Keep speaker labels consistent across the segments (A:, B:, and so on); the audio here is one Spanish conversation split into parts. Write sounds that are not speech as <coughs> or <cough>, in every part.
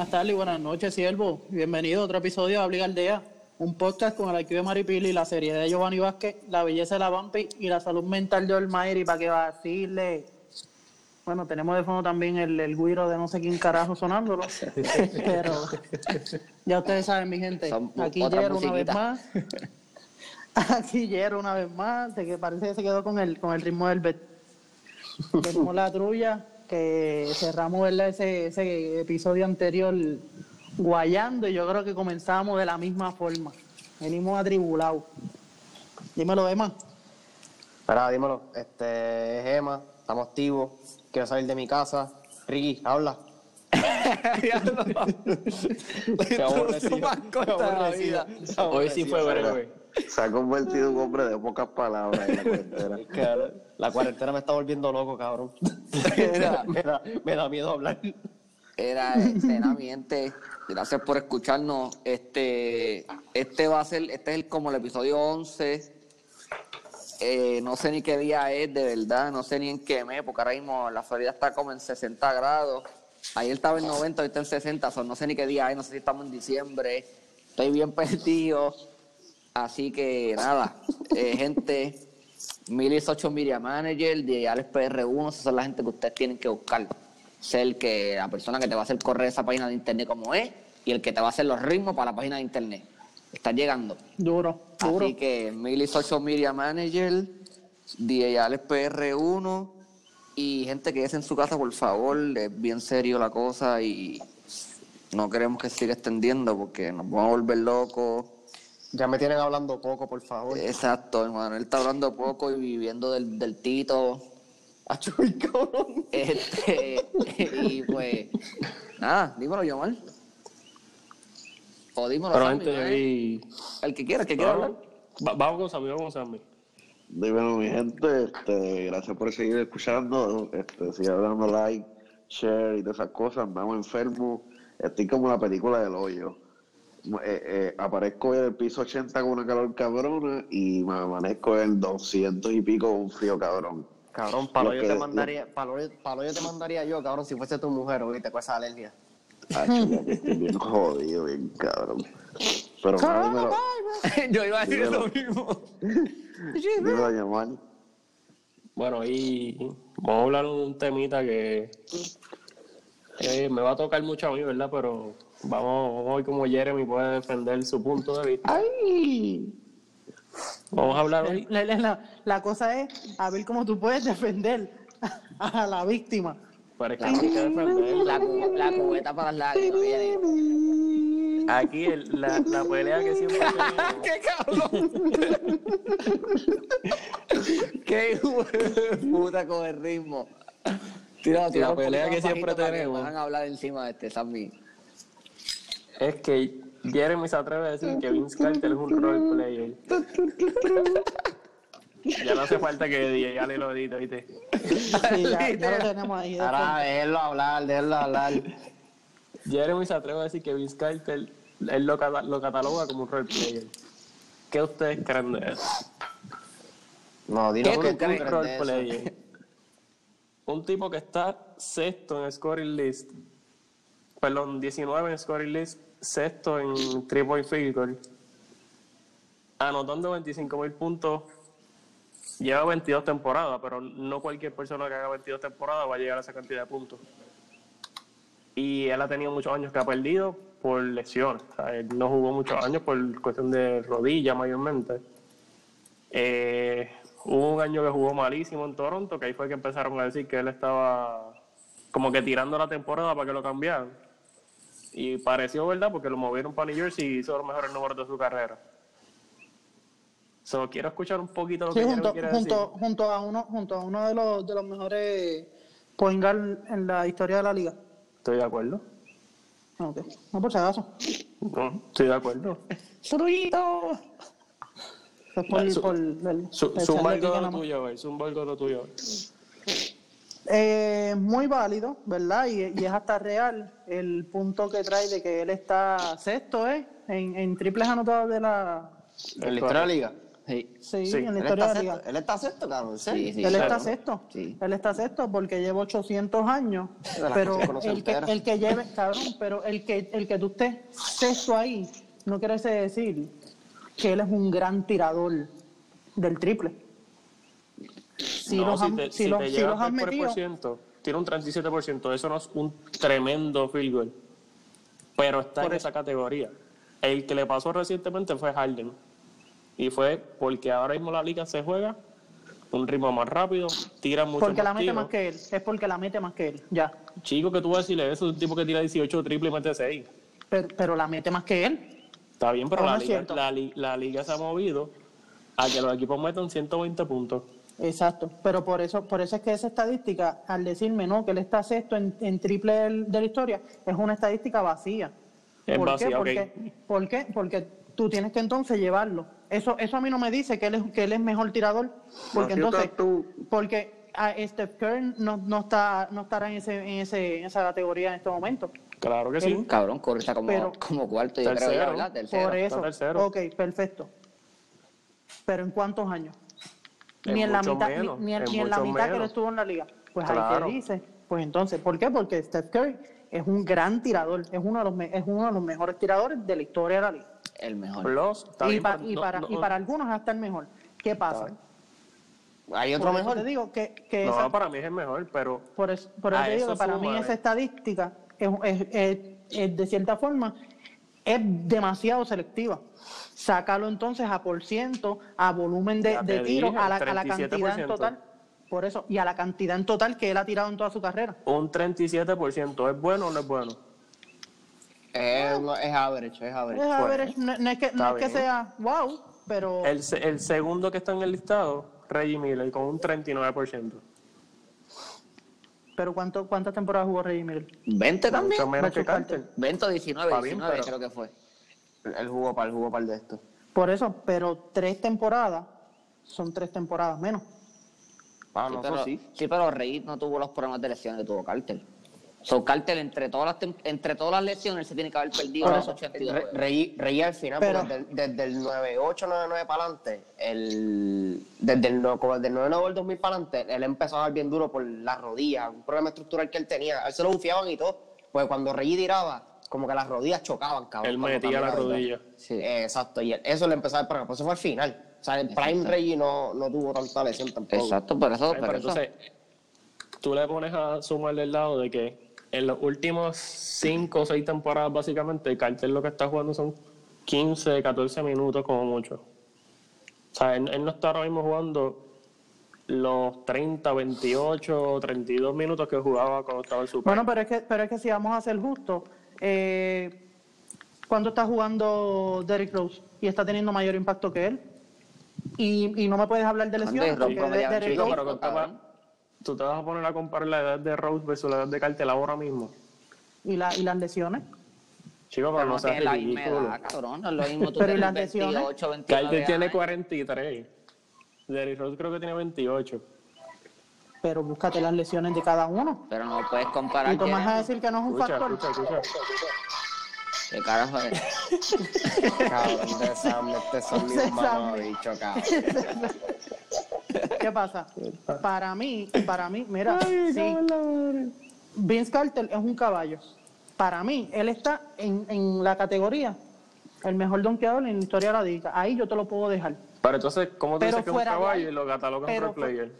A: buenas tardes y buenas noches, siervo. Bienvenido a otro episodio de Obliga Aldea, un podcast con el IQ de Maripili, la serie de Giovanni Vázquez, la belleza de la Vampi y la salud mental de Olmairi para que vacile. Bueno, tenemos de fondo también el, el guiro de no sé quién carajo sonándolo. <laughs> Pero ya ustedes saben, mi gente, aquí Jero una vez más. Aquí Jero una vez más, de que parece que se quedó con el, con el ritmo del bet. Tenemos <laughs> la trulla, que cerramos ¿verdad? Ese, ese episodio anterior guayando y yo creo que comenzamos de la misma forma. Venimos atribulados. Dímelo, Emma.
B: Espera, dímelo. Este es Emma, estamos activos. Quiero salir de mi casa. Ricky, habla.
C: Hoy sí fue breve.
D: Se ha convertido en un hombre de pocas palabras en la cuarentena.
B: Es que la cuarentena me está volviendo loco, cabrón. <laughs> me, da, me da- me da miedo hablar.
C: Era excelente. Gracias por escucharnos. Este, este va a ser, este es el- como el episodio 11. Eh, no sé ni qué día es, de verdad. No sé ni en qué mes, porque ahora mismo la Florida está como en 60 grados. Ayer estaba en 90, hoy está en 60. so no sé ni qué día es, no sé si estamos en diciembre. Estoy bien <laughs> perdido. Así que nada, eh, gente, Milis 8 Media Manager, de Alex PR1, esas son la gente que ustedes tienen que buscar. Ser que la persona que te va a hacer correr esa página de internet como es y el que te va a hacer los ritmos para la página de internet. Está llegando.
A: Duro, duro.
C: Así que Milis 8 Media Manager, DJ Alex PR1 y gente que es en su casa, por favor, es bien serio la cosa y no queremos que siga extendiendo porque nos vamos a volver locos.
B: Ya me tienen hablando poco, por favor.
C: Exacto, hermano. Él está hablando poco y viviendo del, del tito. <laughs>
B: Achuy, cabrón.
C: Este, y pues, nada, dímelo yo mal. O dímelo
E: Pero
C: Sammy,
E: gente,
C: ¿no?
E: ahí...
C: El que quiera, el que quiera hablar.
E: Va- vamos con Sammy, vamos con Sammy.
D: Dímelo, mi gente. Este, gracias por seguir escuchando. Este, sigan dando like, share y todas esas cosas. Andamos enfermos. Estoy como la película del hoyo. Eh, eh, aparezco en el piso 80 con una calor cabrona y me amanezco en el 200 y pico con un frío cabrón.
B: Cabrón, palo
D: Lo
B: yo
D: que-
B: te
D: lo-
B: mandaría, palo, palo yo te mandaría yo, cabrón, si fuese tu mujer, oíste, con esa alergia.
D: Acho, ya que estoy bien <laughs> jodido, bien cabrón. Pero nada, dímelo, <laughs>
C: yo iba a decir
D: Dímelo.
C: lo mismo. <laughs>
D: dímelo, llamar.
E: Bueno, y vamos a hablar de un temita que eh, me va a tocar mucho a mí, ¿verdad? Pero vamos, vamos a ver cómo Jeremy puede defender su punto de vista.
D: ¡Ay!
E: Vamos a hablar hoy.
A: La, la- la- la cosa es a ver cómo tú puedes defender a la víctima.
E: Pero es que hay que defender.
C: La, la cubeta para las lágrimas. viene.
E: Aquí el- la, la pelea que siempre <laughs> tenemos.
C: ¡Qué cabrón! <laughs> ¡Qué hijo de puta con el ritmo! Tira, tira
E: La pelea que siempre tenemos.
C: Que puedan hablar encima de este Sammy.
E: Es que Jeremy se atreve a decir que Vince Carter es un role player. ya no hace falta que DJ Ale lo edite, ¿viste?
A: Sí, ya, ya lo tenemos ahí.
B: Ahora, déjenlo hablar, déjenlo hablar.
E: Jeremy se atreve a decir que Vince Carter él lo, lo cataloga como un role player. ¿Qué ustedes creen de eso?
B: No, dinos
C: ¿Qué tú?
E: Un role
B: de eso.
E: player. Un tipo que está sexto en scoring list, perdón, 19 en scoring list, sexto en three point field goal, anotando 25 mil puntos. Lleva 22 temporadas, pero no cualquier persona que haga 22 temporadas va a llegar a esa cantidad de puntos. Y él ha tenido muchos años que ha perdido por él no jugó muchos años por cuestión de rodilla mayormente. Eh, hubo un año que jugó malísimo en Toronto, que ahí fue que empezaron a decir que él estaba como que tirando la temporada para que lo cambiaran. Y pareció verdad porque lo movieron para New Jersey y hizo los mejores números de su carrera. So, quiero escuchar un poquito lo
A: Sí,
E: que
A: junto,
E: quiere
A: junto,
E: decir.
A: junto a uno, junto a uno de los, de los mejores point guard en la historia de la liga.
E: Estoy de acuerdo.
A: Ok, no por si acaso.
E: No, estoy de acuerdo.
A: ¡Surito! Es por,
E: Su-
A: por el,
E: Su,
A: el
E: lo
A: más.
E: tuyo, güey. Zumba algo de lo tuyo. güey.
A: Eh, muy válido, ¿verdad? Y, y es hasta real el punto que trae de que él está sexto, ¿eh? En, en triples anotados de la,
B: En la historia de la liga.
C: Sí.
A: Sí,
E: Sí.
A: en la historia de la liga.
B: sexto, él está sexto, cabrón.
C: Sí, sí.
A: Él está sexto.
C: Sí.
A: Él está sexto porque lleva 800 años. Pero el que, el que lleve, cabrón, pero el que, el que tú estés sexto ahí no quiere decir que él es un gran tirador del triple. Si
E: No,
A: los
E: si
A: han,
E: te,
A: si
E: si
A: los,
E: te
A: si los han metido,
E: por ciento, tiene un 37%. Eso no es un tremendo field goal. Pero está en
A: eso.
E: esa categoría. El que le pasó recientemente fue Harden. Y fue porque ahora mismo la liga se juega un ritmo más rápido, tira mucho
A: porque la mete más que él. Es porque la mete más que él. Ya.
E: Chico, que tú vas a decirle eso? Es un tipo que tira 18 triple y mete 6.
A: Pero, pero la mete más que él.
E: Está bien, pero
A: No,
E: la, liga, la, la liga se ha movido a que los equipos metan 120 puntos.
A: Exacto, pero por eso, por eso es que esa estadística, al decirme no que él está sexto en, en triple del- de la historia, es una estadística vacía.
E: Es
A: ¿Por
E: vacía,
A: qué?
E: ok.
A: Porque, ¿Por qué? Porque tú tienes que entonces llevarlo. Eso, eso a mí no me dice que él es, que él es mejor tirador, porque entonces,
D: tú.
A: porque a Steph Curry no, no está, no estará en ese, en ese, en esa categoría en este momento.
E: Claro que sí.
C: Cabrón, Curry está como,
A: Pero-
C: como cuarto, yo creo,
E: Tercero.
C: ya, ¿verdad? Tercero.
A: Por eso.
E: tercero.
A: Ok, perfecto. Pero ¿en cuántos años? Ni en la mitad,
E: menos,
A: ni, ni ni en la mitad que él
E: menos.
A: estuvo en la liga. Pues ahí
E: Claro.
A: te dice. Pues entonces, ¿por qué? Porque Steph Curry es un gran tirador, es uno de los, es uno de los mejores tiradores de la historia de la liga.
C: El mejor.
E: Plus,
A: Y,
E: bien,
A: pa-
E: pero
A: y
E: no-
A: para,
E: no-
A: y para algunos hasta el mejor. ¿Qué pasa?
B: Hay otro
A: Por eso
B: mejor.
A: te digo que, que
E: No,
A: esa-
E: para mí es el mejor, pero
A: por eso, por eso te digo que para mí esa estadística es, es- es- es, de cierta forma es demasiado selectiva. Sácalo entonces a por ciento, a volumen de,
E: Ya te
A: de tiro,
E: dije,
A: a la, a la cantidad en
E: 37%.
A: total. Por eso, y a la cantidad en total que él ha tirado en toda su carrera.
E: un 37%. ¿Es bueno o no es bueno?
B: Es, no, es average, es average.
A: Es average, no, no es que, no es que sea wow, pero
E: El, se- el segundo que está en el listado, Reggie Miller, con un 39%.
A: pero ¿cuánto, ¿cuántas temporadas jugó Reggie Miller?
C: 20 también.
E: Mucho menos que
A: Carter.
E: Carter.
C: 20 o 19,
E: Está bien,
C: 19
E: pero-
C: creo que fue.
B: El jugó para el jugó para el de esto.
A: Por eso, pero tres temporadas son tres temporadas menos.
B: Ah,
C: Sí,
B: no,
C: pero,
B: sí.
C: sí, pero Reid no tuvo los problemas de lesiones que tuvo Carter. So, Carter, entre todas las, entre todas las lesiones, él se tiene que haber perdido
A: Por
C: los
A: eso,
C: 82
B: Re-
C: juegos.
B: Reí, reí al final,
A: Pero-
B: porque desde, desde el 98, 99 para adelante, el, desde el, como desde el 99 al 2000 para adelante, él empezó a dar bien duro por las rodillas, un problema estructural que él tenía. A él se lo bufiaban y todo, porque cuando Reí tiraba, como que las rodillas chocaban, cabrón.
E: Él metía la
B: caminaba y todo.
E: rodilla.
C: Sí.
B: Eh, exacto, y eso le empezó a dar problema, pues eso fue al final. O sea, el Prime
C: Exacto.
B: Reggie no, no tuvo tanta lesión tampoco.
C: Exacto, por eso,
E: Ay,
C: por
E: pero
C: eso.
E: entonces, tú le pones a sumarle el lado de que en los últimos 5 o 6 temporadas, básicamente, Carter lo que está jugando son 15, 14 minutos como mucho. O sea, él, él no está ahora mismo jugando los 30, 28, 32 minutos que jugaba cuando estaba en su
A: Bueno,
E: prime.
A: pero es que, pero es que si vamos a ser justos, eh, ¿cuánto está jugando Derrick Rose? Y está teniendo mayor impacto que él. Y, y no me puedes hablar de lesiones porque de- Derrick Rose-
E: pero ¿cuánto
C: cabrón.
E: va- tú te vas a poner a comparar la edad de Rose versus la edad de Carter ahora mismo.
A: y, la- y las lesiones.
E: Chico, pero
C: Pero
E: no
C: no
E: seas
C: tiene la edad, cabrón. No es lo mismo <laughs> tú
A: Pero ¿y
C: tener
A: las lesiones?
C: 28, 29
E: Carter tiene
C: años.
E: 43. Derrick Rose creo que tiene 28.
A: Pero búscate las lesiones de cada uno.
C: Pero no puedes comparar.
A: Y tú vas a decir que no es un
E: Escucha,
A: factor.
E: escucha, escucha.
C: ¿Qué carajo es? <laughs>
B: Cabrón, de Sam, este un
A: Sam.
B: mamabicho, cabrón.
A: ¿Qué pasa? Para mí, para mí, mira, sí, Vince Carter es un caballo. Para mí, él está en, en la categoría el mejor donkeador en la historia de la liga. Ahí yo te lo puedo dejar.
E: Pero entonces, ¿cómo tú
A: Pero
E: dices que es un caballo
A: ahí-
E: y lo catalogan
A: fu-
E: player?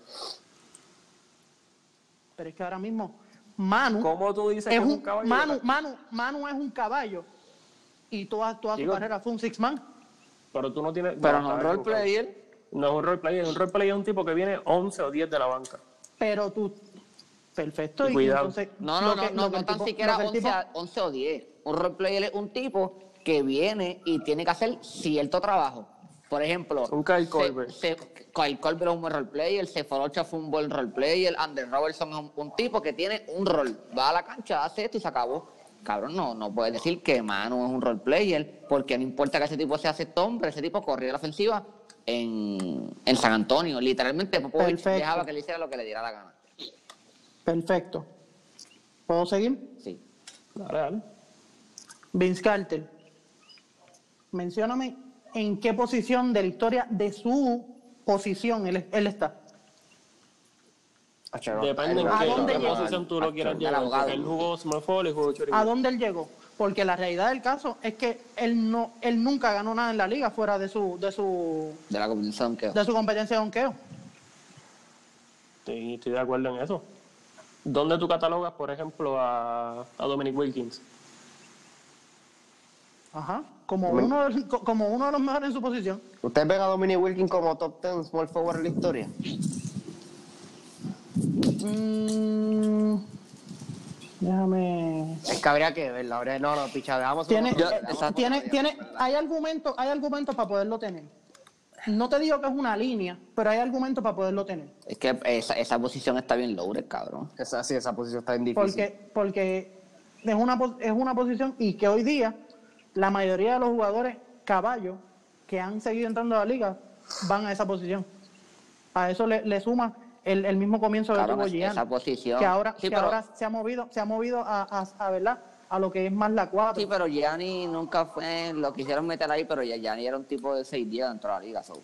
A: Pero es que ahora mismo Manu
E: ¿Cómo tú dices
A: es
E: que es un
A: un
E: caballo?
A: Manu, Manu, Manu es un caballo y toda, toda su
E: Digo-
A: carrera fue un six man.
E: Pero tú no tienes...
C: Pero no
E: estás
C: un role player.
E: No es un role player. Un role player es un tipo que viene 11 o 10 de la banca.
A: Pero tú, perfecto. Y
E: Cuidado.
A: entonces,
C: No, no,
A: que-
C: no, no,
A: que
C: no
A: el
C: tan
A: tipo-
C: siquiera
A: lo que el
C: 11,
A: tipo-
C: a- 11 o 10. Un role player es un tipo que viene y tiene que hacer cierto trabajo. Por ejemplo,
E: Un Kyle
C: se-
E: Korver.
C: se- Kyle Korver es un buen role player, Sefolocha fue un buen role player, Ander Robertson es un, un tipo que tiene un rol. Va a la cancha, hace esto y se acabó. Cabrón, no, no puedes decir que Manu es un role player, porque no importa que ese tipo sea sexto hombre, ese tipo corría la ofensiva en, en San Antonio. Literalmente Popovich
A: Perfecto.
C: dejaba que le hiciera lo que le diera la gana.
A: Perfecto. ¿Puedo seguir?
C: Sí.
E: Dale, dale.
A: Vince Carter. Mencióname en qué posición de la historia de su posición él, él está.
B: No.
E: Depende en
A: ¿A
E: qué,
A: dónde
E: qué posición tú lo quieras llevar.
C: abogado.
E: porque Él jugó small forward y jugó chorro.
A: ¿A dónde él llegó? Porque la realidad del caso es que él no, él nunca ganó nada en la liga fuera de su, de su,
C: De la comisión que.
A: de su competencia de donqueo.
E: Sí, estoy de acuerdo en eso. ¿Dónde tú catalogas, por ejemplo, a, a Dominic Wilkins?
A: Ajá. Como uno, de- co- como uno de los mejores en su posición.
B: ¿Ustedes ven a Dominic Wilkins como top 10 small forward en la historia?
A: Mm, déjame.
B: Es que habría que verlo. habría- No, no, picha, dejamos
A: Tiene, eh,
C: exacto.
A: tiene, tiene, hay argumentos, hay argumentos para poderlo tener. No te digo que es una línea, pero hay argumentos para poderlo tener.
C: Es que esa, esa posición está bien loaded, cabrón.
B: Esa, sí, esa posición está bien difícil.
A: Porque, porque es una es una posición y que hoy día la mayoría de los jugadores caballos que han seguido entrando a la liga van a esa posición. A eso le, le suma el, el mismo comienzo de tuvo
C: es-
A: Gianni,
C: esa posición.
A: que ahora,
C: Sí,
A: que
C: pero-
A: ahora se ha movido, se ha movido a, a, a, ¿verdad? a lo que es más la 4.
C: Sí, pero Gianni nunca fue, lo quisieron meter ahí, pero Gianni era un tipo de 6 días dentro de la liga. so.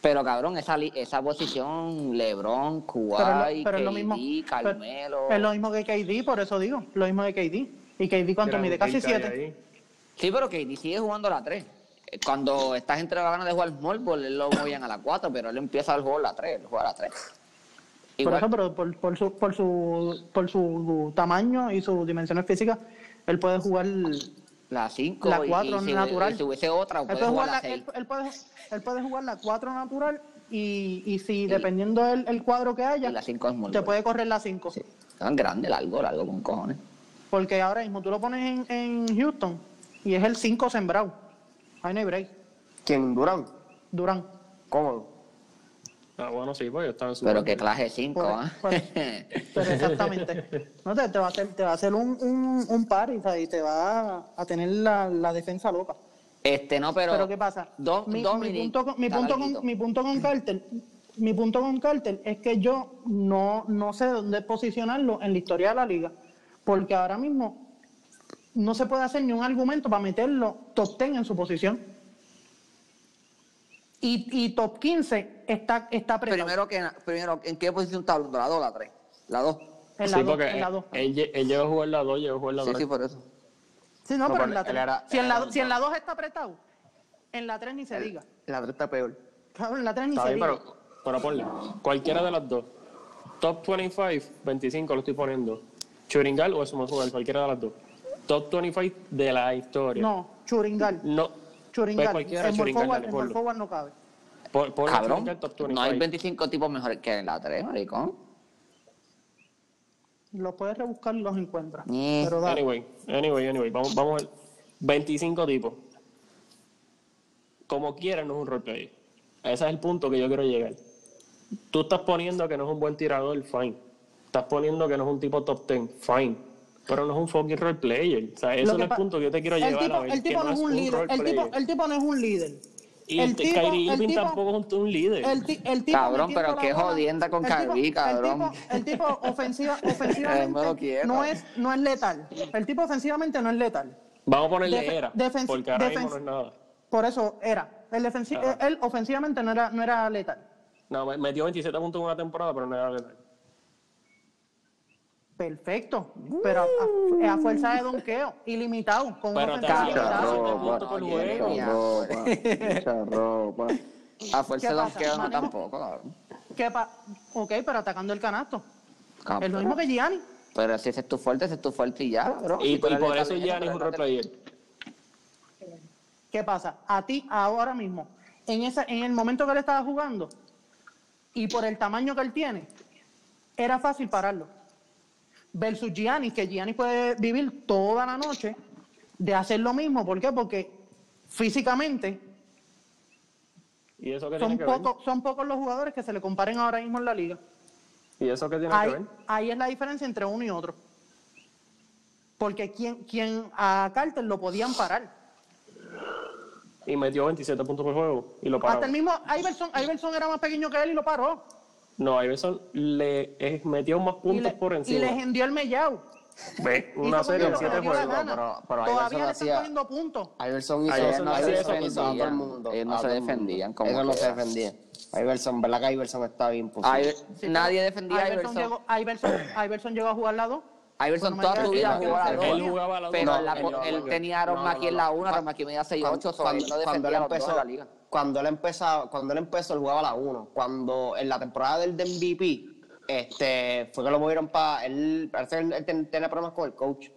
C: Pero cabrón, esa, li- esa posición, LeBron,
A: pero,
C: Kawhi,
A: es lo, pero es lo
C: KD,
A: pero-
C: Carmelo.
A: es lo mismo que KD, por eso digo, lo mismo de KD. Y KD cuánto mide, casi
E: pick hay
A: 7.
C: Sí, pero KD sigue jugando a la 3. Cuando esta gente le va a ganar de jugar small ball, él lo movían a la 4, pero él empieza el juego a la 3, él juega a la 3.
A: Por
C: Igual,
A: eso, pero por, por, su, por, su, por su tamaño y sus dimensiones físicas, él puede jugar
C: la 5
A: la
C: y,
A: cuatro
C: y si,
A: natural.
C: y si hubiese otra,
A: Él
C: puede
A: puede,
C: jugar
A: jugar
C: la
A: la,
C: 6.
A: él, él puede, él puede jugar la 4 natural y, y si dependiendo del el cuadro que haya,
C: Y la 5 es
A: te puede correr la 5.
C: Sí. Tan grande, largo, largo con cojones.
A: Porque ahora mismo tú lo pones en, en Houston y es el 5 sembrado. Ahí no hay break.
B: ¿Quién? Durán.
A: Durán.
B: Cómodo.
E: Ah, bueno, sí, pues yo estaba en su
C: Pero que clase 5,
A: Por-
C: ¿ah?
A: por- Pero exactamente. No, te, te va a hacer, te va a hacer un, un, un ¿sabes? y te va a, a tener la, la defensa loca.
C: Este, no, pero.
A: Pero, ¿qué pasa?
C: Don,
A: mi, mi punto, con, mi, punto con, mi punto con Carter, mi punto con Carter es que yo no, no sé dónde posicionarlo en la historia de la liga, porque ahora mismo no se puede hacer ni un argumento para meterlo top 10 en su posición. Y, y top 15 está, está apretado.
C: Primero, que, primero, ¿en qué posición está hablando? ¿La 2 o la 3? La 2.
A: en
E: Sí,
A: la dos,
E: porque
A: en la dos.
E: él, él llegó a jugar la 2, llegó a jugar la
C: Sí,
E: 3.
C: sí, por eso.
A: Sí, no,
B: No,
A: pero en la
B: él
A: tres-
B: era-
A: si, en la, si en la 2 está apretado, en la 3 ni se diga.
B: La 3 está peor.
A: Cabrón, en la 3 ni
E: Está
A: se
E: bien,
A: diga.
E: pero, pero ponle. Cualquiera de las dos. Top 25, 25 lo estoy poniendo. Churingal o Forward, cualquiera de las dos. Top 25 de la historia.
A: No, Churingal.
E: No.
A: Churingal.
E: Pues cualquiera,
A: en
E: Churingal,
A: forward,
E: dale,
A: en
E: ponlo.
A: forward no cabe.
C: Cabrón,
E: Churingal top 25.
C: no hay 25 tipos mejores que en la 3, maricón.
A: Los puedes rebuscar y los encuentras.
C: Eh.
A: Pero dale.
E: Anyway, anyway, anyway. Vamos, vamos a ver. 25 tipos. Como quieran, no es un roleplay. Ese es el punto que yo quiero llegar. Tú estás poniendo que no es un buen tirador, fine. Estás poniendo que no es un tipo top 10, fine. Pero no es un fucking roleplayer. O sea, eso es el punto que yo te quiero
A: el
E: llevar
A: tipo,
E: a ver.
A: el
E: que
A: tipo no es un líder. El tipo, el tipo no es un líder.
E: Y
A: el
E: este
A: tipo-
E: Kyrie
A: el
E: Irving
A: tipo-
E: tampoco es un, un líder.
A: El, ti- el tipo
C: Cabrón, pero qué
A: bola-
C: jodienda con Kyrie, cabrón.
A: El tipo, el <laughs> tipo ofensiva, ofensivamente no es, no es letal. El tipo ofensivamente no es letal.
E: Vamos a ponerle
A: Defe-
E: era. porque ahora mismo no es nada.
A: Por eso era. El él ofensivamente no era, no era letal.
E: No, me- metió 27 puntos en una temporada, pero no era letal.
A: Perfecto. Pero a, a- a fuerza de donqueo, ilimitado, con una
E: Pero te
A: ofensiva
E: ropa,
D: mucha ropa.
C: A fuerza
A: ¿Qué
C: de donqueo no tampoco, cabrón.
A: ¿Qué pa- ok, pero atacando el canasto. Es lo mismo que Gianni.
C: Pero si ese es tu fuerte, ese es tu fuerte y ya, cabrón.
E: Y, por eso Gianni es un roleplayer.
A: ¿Qué pasa? A ti, ahora mismo, en, ese, en el momento que él estaba jugando y por el tamaño que él tiene, era fácil pararlo. Versus Gianni, que Gianni puede vivir toda la noche de hacer lo mismo. ¿Por qué? Porque físicamente
E: ¿Y eso qué
A: son, pocos son pocos los jugadores que se le comparen ahora mismo en la liga.
E: ¿Y eso qué tiene
A: Ahí,
E: que ver?
A: ahí es la diferencia entre uno y otro. Porque quien, quien a Carter lo podían parar.
E: Y metió 27 puntos por juego y lo paró.
A: Hasta el mismo Iverson, Iverson era más pequeño que él y lo paró.
E: No, a Iverson le eh, metió más
A: Y
E: puntos
A: le,
E: por
A: y
E: encima.
A: le hendió el mellao.
E: Ve, <laughs> una serie de siete juegos.
B: pero- pero
A: Todavía
B: Iverson
A: le están
B: hacía-
A: poniendo puntos.
B: Iverson hizo,
E: Iverson no se
B: a todo el
C: defendían,
B: mundo.
C: ellos no se defendían como
B: Ellos no se defendían. Iverson, ¿verdad que Iverson está bien posible?
A: Sí,
C: nadie defendía a
A: Iverson.
C: Iverson.
A: Llegó, Iverson, Iverson llegó a jugar la 2.
C: Iverson toda su vida jugó a la
A: él
C: dos.
E: jugaba a la dos.
C: Pero
B: No,
C: en la-
B: él
C: él tenía a Aaron
B: no, no,
C: Mackie en la 1, Aaron Mackie medía 6'8",
B: cuando,
C: él no
B: cuando
C: defendía
B: él
C: a los dos
B: empezó,
C: de la liga.
B: Cuando él empezaba, cuando él empezó, él jugaba la 1. Cuando en la temporada del de MVP, este, fue que lo movieron para él, parece que él, él ten- tenía problemas con el coach.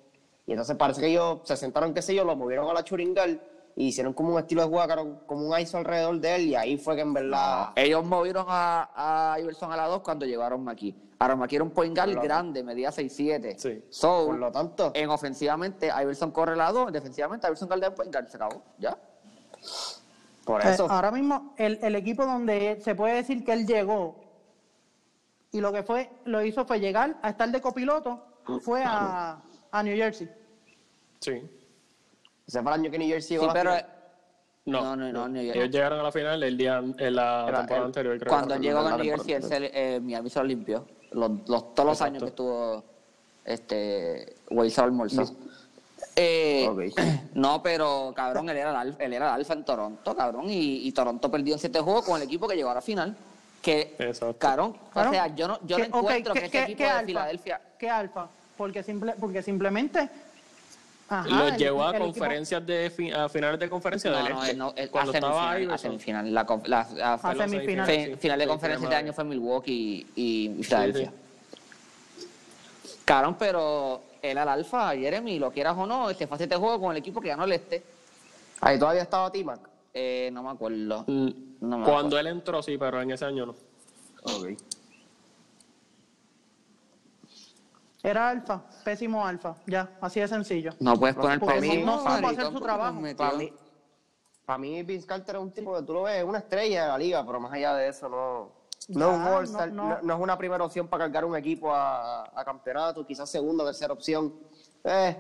B: Y entonces parece que ellos se sentaron, qué sé yo, lo movieron a la Churingal y hicieron como un estilo de juego, como un ISO alrededor de él, y ahí fue que en verdad.
C: Ellos movieron a, a Iverson a la 2 cuando llegó Aaron Mackie. Aaron Mackie era un point guard grande, medía 6'7".
E: Sí.
C: So,
B: Por lo tanto,
C: en ofensivamente, Iverson corre la 2, defensivamente, Iverson guarda el point guard, se acabó, ya.
B: Por
A: Eh,
B: eso.
A: ahora mismo, el, el equipo donde él- se puede decir que él llegó y lo que fue, lo hizo fue llegar a estar de copiloto, fue a, a New Jersey.
E: Sí.
B: Ese fue el año que New Jersey llegó
C: Sí, pero.
E: No,
C: No, no, no, New Jersey.
E: Ellos llegaron a la final el día, en la
B: Era
E: temporada
B: él.
E: anterior, creo.
C: cuando
E: que
C: llegó con New Jersey, él se, eh, Miami se lo limpió. Los, los- todos los años que estuvo este, Wade se lo almorzó. Eh. <clears throat> No, pero cabrón, él era, el alfa, él era el alfa en Toronto, cabrón, y, y Toronto perdió en siete juegos con el equipo que llegó a la final. Que,
E: Exacto.
C: cabrón, o sea, yo no, yo no
A: ¿Qué- ok,
C: encuentro
A: qué-
C: que
A: qué-
C: equipo
A: qué
C: de
A: alfa?
C: Filadelfia...
A: ¿Qué alfa? Porque, simple, porque simplemente... ajá,
E: Los
A: el-
E: llevó a
A: equipo-
E: conferencias de fi- a finales de conferencia
C: No,
E: del
C: no,
E: este.
C: él no, él- a
E: cuando estaba
C: semifinal, a semifinal. La, conf- la- la-
A: A
E: Fue la
A: semifinal.
C: fe-
E: sí.
C: final de
E: Sí,
C: conferencia este año fue Milwaukee y, Filadelfia.
E: sí.
C: Cabrón, pero él al alfa, Jeremy, lo quieras o no, este fue a siete juegos con el equipo que ganó el este.
B: Ahí todavía estaba T-Mac.
C: Eh, no me acuerdo. No me
E: Cuando
C: acuerdo.
E: él entró, sí, pero en ese año no.
B: Ok.
A: Era alfa, pésimo alfa, ya, así de sencillo.
C: No puedes poner
A: porque
C: pésimo,
A: no-
C: maricón,
A: hacer su trabajo.
B: Para mí, para mí Vince Carter es un tipo que tú lo ves, es una estrella de la liga, pero más allá de eso no, no, es un
A: Ya,
B: All-Star,
A: no-
B: no,
A: no.
B: no es una primera opción para cargar un equipo a, a campeonato, quizás segunda o tercera opción. Eh,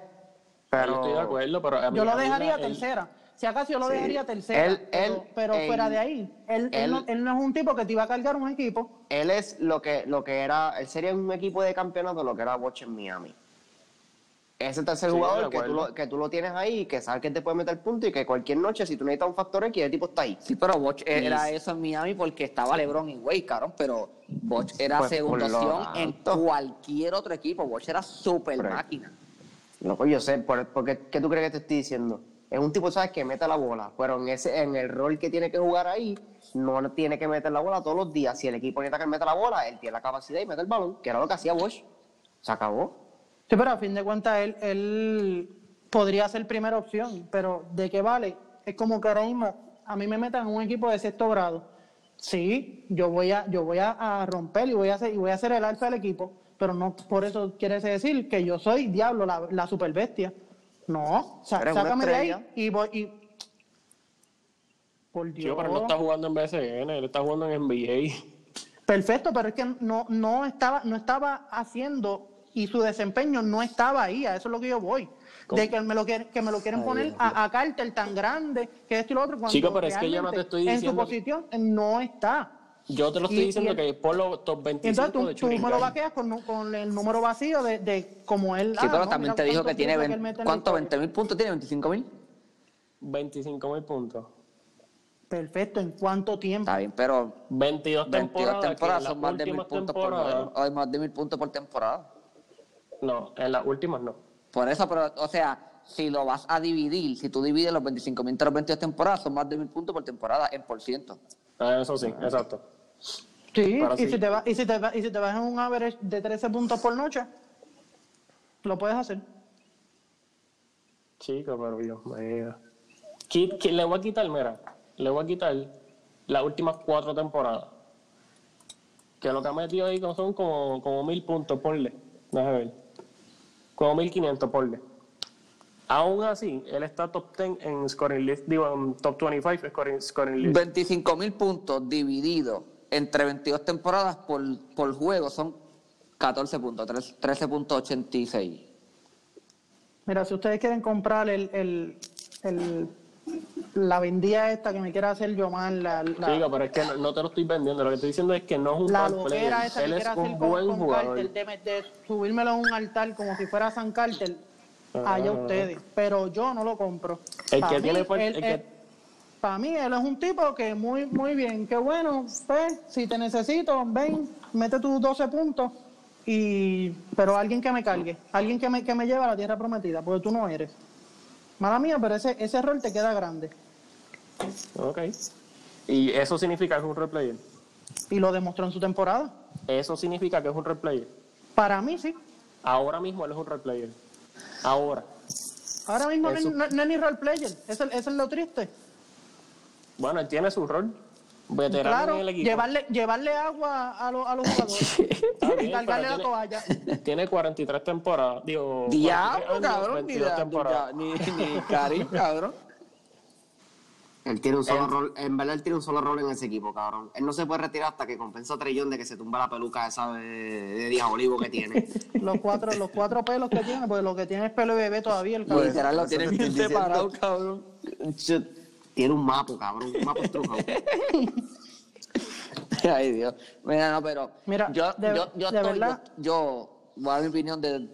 B: pero
E: Yo estoy de acuerdo, pero a mí-
A: Yo lo dejaría
E: él-
A: tercera. Si acaso yo lo
B: Sí.
A: dejaría tercera.
B: Él-
A: pero
B: él,
A: pero
B: en-
A: fuera de ahí, él, él
B: él-
A: no, él no es un tipo que te iba a cargar un equipo.
B: él es lo que, lo que era, él sería un equipo de campeonato lo que era Bosch en Miami. Ese tercer
E: Sí,
B: jugador que tú, lo, que tú lo tienes ahí, que sabes que te puede meter punto y que cualquier noche, si tú necesitas un factor X, el tipo está ahí.
C: Sí, pero Boch era eso en Miami porque estaba LeBron y Wade, cabrón, pero Boch era
B: Pues,
C: segunda opción en cualquier otro equipo. Boch era super
B: Correcto.
C: máquina.
B: Loco, yo sé, por, porque, ¿qué tú crees que te estoy diciendo? Es un tipo, ¿sabes? Que mete la bola, pero en ese en el rol que tiene que jugar ahí, no tiene que meter la bola todos los días. Si el equipo necesita que meta la bola, él tiene la capacidad y mete el balón, que era lo que hacía Bosch. Se acabó.
A: Sí, pero a fin de cuentas él, él podría ser primera opción, pero ¿de qué vale? Es como que ahora mismo a mí me metan en un equipo de sexto grado. Sí, yo voy a, yo voy a, a romper y voy a hacer, y voy a ser el alfa del equipo, pero no por eso quiere decir que yo soy diablo, la, la super bestia. No, sa-
B: Eres
A: sácame de ahí y voy y. Por Dios.
E: Pero no está jugando en BCN, él está jugando en NBA.
A: Perfecto, pero es que no, no, estaba, no estaba haciendo y su desempeño no estaba ahí, a eso es lo que yo voy. De que me lo, quieren- que me lo quieren poner a, a Carter tan grande, que esto y lo otro, cuando
E: Chico, pero es que yo no te estoy
A: en su
E: diciendo-
A: posición no está.
E: Yo te lo estoy
A: Y-
E: diciendo
A: y el-
E: que por los top
A: Y
E: 25
A: entonces tú,
E: de
A: tú me lo vaqueas con, con el número vacío de, de como él.
C: Sí,
A: ah,
C: pero
A: no,
C: también
A: mira
C: te dijo que tiene
A: triples
C: 20,
A: él mete en la
C: ¿cuánto?
A: historia.
C: ¿20 mil puntos tiene? ¿25 mil?
E: 25 mil puntos.
A: Perfecto, ¿en cuánto tiempo?
C: Está bien, pero
E: 22
C: 22
E: temporadas.
C: son más de mil puntos por. O más de mil puntos por temporada.
E: No, en las últimas no.
C: Por eso, pero, o sea, si lo vas a dividir, si tú divides los 25 mil entre las 22 temporadas, son más de mil puntos por temporada en por ciento.
E: Ah, Eso sí, exacto.
A: Sí, y,
E: sí.
A: Si te va, y, si te va- y si te vas en un average de 13 puntos por noche, lo puedes hacer.
E: Chico, pero Dios Le voy a quitar, mira, le voy a quitar las últimas cuatro temporadas. Que lo que ha metido ahí son como, como mil puntos, ponle. Déjame ver. Como mil quinientos, ponle. Aún así, él está top 10 en scoring list, digo, en top 25 en scoring, scoring list.
C: 25 mil puntos divididos entre 22 temporadas por, por juego son 14 puntos, tres- 13.86.
A: Mira, si ustedes quieren comprar el, el, el- la vendía esta que me quiere hacer Yomar, la, la,
E: Chico, pero es que no, no te lo estoy vendiendo. Lo que estoy diciendo es que no es un
A: la
E: player.
A: esa que
E: Él es un
A: con,
E: buen
A: con
E: jugador.
A: Carter, de, de subírmelo a un altar como si fuera San Carter,
E: Ah.
A: allá ustedes. Pero yo no lo compro.
E: El
A: Pa'
E: que
A: mí,
E: tiene
A: él-
E: el que-
A: él- pa' mí, él es un tipo que muy, muy bien, qué bueno, pues, si te necesito, ven, mete tus 12 puntos, y pero alguien que me cargue, alguien que me, que me lleve a la tierra prometida, porque tú no eres. Mala mía, pero ese, ese rol te queda grande.
E: Ok. Y eso significa que es un role player.
A: Y lo demostró en su temporada.
E: Eso significa que es un role player.
A: Para mí, sí.
E: Ahora mismo él es un role player. Ahora.
A: Ahora mismo no, es-
E: Eso.
A: no- no es ni role player. Eso, eso es lo triste.
E: Bueno, él tiene su rol. Veterano
A: Claro,
E: en el equipo.
A: llevarle, llevarle agua a, los- a los <laughs> jugadores y cargarle la toalla. <laughs>
E: tiene, tiene 43 temporadas. Digo, 43
C: Diablo,
E: años,
C: cabrón, ni,
E: 22
C: da-
E: temporadas.
C: ni, ni Karim, cabrón. <laughs>
B: Él tiene un solo rol, en verdad él tiene un solo rol en ese equipo, cabrón. Él no se puede retirar hasta que compensa a Trellón de que se tumba la peluca esa de, de Díaz Olivo que tiene. <laughs>
A: Los cuatro, los cuatro pelos que tiene, porque lo que tiene es pelo de bebé todavía. El cabrón.
C: Literal, lo tiene bien separado, cabrón.
B: tiene un mapo, cabrón, un mapo estrujado. <laughs>
C: Ay, Dios. Mira, no, pero.
A: Mira,
C: yo,
A: de-
C: yo, yo,
A: de
C: estoy,
A: verdad.
C: yo, yo voy a dar mi opinión de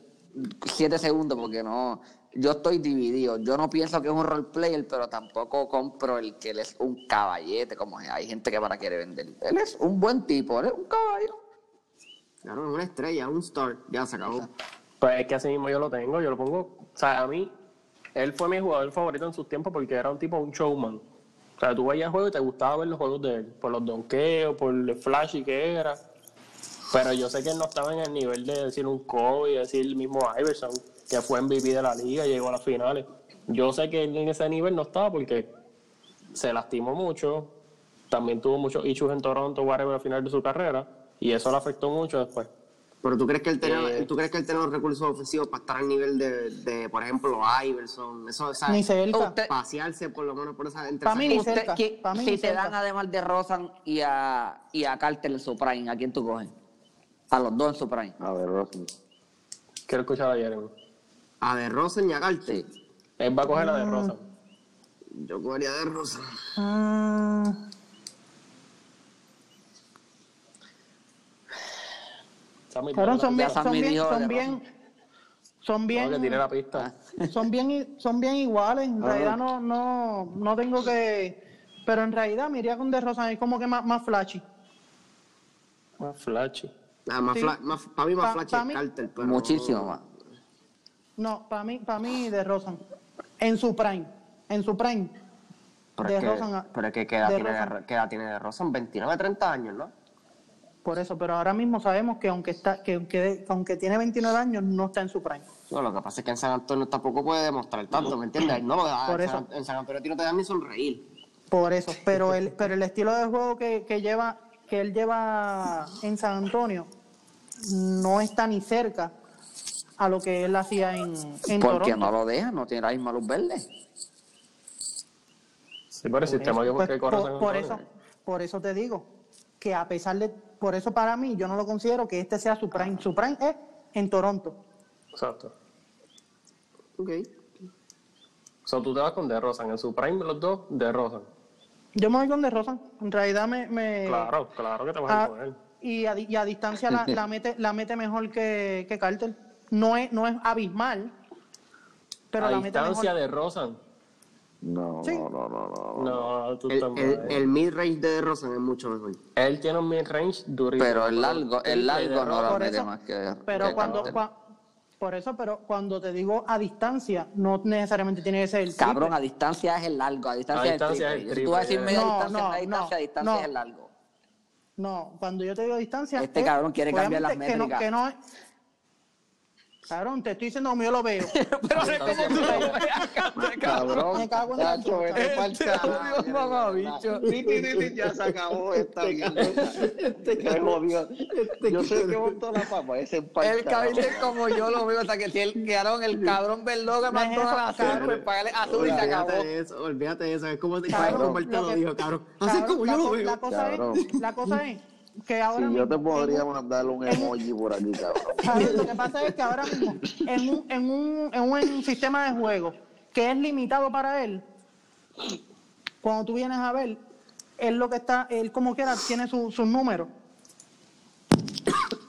C: siete segundos porque no. Yo estoy dividido. Yo no pienso que es un role player, pero tampoco compro el que él es un caballete, como hay gente que para quiere vender. Él es un buen tipo, él es un caballo.
B: Claro, una estrella, un star, ya se acabó.
E: Pues es que así mismo yo lo tengo. Yo lo pongo. O sea, a mí, él fue mi jugador favorito en sus tiempos porque era un tipo, un showman. O sea, tú veías el juego y te gustaba ver los juegos de él. Por los donkeos, por el flashy que era. Pero yo sé que él no estaba en el nivel de decir un Kobe, decir el mismo Iverson, que fue MVP de la liga llegó a las finales. Yo sé que él en ese nivel no estaba porque se lastimó mucho. También tuvo muchos issues en Toronto, whatever, al final de su carrera. Y eso le afectó mucho después.
B: Pero tú crees que él tiene,
E: Eh.
B: tú crees que él tiene los recursos ofensivos para estar al nivel de, de por ejemplo, Iverson, eso, o sea,
A: Ni cerca.
C: Usted-
B: pasearse por lo menos por esa entre
A: Pa'
B: esas
A: mí ni cerca.
C: ¿quién-
A: pa' mí
C: si
A: ni
C: te
A: cerca.
C: dan además de Rosan y a, y a Carter en su prime, ¿a quién tú coges? A los dos en su prime.
D: A ver, Rossi.
E: Quiero escuchar a Jeremy.
B: A de Rosen y a Carter.
C: Sí.
E: Él va a coger la de Rosa.
B: Yo cogería de Rosen.
A: Mm,
E: Sammy,
A: cabrón, son bien, son bien, son
C: de
A: bien, son
E: No, que tire
A: bien,
E: la pista.
A: son bien, i- son bien iguales. En
D: Ah.
A: realidad no, no, no tengo que, pero en realidad me iría con De Rosa, es como que más, más flashy.
E: Más flashy.
B: Ah, más
A: Sí.
B: fla- más, para mí más
A: Pa-
B: flash
A: pa'
B: es
A: mí-
B: Carter, pero
C: Muchísimo más.
A: No, para mí, para mí De Rosa, en su prime, en su prime.
B: Pero
A: de
B: es que,
A: Rosen a-
B: pero es que ¿qué edad,
A: de
B: tiene de, qué edad tiene de Rosen? 29, 30 años, ¿no?
A: Por eso, pero ahora mismo sabemos que aunque está, que, aunque- aunque tiene 29 años, no está en su prime.
B: No, lo que pasa es que en San Antonio tampoco puede demostrar tanto, ¿me entiendes? No, ah,
A: Por
B: en,
A: eso.
B: San, en San Antonio no te dan ni sonreír.
A: Por eso, pero el, pero el estilo de juego que, que lleva, que él lleva en San Antonio no está ni cerca a lo que él hacía en, en
C: Porque
A: Toronto.
C: no lo deja, no tiene la misma luz verde.
E: Sí, pero el sistema
A: Eso, pues,
E: que corre
A: por, por eso, por eso te digo que a pesar de, por eso para mí yo no lo considero que este sea su prime. Su prime es en Toronto.
E: Exacto.
B: Ok.
E: O sea, tú te vas con De Rosan. En su prime, los dos, De Rosan.
A: Yo me voy con De Rosa. En realidad me, me-
E: Claro, claro que te vas a
A: a-
E: ir con él.
A: y, a, di- y a distancia la, la mete, la mete mejor que, que Carter. No es, no es abismal, pero
E: a
A: la
E: distancia
A: mejor.
E: de Rosan.
D: No,
A: Sí.
D: no, no, no, no.
E: No, tú
B: El,
E: estás
B: el,
E: mal.
B: el mid-range de Rosen es mucho mejor.
E: Él tiene un mid-range durísimo.
C: Pero el largo, el largo no la
A: Por
C: mete más que.
A: Pero
C: que
A: cuando, cua- por eso, pero cuando te digo a distancia, no necesariamente tiene que ser el triple.
C: Cabrón, a distancia es el largo, a distancia,
E: A distancia
C: es
E: es
C: el
E: el
C: triple. Si tú vas a decir media
A: no,
C: distancia,
A: no,
C: media distancia,
A: no,
C: a distancia
A: no.
C: es el largo.
A: No, cuando yo te digo distancia.
C: Este
A: es-
C: cabrón quiere cambiar las
A: que no-
C: métricas.
A: que no es- Cabrón, te estoy diciendo como yo lo veo. <laughs>
C: Pero es como tú lo veas, <laughs>
D: Cabrón,
A: Me cago en la
D: pa'l
C: Este
D: carajo.
C: odio, mamabicho.
D: Sí, sí, sí, sí, ya se acabó esta mierda. Este que jodió. Yo sé que montó la papa, ese pa'l
C: El
D: carajo.
C: cabrón es como yo lo veo, sea que si el cabrón, el cabrón verdó que mandó a la
A: cabrón.
C: pues págale azul y se acabó.
B: Olvídate de eso, olvídate de eso. Es como él te
A: lo
B: dijo, cabrón. Así como
A: la
B: yo lo veo.
A: La cosa, es, la cosa es que ahora
D: Si yo te podría
A: en un-
D: mandar un emoji por aquí, cabrón. <laughs>
A: ¿sabes? Lo que pasa es que ahora mismo, en un, en un, en un sistema de juego que es limitado para él, cuando tú vienes a ver, él lo que está, él como quiera tiene su- sus números.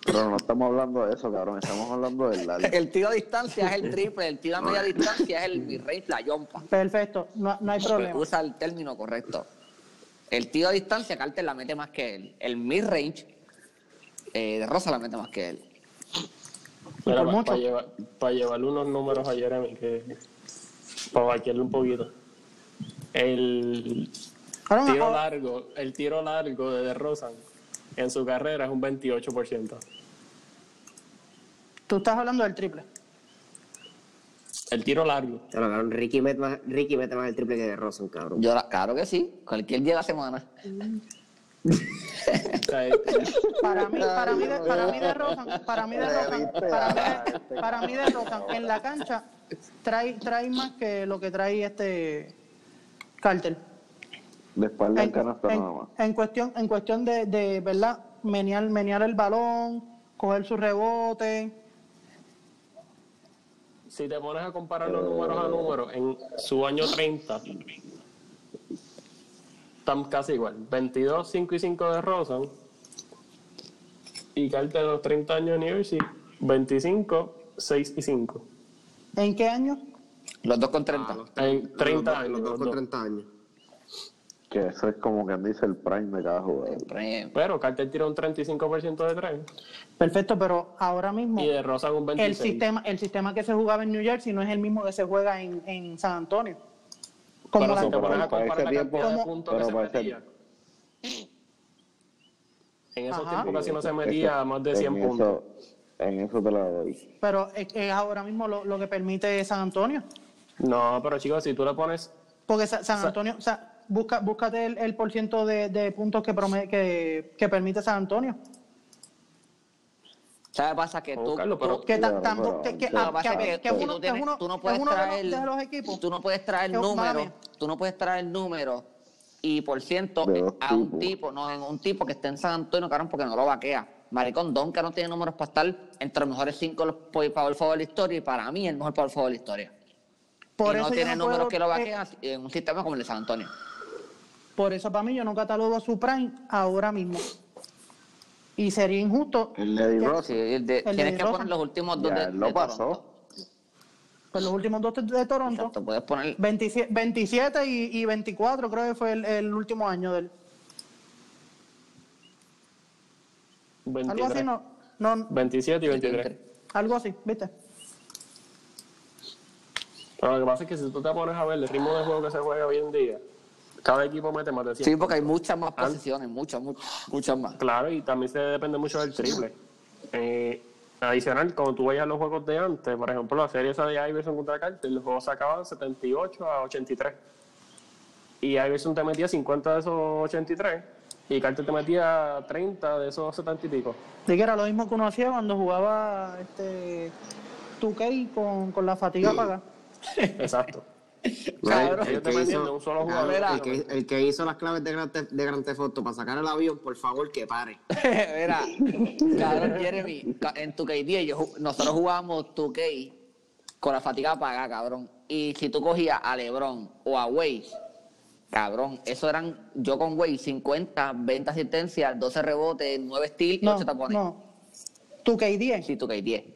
D: Pero no estamos hablando de eso, cabrón. Estamos hablando del.
C: El tiro a distancia es el triple, el tiro a media distancia es el mid-range, la yompa.
A: Perfecto, no, no hay problema.
C: Usa el término correcto. El tiro a distancia, Carter la mete más que él. El mid-range, eh, de Rosa la mete más que él.
E: Para
A: mucho.
E: llevar, pa llevarle unos números a Jeremy, que para vaquearle un poquito. El tiro largo, el tiro largo de DeRozan en su carrera es un 28%.
A: tú estás hablando del triple.
E: El tiro largo.
B: Claro, cabrón, Ricky mete más, Ricky mete más el triple que de Rosen, cabrón.
C: Yo, la- claro que sí, cualquier día de la semana.
E: O sea, el-
A: Para mí, para mí, de, para mí de <laughs> Rosan, para mí de Rosan, para mí de, para mí de Rosan, en la cancha trae, trae más que lo que trae este Carter.
D: De espalda en
A: En,
D: canasta
A: en-
D: nada más.
A: en cuestión, en cuestión de, de verdad, menear, menear el balón, coger su rebote.
E: Si te pones a comparar los números a números, en su año 30, están casi igual. 22, 5 y 5 de Rosan. Y Carter de los 30 años de New Jersey, 25, 6 y 5.
A: ¿En qué año?
C: Los dos con 30.
E: En 30 años.
F: Los dos
E: los
F: con
E: dos.
F: 30 años.
D: Que eso es como quien dice el prime de cada jugador.
E: Pero Carter tira un 35% de 3
A: Perfecto, pero ahora mismo
E: y de Rosan un 26%.
A: el sistema, el sistema que se jugaba en New Jersey no es el mismo que se juega en, en San Antonio. Como
E: Pero
A: la-
E: si te pones a
D: para
E: comparar
D: ese
E: la
D: tiempo-
E: cantidad de
A: como-
E: puntos que se
D: ese-.
E: En esos
A: Ajá.
E: tiempos casi no se
D: Eso-
E: metía más de 100
D: en
E: puntos.
D: Eso, en eso te la doy.
A: pero es, es ahora mismo lo, lo que permite San Antonio.
E: No, pero chicos, si tú le pones
A: Porque Sa- San
E: Sa-
A: Antonio, o sea, busca, búscate el, el por ciento de, de puntos que, prome- que, que permite San Antonio.
C: ¿Sabes qué pasa? Que tú,
A: Que,
C: tú no
A: es
C: puedes traer-
A: de los equipos.
C: Tú no puedes traer
A: Eh,
C: números, tú no puedes traer números y por ciento
D: dos
C: a un
D: tipos.
C: tipo, no, en un tipo que esté en San Antonio, cabrón, porque no lo vaquea. Maricón Don, que no tiene números para estar entre los mejores cinco los power forward de la historia y para mí el mejor power forward de la historia.
A: Por
C: y
A: eso
C: no tiene
A: no
C: números
A: puedo,
C: que lo
A: eh,
C: vaquean en un sistema como el de San Antonio.
A: Por eso para mí yo no catalogo su prime ahora mismo. Y sería injusto.
D: El de
A: que-
D: Ross,
C: Sí, el de-
A: El
C: tienes que poner los últimos dos
D: Ya,
C: de,
D: él lo
C: de
D: pasó.
C: Toronto.
A: Pues los últimos dos de, de Toronto.
C: Exacto, puedes poner
A: 27, 27 y, y 24 creo que fue el, el último año del.
E: 23,
A: Algo así, no, no,
E: 27 y 23.
A: algo así, ¿viste?
E: Pero lo que pasa es que si tú te pones a ver el ritmo de juego que se juega hoy en día, cada equipo mete más de 100.
C: Sí, porque hay muchas más posiciones, muchas, muchas, muchas más.
E: Claro, y también se depende mucho del triple. Eh, adicional, cuando tú veías los juegos de antes, por ejemplo, la serie esa de Iverson contra Carter, los juegos se acababan 78 a 83. Y Iverson te metía 50 de esos 83 y Carter te metía 30 de esos 70 y pico.
A: Sí que era lo mismo que uno hacía cuando jugaba este 2K con, con la fatiga apagada.
E: Exacto.
F: Cabrón,
E: de un solo
F: cabrón,
E: jugador.
F: el, que, el que hizo las claves de Grand Theft, de Grand Theft Auto para sacar el avión, por favor, que pare. <laughs>
C: Mira, cabrón, Jeremy, en tu K10, yo, ju- nosotros jugábamos tu K con la fatiga apagada, cabrón. Y si tú cogías a LeBron o a Wade, cabrón, eso eran, yo con Wade, 50, 20 asistencias, 12 rebotes, 9 steals y
A: No,
C: 8 tapones.
A: no. 2K10.
C: Sí, tu K10.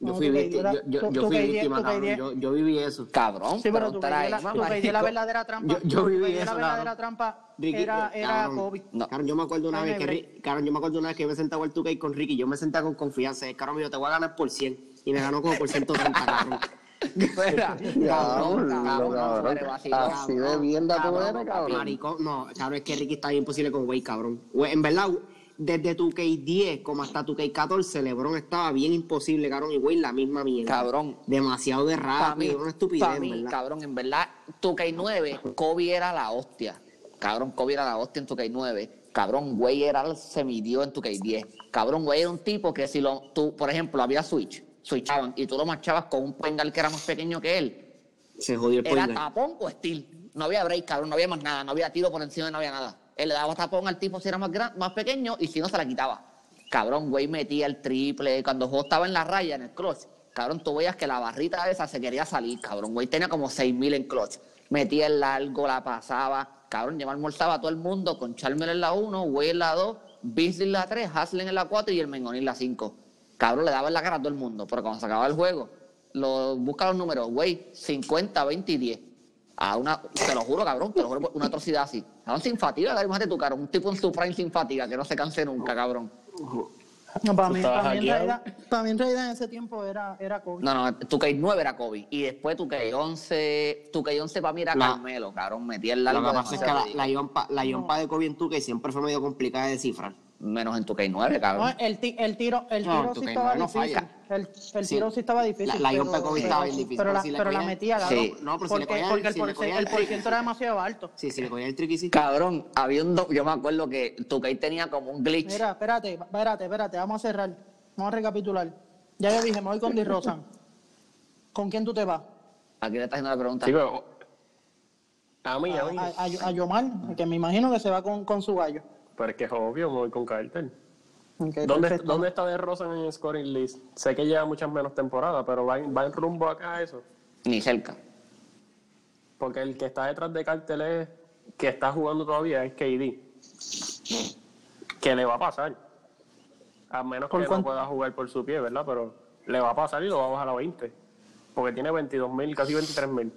F: Yo
A: No,
F: fui,
A: tú
F: víctima,
A: yo
F: yo, yo,
A: era-
F: yo
A: tú
F: fui
A: que
F: víctima,
A: tú que
F: cabrón. Yo, yo viví eso.
C: Cabrón,
A: Sí, pero 2K
C: pregúntale a
A: la,
C: Emma,
A: 2K la verdadera trampa.
F: Yo- viví
A: 2K
F: eso,
A: la verdadera
F: cabrón.
A: trampa
F: Ricky,
A: era,
F: eh,
A: era
F: cabrón.
A: Kobe.
C: No.
F: Cabrón, yo me acuerdo una vez que, cabrón, yo me acuerdo una vez que yo me sentaba al 2K con Ricky, yo me sentaba con confianza, eh, cabrón, yo te voy a ganar por 100 y me ganó como por 130, cabrón. <laughs>
C: Mira, cabrón, cabrón.
D: Así de mierda tú eres, cabrón.
F: Maricón, no, cabrón, es que Ricky está bien imposible con Wade, cabrón. Güey, En verdad, desde tu K10 como hasta tu K14, LeBron estaba bien imposible, cabrón, y Wade la misma mierda.
C: Cabrón.
F: Demasiado de rápido, una estupidez,
C: pa' mí,
F: ¿verdad?
C: cabrón, en verdad, tu K9, Kobe era la hostia. Cabrón, Kobe era la hostia en tu K9. Cabrón, güey era el semidio en tu K10. Cabrón, güey era un tipo que si lo, tú, por ejemplo, había switch, switchaban y tú lo marchabas con un pengal que era más pequeño que él,
F: Se jodió el
C: era tapón o steel. No había break, cabrón, no había más nada, no había tiro por encima, no había nada. Él le daba tapón al tipo si era más, gran, más pequeño y si no se la quitaba. Cabrón, güey metía el triple. Cuando juego estaba en la raya, en el clutch, cabrón, tú veías que la barrita esa se quería salir, cabrón. Güey tenía como 6.000 en clutch. metía el largo, la pasaba. Cabrón, yo me almorzaba a todo el mundo con Charmer en la 1, Way en la 2, Beasley en la 3, Haslem en la 4 y el Mengoni en la 5. Cabrón, le daba en la cara a todo el mundo, pero cuando se acababa el juego, lo, busca los números, Way, 50, 20 y 10. A una, te lo juro, cabrón, te lo juro, una atrocidad así. Cabrón, sin fatiga, imagínate tu cara, un tipo en su prime sin fatiga, que no se canse nunca, cabrón.
A: No, para, mí, para, mí en realidad, para mí en realidad en ese tiempo era, era COVID.
C: No, no, tu K 9 era Kobe. Y después tu K 11, tu K 11 para mí era
F: La-
C: Carmelo, cabrón. Metía el largo
F: Lo que pasa es que la, la yompa, la yompa de Kobe en 2K siempre fue medio complicada de descifrar.
C: Menos en tu K 9,
A: No,
C: cabrón.
A: el, ti- el tiro, el
F: No,
A: tiro
F: tu
A: sí estaba
F: no, no
A: difícil.
F: falla.
A: El, el
F: Sí.
A: tiro sí estaba difícil.
F: La- la
A: pero- pero-
F: estaba bien difícil,
A: Pero,
F: pero
A: la,
F: si
A: pero la metía, cabrón.
C: Sí.
F: No, pero si le
A: porque,
F: cogía-
A: porque el,
F: si cogía
A: el
F: el-
A: porciento era demasiado alto.
F: Sí, si le cogía el tricky, sí.
C: Cabrón, había un. do- Yo me acuerdo que tu K tenía como un glitch.
A: Mira, espérate, espérate, espérate, vamos a cerrar. Vamos a recapitular. Ya yo dije, me voy con Di. ¿Con quién tú te vas?
C: Aquí le estás haciendo la pregunta.
E: Chico, a mí, a mí.
A: A, a, a Yomar, que me imagino que se va con, con su gallo.
E: Pero es que es obvio, me voy con Carter.
A: Ok,
E: ¿Dónde. ¿Dónde está De Rosa en el scoring list? Sé que lleva muchas menos temporadas, pero va en, va en rumbo acá a eso.
C: Ni cerca.
E: Porque el que está detrás de Carter es que está jugando todavía es KD. Que le va a pasar. A menos
A: ¿Por
E: que no pueda jugar por su pie, ¿verdad? Pero le va a pasar y lo va a bajar a 20. Porque tiene 22 mil, casi 23 mil.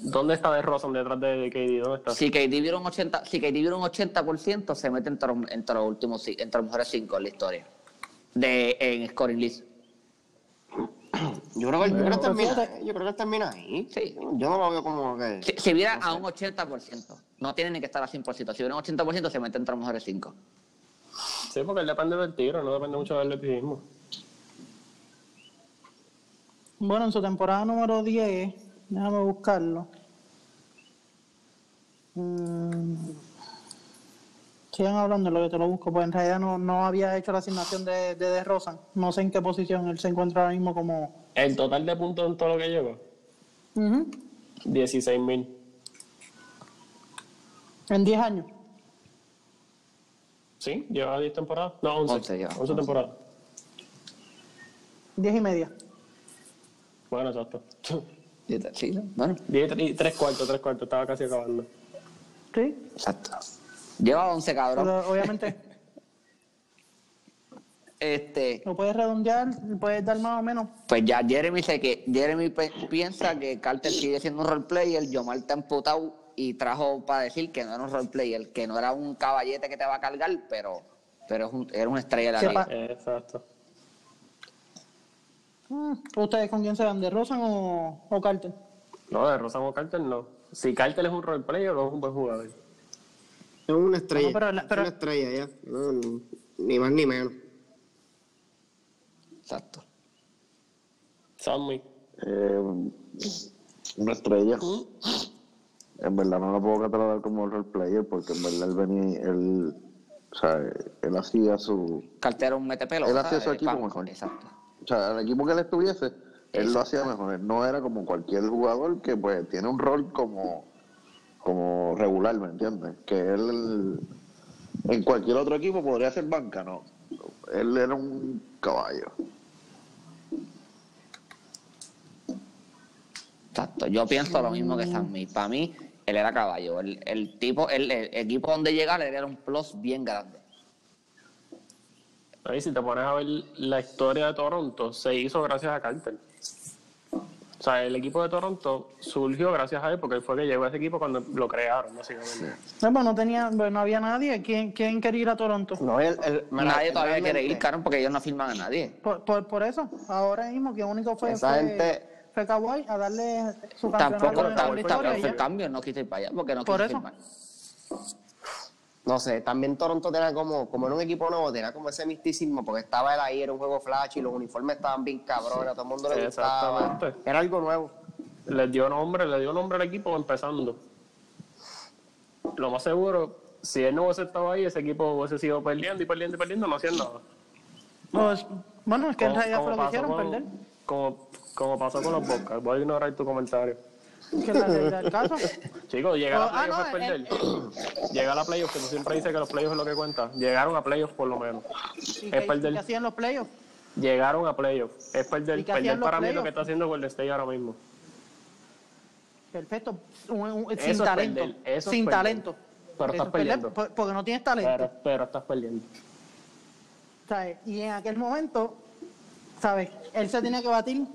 E: ¿Dónde está De Rosa detrás de KD? ¿Dónde está?
C: Si KD viera un 80%, si KD viera un 80% se mete entre, los- entre los últimos, entre los mejores 5 en la historia. De, en scoring list.
F: Yo creo que, yo creo que termina, yo creo que él termina ahí.
C: Sí.
F: Yo no lo veo como que...
C: Si, si viera a un 80%, no tiene ni que estar a 100%. Si viera un 80%, se mete entre los mejores 5.
E: Sí, porque él depende del tiro, no depende mucho del atletismo.
A: Bueno, en su temporada número 10, déjame buscarlo. Mm, Sigan hablando lo que te lo busco, pues en realidad no, no había hecho la asignación de, de De Rosa. No sé en qué posición él se encuentra ahora mismo como...
E: El total de puntos en todo lo que lleva,
A: Ujú,
E: 16 mil.
A: En 10 años.
E: ¿Sí? ¿Lleva 10 temporadas? No, 11.
C: 11 lleva.
E: 11 temporadas.
A: 10 y media.
E: Bueno, exacto. <laughs>
C: Sí, bueno,
E: 10 y 3 cuartos, 3 cuartos, estaba casi acabando.
A: Sí,
C: exacto. Lleva 11, cabrón.
A: pero obviamente <laughs>
C: Este,
A: lo puedes redondear, puedes dar más o menos.
C: pues ya Jeremy sé que Jeremy piensa que Carter sigue siendo un roleplayer, Yomar está emputado y trajo para decir que no era un roleplayer, que no era un caballete que te va a cargar, pero, pero es un- era una estrella de la
A: ¿Qué
C: liga.
A: pa-
E: Exacto.
A: Mm, ¿Ustedes con quién se van? ¿De Rosan o, o Carter?
E: No, de Rosa o Carter no. Si Carter es un roleplayer o es un buen jugador.
F: Es una estrella.
A: No, pero la- pero-
F: Es una estrella ya. No, no, ni más ni menos.
C: Exacto.
E: Sammy.
D: Eh, una estrella. En verdad no lo puedo catalogar como role player porque en verdad él venía, él, o sea, él hacía su,
C: Carter era un metepelo.
D: Él hacía su equipo mejor.
C: Exacto.
D: O sea, el equipo que él estuviese, él lo hacía mejor. Él no era como cualquier jugador que pues tiene un rol como, como regular, ¿me entiendes? Que él en cualquier otro equipo podría ser banca, no. Él era un caballo.
C: Exacto. Yo pienso lo mismo que Sammy. Para mí, él era caballo. El, el tipo, el, el equipo donde llegara él era un plus bien grande.
E: Ahí si te pones a ver la historia de Toronto, se hizo gracias a Carter. O sea, el equipo de Toronto surgió gracias a él porque él fue que llegó a ese equipo cuando lo crearon, básicamente.
A: No, pues no, tenía, pues no había nadie. ¿Quién, quién quería ir a Toronto?
B: No, él, él-
C: Nadie todavía quiere ir, Caron, porque ellos no firman a nadie.
A: Por, por, por eso, ahora mismo, que único fue,
B: Esa
A: fue,
B: gente-
A: fue Kawhi a darle su campeonato
C: Tampoco, tampoco
A: y
C: fue
A: ya.
C: cambio, no quise ir para allá porque no
A: Por
C: quise
A: eso.
C: firmar.
B: No sé, también Toronto tenía como, como en un equipo nuevo, tenía como ese misticismo, porque estaba él ahí, era un juego flash y los uniformes estaban bien cabrones, a todo el mundo le gustaba.
E: Exactamente.
B: Era algo nuevo.
E: Les dio nombre, le dio nombre al equipo empezando. Lo más seguro, si él no hubiese estado ahí, ese equipo hubiese sido perdiendo y perdiendo y perdiendo, no hacían nada.
A: Pues, bueno, es que en realidad fue lo que hicieron,
E: con-
A: perder.
E: Como, como pasó con los Bocas. Voy a ignorar tu comentario.
A: Que la realidad del caso.
E: Chicos, llegar
A: Oh,
E: a
A: ah,
E: playoffs
A: no,
E: es perder.
A: el- <clears throat>
E: Llegar a playoffs, que tú siempre dices que los playoffs es lo que cuenta. Llegaron a playoffs por lo menos.
A: ¿Y
E: Es
A: qué,
E: perder.
A: qué hacían los playoffs?
E: Llegaron a playoffs. Es perder,
A: ¿Y qué
E: perder para mí lo que está haciendo Golden State ahora mismo.
A: Perfecto. Un- un-
E: Eso
A: sin
E: es
A: talento.
E: perder, eso es
A: sin talento.
E: Pero estás
A: perder
E: perdiendo.
A: por- Porque no tienes talento.
E: Pero, pero estás perdiendo.
A: ¿sabes? Y en aquel momento, ¿sabes? Él se tenía que batir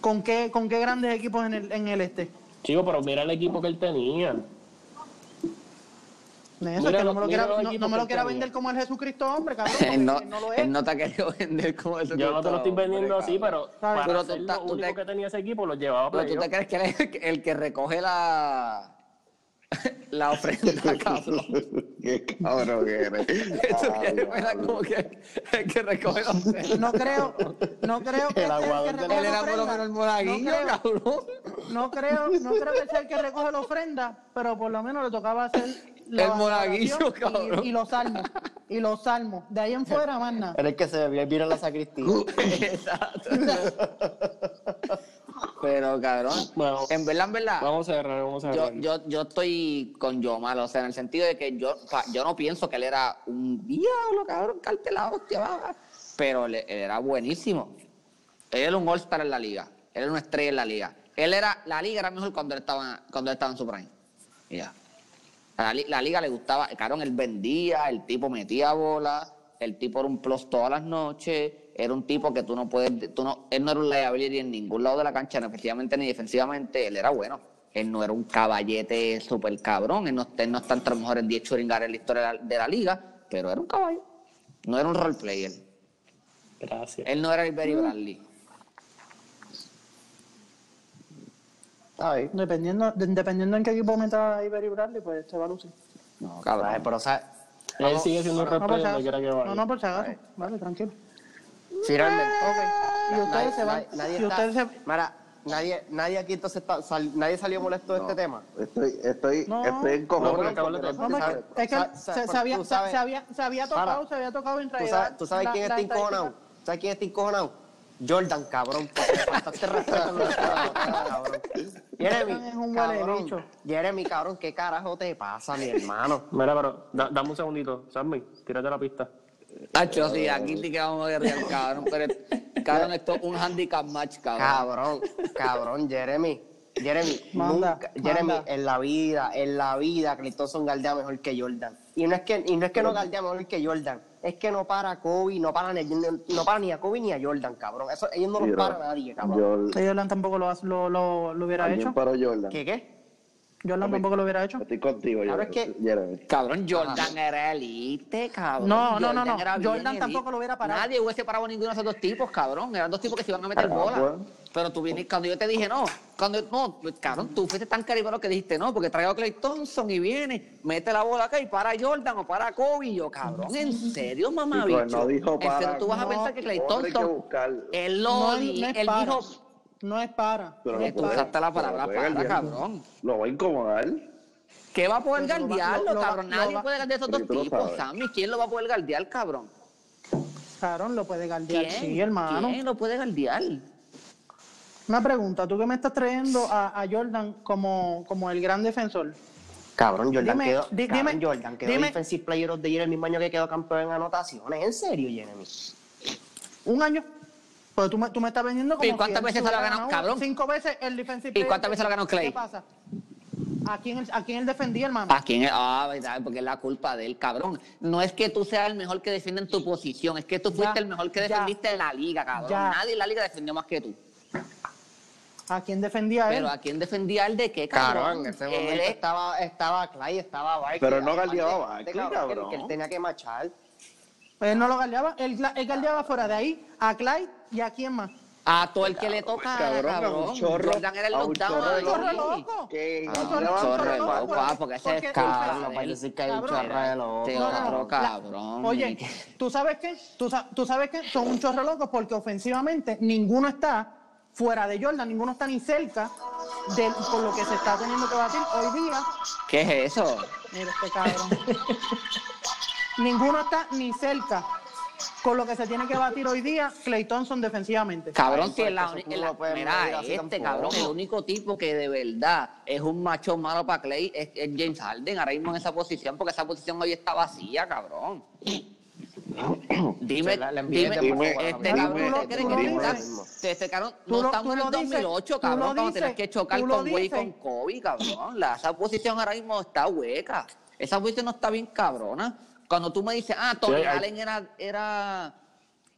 A: con qué, con qué grandes equipos en el, en el este.
E: Chico, pero mira el equipo que él tenía.
A: De eso,
E: Mira
A: que no me lo quiera, no, no me lo vender como el Jesucristo hombre, <laughs> cabrón.
C: él, no,
A: no lo es.
C: él no te ha querido vender como eso.
E: Yo no te lo estoy vendiendo así, pero
A: ¿Sabes?
E: para
C: Pero tú
E: ser
C: ta-
E: lo
C: tú
E: único
C: te-
E: que tenía ese equipo lo llevaba
C: Pero tú te crees que él es el, que- el que recoge la. <laughs> la ofrenda, <laughs> cabrón.
D: Qué cabrón que eres.
C: Eso
D: Ah,
C: que era como que el que recoge la ofrenda.
A: No creo, no creo que
E: El
A: sea
E: aguador
A: que
E: de
A: la
C: era por lo
A: ofrenda.
C: menos el monaguillo,
A: No creo,
C: cabrón.
A: no creo, no creo que sea el que recoge la ofrenda, pero por lo menos le tocaba hacer
C: El monaguillo, cabrón.
A: Y, y los salmos, y los salmos. De ahí en fuera, más nada.
B: Era el que se debía ir a la sacristía. <laughs>
C: Exacto. Pero, cabrón.
E: Bueno,
C: En verdad, en verdad.
E: Vamos a cerrar, vamos a
C: Yo,
E: cerrar.
C: yo, yo estoy con yo malo, o sea, en el sentido de que yo, o sea, yo no pienso que él era un diablo, cabrón, cartelado, hostia, va. pero él, él era buenísimo. Él era un all-star en la liga, él era una estrella en la liga. Él era, la liga era mejor cuando él estaba, cuando él estaba en su prime. Ya. La, la liga le gustaba, cabrón, él vendía, el tipo metía bola, el tipo era un plus todas las noches, era un tipo que tú no puedes, tú no, él no era un liability en ningún lado de la cancha, ni efectivamente ni defensivamente, él era bueno. Él no era un caballete súper cabrón, él no, él no está entre los mejores 10 churingares en la historia de la, de la liga, pero era un caballo. No era un role player.
E: Gracias.
C: Él no era el Berry Bradley.
B: Ay,
A: Dependiendo, de- dependiendo en qué equipo meta Ibery Bradley, pues se va a lucir.
C: No,
B: ay,
C: cabrón.
B: pero o sea,
E: Él sigue siendo un
A: No. No, no, por si acaso. Vale, tranquilo.
B: Finalmente.
A: Ok. Y ustedes se van.
B: nadie- nadie
A: Y
B: está-
A: ustedes se.
B: Mira, nadie, nadie aquí entonces está, sal- nadie salió molesto de
D: No.
B: este tema.
D: Estoy, estoy,
A: No.
D: estoy en cojones.
A: No,
D: no sabe.
A: es que
B: Sa-
A: se,
B: sa-
A: se
B: tú
A: había, se,
B: sabes-
A: se había, se había tocado, se había tocado en
B: ¿Tú
A: realidad.
B: sabes, tú sabes
A: la-
B: quién está encojonado? ¿Sabes quién está encojonado? Jordan, cabrón. porque le faltaste respeto a nuestra cabrón. Jeremy,
A: Jordan es un huele
B: cabrón.
A: bicho.
B: Jeremy, cabrón, ¿qué carajo te pasa, mi hermano?
E: Mira, pero da- dame un segundito. Sammy, tírate la pista.
C: Hacho, sí, aquí sí que vamos a guerrear, cabrón. Pero, cabrón, esto es un handicap match, cabrón.
B: Cabrón, cabrón, Jeremy. Jeremy,
A: Manda,
B: nunca, Jeremy, en la vida, en la vida, Thompson galdea mejor que Jordan. Y no es que, y no es que no galdea mejor que Jordan, es que no para Kobe, no para, ni, no para ni a Kobe ni a Jordan, cabrón. Eso, ellos no los para nadie, cabrón.
A: Jordan tampoco lo, lo, lo, lo hubiera hecho.
D: paró Jordan.
B: ¿Qué qué?
A: Jordan tampoco lo hubiera hecho.
D: Estoy contigo,
B: Claro, es que-
D: Jeremy.
C: Cabrón, Jordan era elite, cabrón.
A: No, no, no, no. Jordan
C: elite.
A: tampoco lo hubiera parado.
C: Nadie hubiese parado a ninguno de esos dos tipos, cabrón. Eran dos tipos que se iban a meter
D: Ah,
C: bola.
D: pues.
C: Pero tú vienes, cuando yo te dije no, cuando no, pues, cabrón, tú fuiste tan caribano que dijiste no, porque traigo a Clay Thompson y viene, mete la bola acá y para Jordan o para Kobe. Y yo, cabrón, ¿en serio, mamá?
D: Chico, él no dijo
C: ¿En serio
D: para-
C: tú vas a pensar que Clay
D: que
C: Thompson,
D: buscarlo.
C: él lo
A: No,
C: él
A: para.
C: dijo,
A: No es para.
D: Pero
A: no
D: no
A: es
C: tú
A: para.
C: usaste la palabra
D: no
C: para, cabrón.
D: Lo va a incomodar.
C: ¿Qué va a poder guardiarlo,
A: lo- lo va-
C: cabrón? Nadie puede guardiar esos dos tipos. Sammy. ¿Quién lo va a poder guardiar, cabrón?
A: Cabrón, lo puede guardiar.
C: ¿Quién?
A: Sí, hermano.
C: ¿Quién lo puede guardiar?
A: Una pregunta. ¿Tú que me estás trayendo a, a Jordan como, como el gran defensor?
B: Cabrón, Jordan
A: Dime,
B: quedó,
A: di-
B: cabrón,
A: dime,
B: Jordan quedó
A: dime.
B: Defensive Player of the Year el mismo año que quedó campeón en anotaciones. ¿En serio, Jeremy?
A: Un año. Pues tú me, tú me estás vendiendo como
C: ¿Y cuántas veces se lo ha ganado,
A: ganado
C: cabrón?
A: Cinco veces el defensive
C: ¿Y cuántas veces lo ganó Clay?
A: ¿Qué pasa? ¿A quién, él- a quién él defendía, hermano?
C: ¿A quién? Ah, verdad, porque es la culpa de él, cabrón. No es que tú seas el mejor que defiende en tu posición, es que tú fuiste
A: Ya,
C: el mejor que
A: ya.
C: defendiste en la liga, cabrón.
A: Ya.
C: Nadie en la liga defendió más que tú.
A: ¿A quién defendía él?
C: Pero ¿a quién defendía él de qué, cabrón?
B: Cabrón, en ese
C: Él
B: momento
C: es-
B: estaba, estaba Clay, estaba Barkley.
D: Pero no galdeaba a
B: que-
D: cabrón.
B: Que él tenía que machar.
A: Él no lo galdeaba. Él, él galdeaba fuera de ahí a Clyde y a quién más.
C: A todo el que le toca,
D: Cabrón, a un
C: cabrón.
D: chorro-
C: Jordan era el
D: a un
C: lockdown.
D: chorro de
C: ahí.
A: ¡Chorro loco!
D: Que
C: Ah,
A: Un
C: un
A: chorro- un loco,
C: loco, ah, porque ese es
A: porque-
B: Cabrón, puede decir que hay un
A: Cabrón.
B: chorro de loco.
C: Este
A: No, no, no.
C: otro
A: La-
C: cabrón.
A: Oye, ¿tú sabes qué? ¿Tú, sa- tú sabes qué? Son un chorro locos porque ofensivamente ninguno está fuera de Jordan, ninguno está ni cerca de por lo que se está teniendo que batir hoy día.
C: ¿Qué es eso?
A: Mira este cabrón. <laughs> ninguno está ni cerca con lo que se tiene que batir hoy día Clay Thompson defensivamente.
C: Cabrón,
B: pues,
C: en la,
B: no
C: la- mira,
B: así
C: este
B: tampoco.
C: cabrón, el único tipo que de verdad es un macho malo para Clay es, es James Harden, ahora mismo en esa posición, porque esa posición hoy está vacía, cabrón. Dime,
B: La-
C: dime, este cabrón,
D: Dime,
C: ¿tú crees
D: tú
C: que
D: lo
C: está-
B: dices.
C: este cabrón,
A: Tú
C: no
A: lo-
C: estamos
A: tú
C: en el
A: lo dices,
C: 2008,
A: tú
C: cabrón,
A: lo
C: cuando
A: dices,
C: tienes que chocar
A: tú lo
C: con Wade y
A: dices.
C: con Kobe, cabrón. La, esa posición ahora mismo está hueca. Esa posición no está bien cabrona. Cuando tú me dices, ah, Tony
E: Sí, hay-
C: Allen era, era,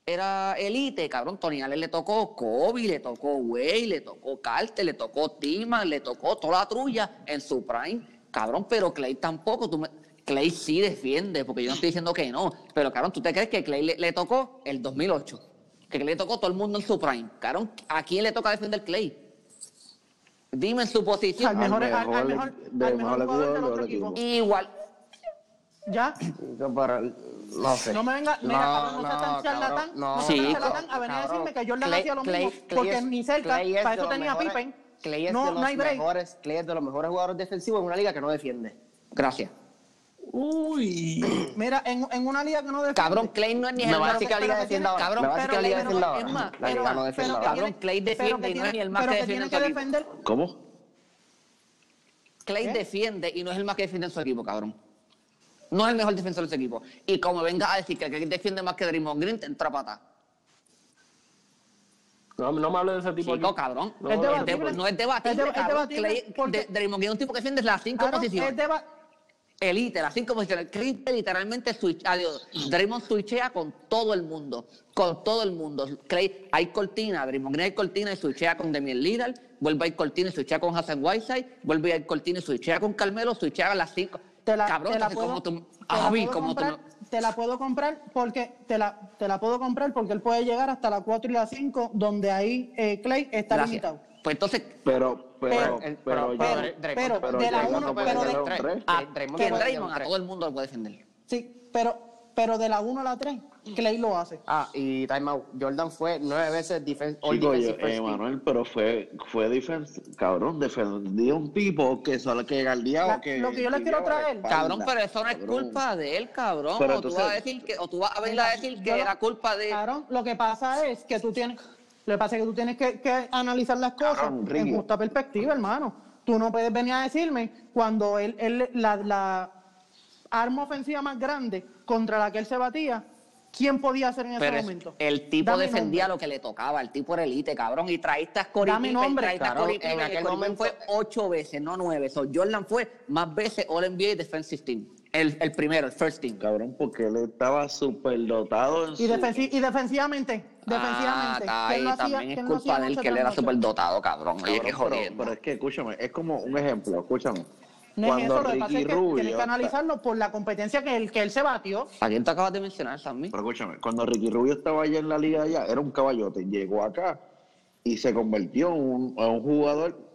C: era elite, cabrón. Tony Allen le tocó Kobe, le tocó Wade, le tocó Carter, le tocó Timan, le tocó toda la trulla en su prime. Cabrón, pero Clay tampoco. Tú me- Clay sí defiende, porque yo no estoy diciendo que no. Pero, cabrón, ¿tú te crees que Clay le, le tocó el 2008? Que Clay le tocó todo el mundo en su prime. Cabrón, ¿a quién le toca defender Clay? Dime su
A: Al
C: posición.
A: mejor,
D: Al mejor-
A: mejor,
D: de
A: al
D: mejor
A: mejor jugador del
D: jugador
A: otro
D: del
A: equipo.
D: equipo.
C: Igual.
A: Ya.
B: Pero, no sé.
A: No me venga, mira,
B: No,
A: cabrón, no, seas tan charlatán. No,
B: no,
A: seas tan
C: Sí,
A: charlatán a venir a decirme que Jordan
B: Clay-
A: hacía lo
B: Clay-
A: mismo.
B: Clay
A: porque
B: es-
A: ni cerca,
B: Clay
A: para eso
B: los
A: tenía
B: mejores-
A: Pippen.
B: Clay es
A: No,
B: de
A: no
B: los
A: hay break.
B: mejores, Clay es de los mejores jugadores defensivos en una liga que no defiende.
C: Gracias.
E: Uy. <coughs>
A: Mira, en, en una liga que no defiende.
C: Cabrón, Clay no es ni el
B: va a
C: más
B: decir que la liga
A: pero
B: defiende ahora.
C: cabrón,
B: Me va a decir que la
C: pero-
B: liga
C: pero-
B: defiende
C: es
B: ahora.
C: más,
B: La liga no defiende
A: pero
B: ahora.
C: Cabrón, Clay
A: pero
C: defiende y no es ni el más
A: pero
C: que defiende
A: tiene
C: en
A: que
C: su equipo.
A: defender.
D: ¿Cómo?
C: Clay
A: ¿Qué?
C: defiende y no es el más que defiende en su equipo, cabrón. No es el mejor defensor de su equipo. Y como venga a decir que Clay defiende más que Draymond Green, te entra pata.
E: No, no me hables de ese tipo.
C: Chico,
E: aquí.
C: cabrón.
E: No,
A: Es
E: no,
A: debatible.
C: De- no es debatible,
A: Es debatible
C: Clay-
A: porque-
C: de- Draymond Green es un tipo que defiende las cinco posiciones.
A: deba-
C: Elite, las cinco posiciones. Clay literalmente switch, adiós, Draymond switchea con todo el mundo. Con todo el mundo. Clay, hay cortina, Draymond Green hay cortina y switchea con Demian Lillard, vuelve a ir cortina y switchea con Hassan Whiteside, vuelve a ir cortina y switchea con Carmelo, switchea a las cinco.
A: Te la,
C: Cabrón,
A: te la puedo,
C: como tú,
A: te la puedo
C: como
A: comprar,
C: me-
A: te la puedo comprar porque te la, te la puedo comprar porque él puede llegar hasta la 4 y la 5 donde ahí eh, Clay está
C: Gracias.
A: limitado.
C: Pues entonces,
D: Pero, pero,
A: Pero-
D: pero,
B: pero- pero-
A: pero de la de,
D: un tres.
C: a,
B: Draymond
C: todo el mundo lo puede defender.
A: sí, pero, pero de la 1 a la 3, Clay lo hace.
B: Ah, y timeout. Jordan fue nueve veces defen all
D: Chico, yo, eh. Manuel, pero fue, fue defense, cabrón, defendía un tipo que solo que galdeaba que
A: lo que yo les quiero traer-
D: espalda,
C: Cabrón, pero eso no es
D: cabrón.
C: culpa de él, cabrón.
D: Pero
C: o tú
D: entonces-
C: vas a decir que, o tú vas a venir a decir que era culpa de.
A: Cabrón, lo que pasa es que tú tienes, lo que pasa es que tú tienes que, que analizar las cosas
D: Cabrón,
A: en justa perspectiva, hermano. Tú no puedes venir a decirme cuando él, él la, la arma ofensiva más grande contra la que él se batía, ¿quién podía hacer en ese
C: Pero
A: momento?
C: el tipo
A: Dame
C: defendía
A: nombre.
C: lo que le tocaba, el tipo era elite, cabrón. Y traíste a Corey
A: Dame
C: Pippen,
A: nombre.
C: traíste a
B: Cabrón,
C: Corey
B: en aquel
C: Corey
B: momento-
C: fue ocho veces, no nueve. So, Jordan fue más veces All NBA Defensive Team. El, el primero, el first team.
D: Cabrón, porque él estaba súper dotado en
A: Y,
D: su...
A: defensi- y defensivamente, defensivamente.
C: Ah,
A: ¿quién
C: ahí
A: hacía-
C: también es culpa de él que él era súper dotado, cabrón. Oye,
D: Cabrón,
C: qué
D: pero,
C: jodiendo.
D: pero es que escúchame, es como un ejemplo, escúchame.
A: No es
D: Cuando
A: eso, lo que pasa
D: Ricky
A: es que
D: Rubio
A: tienes que analizarlo por la competencia que él, que él se batió.
C: ¿A quién te acabas de mencionar, Sammy?
D: Pero escúchame, cuando Ricky Rubio estaba allá en la liga allá, era un caballote, llegó acá y se convirtió en un, en un jugador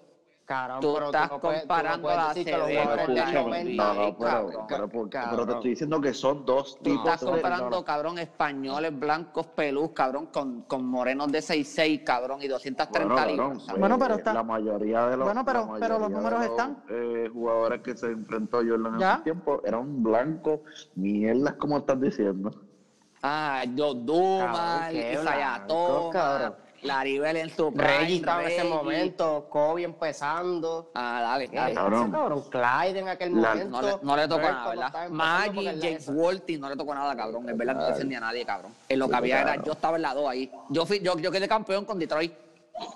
B: Cabrón,
C: Tú
B: pero
C: estás
B: no puedes- tú no
C: comparando
B: puedes
C: la
B: decir que los jugadores
C: con
B: del
C: la
B: 90
C: NBA,
D: no, no, pero,
C: cabrón.
D: pero, pero-
B: Cabrón.
D: pero te estoy diciendo que son dos
C: Tú
D: tipos
C: estás
D: de-
C: comparando,
D: no, no.
C: cabrón, españoles, blancos, pelús, cabrón, con, con morenos de 6'6", cabrón, y 230
D: Bueno,
C: libras.
D: cabrón,
C: ¿sabes?
A: Bueno, pero está-
D: La mayoría de los,
A: Bueno, pero-
D: la
A: pero los números
D: de los,
A: están.
D: eh, jugadores que se enfrentó Jordan en ese tiempo eran blancos, mierdas como estás diciendo.
C: Ah, Joe Dumas,
B: Cabrón,
C: Laribel en su prime,
B: Reggie estaba en ese momento, Kobe empezando.
C: Ah, dale,
B: ¿Qué
C: dale.
D: cabrón.
B: cabrón? Clyde en aquel
D: La-
B: momento.
C: No le, no le tocó nada, ¿verdad?
B: porque
C: James Worthy, no le tocó nada, cabrón. Es verdad, no defendía a nadie, cabrón. En lo que
D: Sí,
C: había era, yo estaba en la 2 ahí. Yo, fui, yo, yo quedé campeón con Detroit.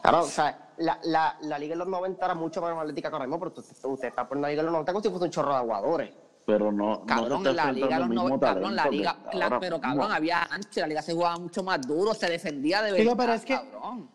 B: Claro, o sea, la, la, la liga de los 90 era mucho más atlética que ahora mismo, pero usted, usted está por la liga de los 90 como si fuese un chorro de aguadores.
D: Pero no,
C: Cabrón,
D: no
C: la liga, los
D: el mismo
C: no, cabrón, la liga,
D: que
C: la-
D: ahora
C: pero cabrón, había ancho, la liga se jugaba mucho más duro, se defendía de verdad.
A: Digo, pero es que-
C: cabrón.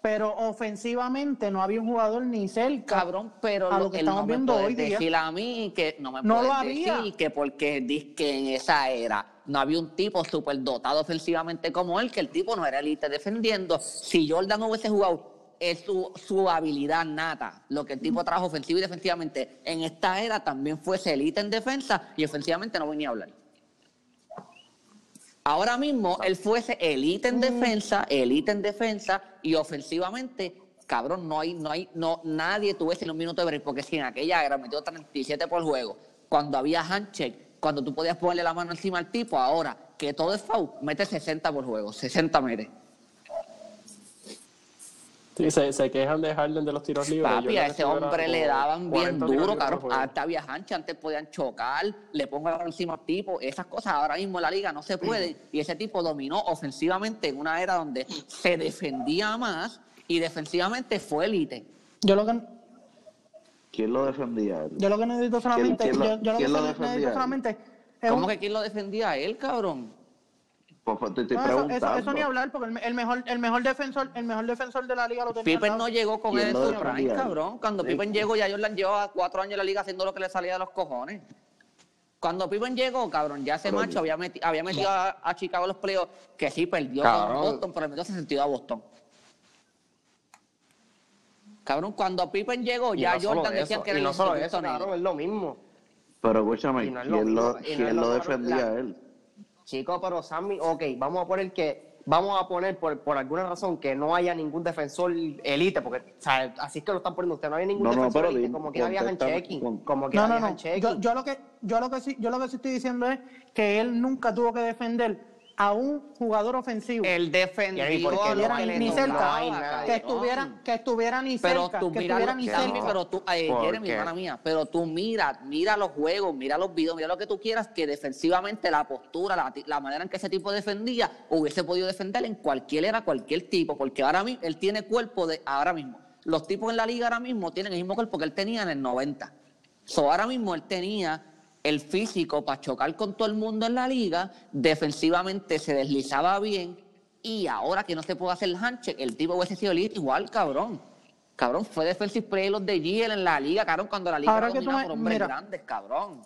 A: Pero ofensivamente no había un jugador ni cerca.
C: Cabrón, pero
A: a
C: lo,
A: lo que
C: no
A: estamos
C: me
A: viendo hoy día.
C: decir a mí que no me
A: No lo había.
C: decir que porque que en esa era no había un tipo súper dotado ofensivamente como él, que el tipo no era elite defendiendo. Si Jordan hubiese jugado es su, su habilidad nata, lo que el tipo trajo ofensivo y defensivamente en esta era también fuese elite en defensa y ofensivamente no voy ni a hablar. Ahora mismo él fuese elite en defensa, elite en defensa y ofensivamente, cabrón, no hay, no hay, no, nadie tuviese los minutos de break, porque si en aquella era metió 37 por juego, cuando había handshake, cuando tú podías ponerle la mano encima al tipo, ahora que todo es foul, mete 60 por juego, 60 mete.
E: Sí, se, se quejan de Harden de los tiros libres.
C: Papi, a ese hombre le daban bien
E: 40 tiros
C: duro, cabrón. Hasta ancha, antes podían chocar, le mano encima al tipo. Esas cosas ahora mismo en la liga no se pueden. Y ese tipo dominó ofensivamente en una era donde se defendía más y defensivamente fue élite.
A: Yo lo que,
D: ¿Quién lo defendía? a él?
A: yo lo que necesito solamente,
D: quién lo-
A: yo, yo lo que
D: lo defendía?
A: necesito solamente
C: ¿Cómo
A: un-
C: que quién lo defendía a él, cabrón?
D: Pues, pues, te estoy
A: no, eso,
D: preguntando.
A: eso, eso ni hablar, porque el, el mejor, el mejor defensor, el mejor defensor de la liga lo tenía.
C: Pippen no llegó con
D: ¿Quién
C: él en
D: lo
C: su
D: defendía
C: prime,
D: a él?
C: cabrón. Cuando Pippen llegó, ya Jordan llevaba cuatro años en la liga haciendo lo que le salía de los cojones. Cuando Pippen llegó, cabrón, ya ese
D: Pero-
C: macho había, meti- había metido a, a Chicago los playoffs, que sí perdió
B: Cabrón.
C: con Boston, pero metió 62 a Boston. Cabrón, cuando Pippen llegó, ya
B: no
C: Jordan decía
B: eso,
C: que era
B: y no
C: el
B: solo eso, cabrón, es lo mismo.
D: Pero escúchame,
B: no lo
D: ¿quién lo,
B: lo
D: defendía
B: la-
D: a él?
B: Chico, pero Sammy, ok, vamos a poner que, vamos a poner por, por alguna razón que no haya ningún defensor elite, porque, o sea, así es que lo están poniendo usted, no hay ningún
D: No, no,
B: defensor
D: pero
B: elite, como que viajan
D: contéstame,
B: checking,
D: con-
B: como que
A: No, no,
B: viajan
A: no.
B: checking.
A: Yo, yo lo que, yo lo que sí, yo lo que sí estoy diciendo es que él nunca tuvo que defender a un jugador ofensivo.
C: Él defendió
B: Y ahí, ¿por qué
C: a
B: no
C: lo
A: hay
C: que le
A: ni cerca?
B: No
A: que estuviera, que estuviera ni
C: Pero
A: cerca,
C: tú
A: que
C: mira,
A: estuviera ni cerca.
C: pero tú, ay,
B: ¿Por
C: Jeremy, hermana mía, pero tú mira, mira los juegos, mira los videos, mira lo que tú quieras, que defensivamente la postura, la, la manera en que ese tipo defendía, hubiese podido defender en cualquier era, cualquier tipo, porque ahora mismo él tiene cuerpo de, ahora mismo, los tipos en la liga ahora mismo tienen el mismo cuerpo que él tenía en el 90. So, ahora mismo él tenía el físico para chocar con todo el mundo en la liga, defensivamente se deslizaba bien, y ahora que no se puede hacer el handshake, el tipo hubiese sido igual, cabrón. Cabrón, fue defensive player los de GL en la liga, cabrón, cuando la liga
A: Ahora
C: era dominada
A: me-
C: por hombres
A: mira.
C: grandes, cabrón.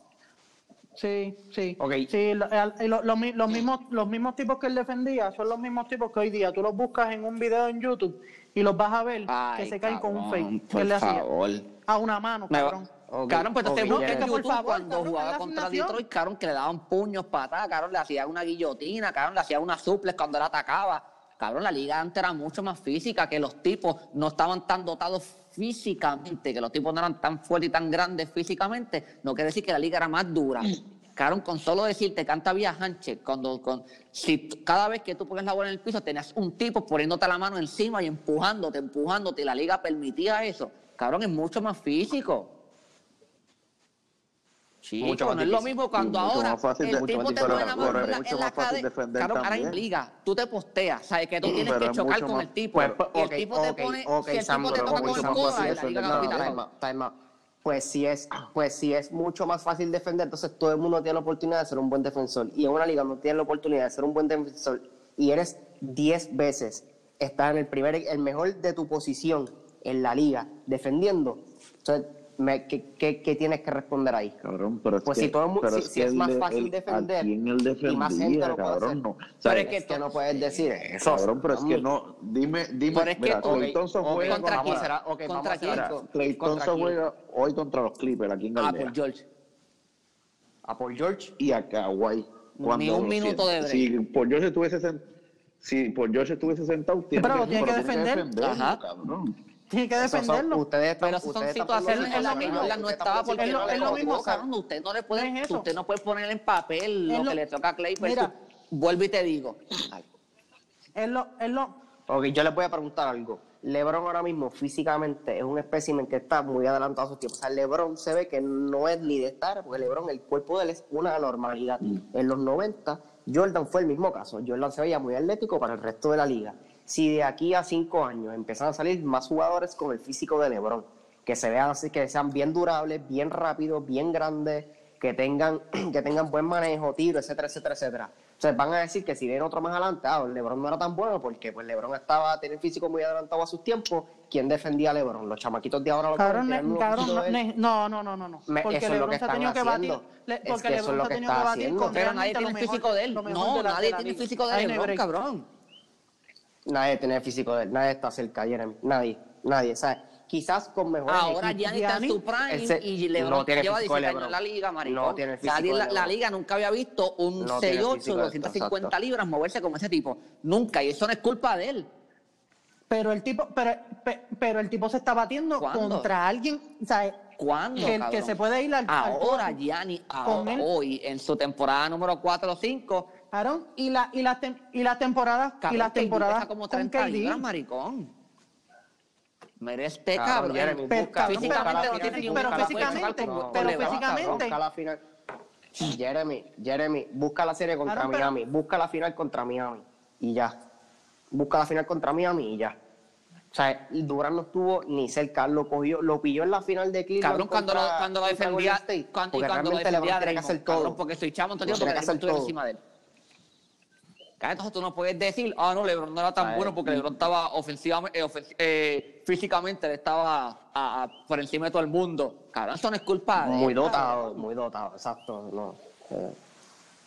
A: Sí, sí.
B: Ok.
A: Sí, lo- y lo- los, mi- los mismos, los mismos tipos que él defendía son los mismos tipos que hoy día tú los buscas en un video en YouTube y los vas a ver
C: Ay,
A: que se caen con un fake
C: por
A: hacía
C: favor.
A: a una mano, cabrón.
B: Ok,
C: Cabrón, pues entonces
B: ok,
C: busca
B: ya.
C: en
A: Que por
C: YouTube
A: favor,
C: cuando
A: cabrón,
C: jugaba contra
A: asignación.
C: Detroit, cabrón, que le daban puños, patadas, cabrón, le hacía una guillotina, cabrón, le hacía una suples cuando él atacaba. Cabrón, la liga antes era mucho más física, que los tipos no estaban tan dotados físicamente, que los tipos no eran tan fuertes y tan grandes físicamente, no quiere decir que la liga era más dura. Cabrón, con solo decirte que antes había handshake, cuando, con, si cada vez que tú pones la bola en el piso tenías un tipo poniéndote la mano encima y empujándote, empujándote, y la liga permitía eso. Cabrón, es mucho más físico. Chico, no es lo mismo cuando ahora el tipo te pone en la, en Cabrón, ahora
D: también.
C: implica, tú te posteas, sabes que tú tienes que chocar con el tipo.
B: Pues,
C: y el tipo te pone, si el tipo te toca con el codo, la liga.
B: Pues si es, pues si es mucho más fácil defender, entonces todo el mundo tiene la oportunidad de ser un buen defensor. Y en una liga no tienes la oportunidad de ser un buen defensor y eres 10 veces, estás en el primer, el mejor de tu posición en la liga defendiendo. Entonces, me- ¿qué, qué, qué tienes que responder ahí?
D: Cabrón, pero es
B: Pues
D: que,
B: si todo
D: pero
B: si-
D: es,
B: si
D: que
B: es más fácil defender,
D: ¿A quién él
B: y más gente
D: defendía,
B: lo puede
D: cabrón?
B: hacer.
D: No. O
C: Pero es que
B: no puedes decir eso.
D: Cabrón, pero es que no. Dime, dime.
C: Pero es que
D: mira, Thompson juega
C: ¿Contra quién?
B: a hacer- ok, vamos
C: ¿Contra
B: a
C: quién?
D: Clay
B: ¿Contra
D: Thompson
B: quién?
D: juega hoy contra los Clippers aquí en
C: Ah,
D: Galdea.
C: por George.
B: A Paul George.
D: y a Kawhi.
C: Ni un minuto de break.
D: Si por George estuviese sentado, si por George estuviese sentado, tiene
A: pero lo tiene que defender.
C: Ajá.
D: cabrón.
A: Tiene que
B: son-
A: defenderlo.
B: ustedes están-
C: Pero esas son situaciones en las que Jordan no estaba porque
A: Es lo-
C: no
A: es lo mismo.
C: Usted no le puede,
A: es eso.
C: usted no puede poner en papel lo
A: lo-
C: que le toca a Clay. pero
A: Mira.
C: tú- vuelvo y te digo.
A: Es lo, es lo,
B: Ok, yo les voy a preguntar algo. LeBron ahora mismo físicamente es un espécimen que está muy adelantado a su tiempo. O sea, LeBron se ve que no es ni de estar, porque LeBron, el cuerpo de él es una anormalidad. En los 90, Jordan fue el mismo caso. Jordan se veía muy atlético para el resto de la liga. Si de aquí a cinco años empiezan a salir más jugadores con el físico de LeBron, que se vean así, que sean bien durables, bien rápidos, bien grandes, que tengan, <clears throat> que tengan buen manejo, tiro, etcétera, etcétera, etcétera. Entonces van a decir que si viene otro más adelante, ah, LeBron no era tan bueno porque pues LeBron estaba, tenía el físico muy adelantado a sus tiempos. ¿Quién defendía a LeBron? Los chamaquitos de ahora lo
A: cabrón, ne- cabrón, no, ne- no, no, no, no, no.
B: Me-
A: Porque
B: eso es lo
A: LeBron
B: que están
A: tenido que batir,
B: haciendo.
A: le-
B: Es
A: porque
B: que eso es
A: LeBron
B: lo que está haciendo.
C: Pero nadie tiene el físico de él. No, nadie tiene el físico de LeBron, cabrón.
B: Nadie tiene el físico de él, nadie está cerca, Jeremy. Nadie, nadie. Sea, quizás con mejores
C: Ahora. Gianni está en su prime
B: se-
C: y LeBron
B: no tiene
C: lleva
B: físico de
C: 17 años en la liga, maricón.
B: No tiene el físico
C: Nadie-
B: de
C: la, la liga nunca había visto un
B: No tiene
C: 6'8",
B: físico de-
C: 250
B: exacto.
C: libras moverse como ese tipo. Nunca, y eso no es culpa de él.
A: Pero el tipo, pero, pe- pero el tipo se está batiendo
C: ¿Cuándo?
A: contra alguien, sea,
C: ¿Cuándo,
A: que, se puede ir al,
C: Ahora, Gianni, ahora, hoy, en su temporada número 4 o 5,
A: Aaron, y, la, y, las tem- y las temporadas, y las temporadas
C: como
A: con
C: 30
A: KD.
C: libras, maricón. Mira este
B: Cabrón,
C: cabrón.
A: Pero,
B: busca-
A: cabrón,
C: físicamente
B: la
C: no tiene
A: pero
B: busca la
A: físicamente,
B: final,
A: pero físicamente-
B: busca la final. Jeremy, Jeremy, busca la serie contra
A: Cabrón, pero-
B: Miami, busca la final contra Miami y ya. Busca la final contra Miami y ya. O sea, Durán no estuvo ni cerca, lo cogió, lo pilló en la final de Cleveland.
C: Cabrón, cuando lo, cuando lo defendía,
B: State,
C: cuando, y cuando lo defendía
B: tiene que hacer todo.
C: cabrón, porque soy chavo, entonces
B: Tiene
C: porque
B: que hacer todo.
C: encima de él. Entonces tú no puedes decir, ah, no, LeBron no era tan bueno porque LeBron estaba ofensivamente, eh, eh, físicamente, él estaba a- a- por encima de todo el mundo. Cabrón, eso no es culpa de
B: Muy dotado, muy dotado, exacto. No. Eh,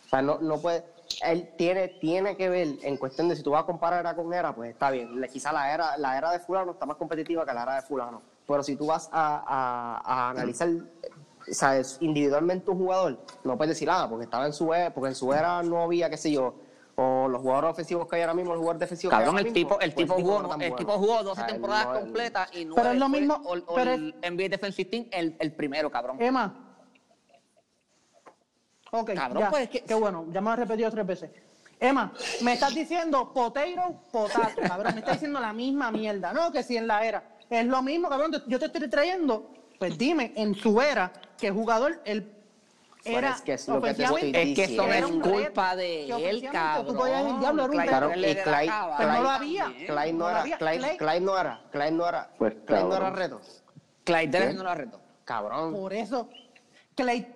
B: O sea, no, no puede. Él tiene, tiene que ver en cuestión de si tú vas a comparar era con era, pues está bien. Le- Quizá la era, la era de Fulano está más competitiva que la era de Fulano. Pero si tú vas a, analizar o sea, individualmente un jugador, no puedes decir, ah, porque estaba en su era, porque en su era no había, qué sé yo, o los jugadores ofensivos que hay ahora mismo, los jugadores defensivos que hay
C: Cabrón,
B: ahora
C: el
B: mismo,
C: tipo, el
B: pues
C: tipo jugó,
B: no
C: el
B: bueno.
C: tipo jugó 12
B: O sea, él
C: temporadas
B: no-
C: completas y no
A: Pero es lo mismo,
C: all- all
A: pero es-
C: NBA Defensive Team el, el primero, cabrón.
A: Emma. Ok,
C: Cabrón,
A: ya.
C: pues, es que-
A: Qué bueno, ya me lo he repetido tres veces. Emma, me estás diciendo potato, potato, cabrón. Me estás diciendo la misma mierda. No, que si en la era. Es lo mismo, cabrón. Yo te estoy trayendo, pues dime, en su era, que jugador,
B: Bueno,
A: era
B: es que es lo que te estoy
C: Es que eso no
A: era
C: es
A: un reto,
C: culpa de él, cabrón.
A: Tú podías decir, diablo, era un
C: Clyde
A: reto.
C: Era
B: Clyde-
C: cabrón
A: Pero no lo había.
B: Clyde no
A: No
B: era, Clyde,
A: Clyde-
B: Clyde no era, Clyde no era,
D: Pues,
B: Clyde no era
D: cabrón.
B: reto.
C: Clyde Drexler no lo arretó.
B: Cabrón.
A: Por eso, Clay,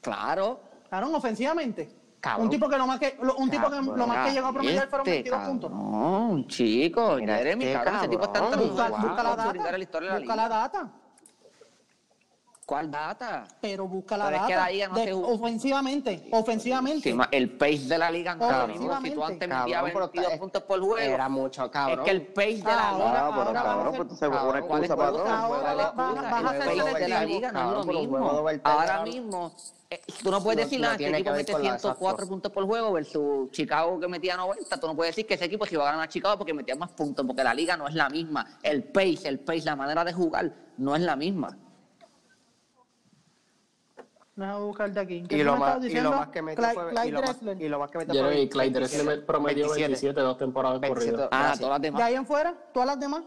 C: Claro.
A: cabrón, ofensivamente.
B: Cabrón.
A: Un tipo que lo más que, lo- un tipo que
B: Cabrón.
A: lo más que llegó a promediar fueron
C: Este
A: 22 puntos.
C: cabrón, chico,
B: Mira
C: Jeremy,
B: este
C: cabrón, ese tipo está
B: cabrón.
C: entrando
A: Busca, busca la data. Busca la data.
C: ¿Cuál data?
A: Pero busca la
C: Pero es
A: data.
C: que la liga no
A: de-
C: se
A: ofensivamente, ofensivamente.
C: Sí, el pace de la liga es lo mismo. Si tú antes metías
B: Cabrón, pero
C: 22
B: está-
C: puntos por juego,
B: Era mucho, cabrón.
C: es que el pace de la
A: Ahora-
C: liga...
D: Ah, pero cabrón, pues una
B: Cabrón,
C: ¿Cuál es
D: excusa para
C: excusa?
D: todo.
A: Ahora
C: ¿Cuál es
A: vas a hacer
C: de la liga no es
B: Cabrón,
C: lo mismo. Ahora
B: cabrón.
C: mismo, eh, tú no puedes decir, ah, este equipo mete
B: con la-
C: 104
B: exacto.
C: puntos por juego versus Chicago que metía 90. Tú no puedes decir que ese equipo se iba a ganar a Chicago porque metía más puntos, porque la liga no es la misma. El pace, el pace, la manera de jugar no es la misma.
A: Déjame buscarte aquí. ¿Qué
B: Y
A: tú
B: lo,
A: me
B: más, y lo más que metió fue.
A: Clyde
B: y, lo más, y lo más que metió fue.
E: Jeremy Clyde Drexler
B: 27,
E: promedió
B: 27.
E: 27 dos temporadas
B: 27.
E: corridas.
C: Ah, todas las
A: De
C: demás.
A: ahí en fuera, todas las demás.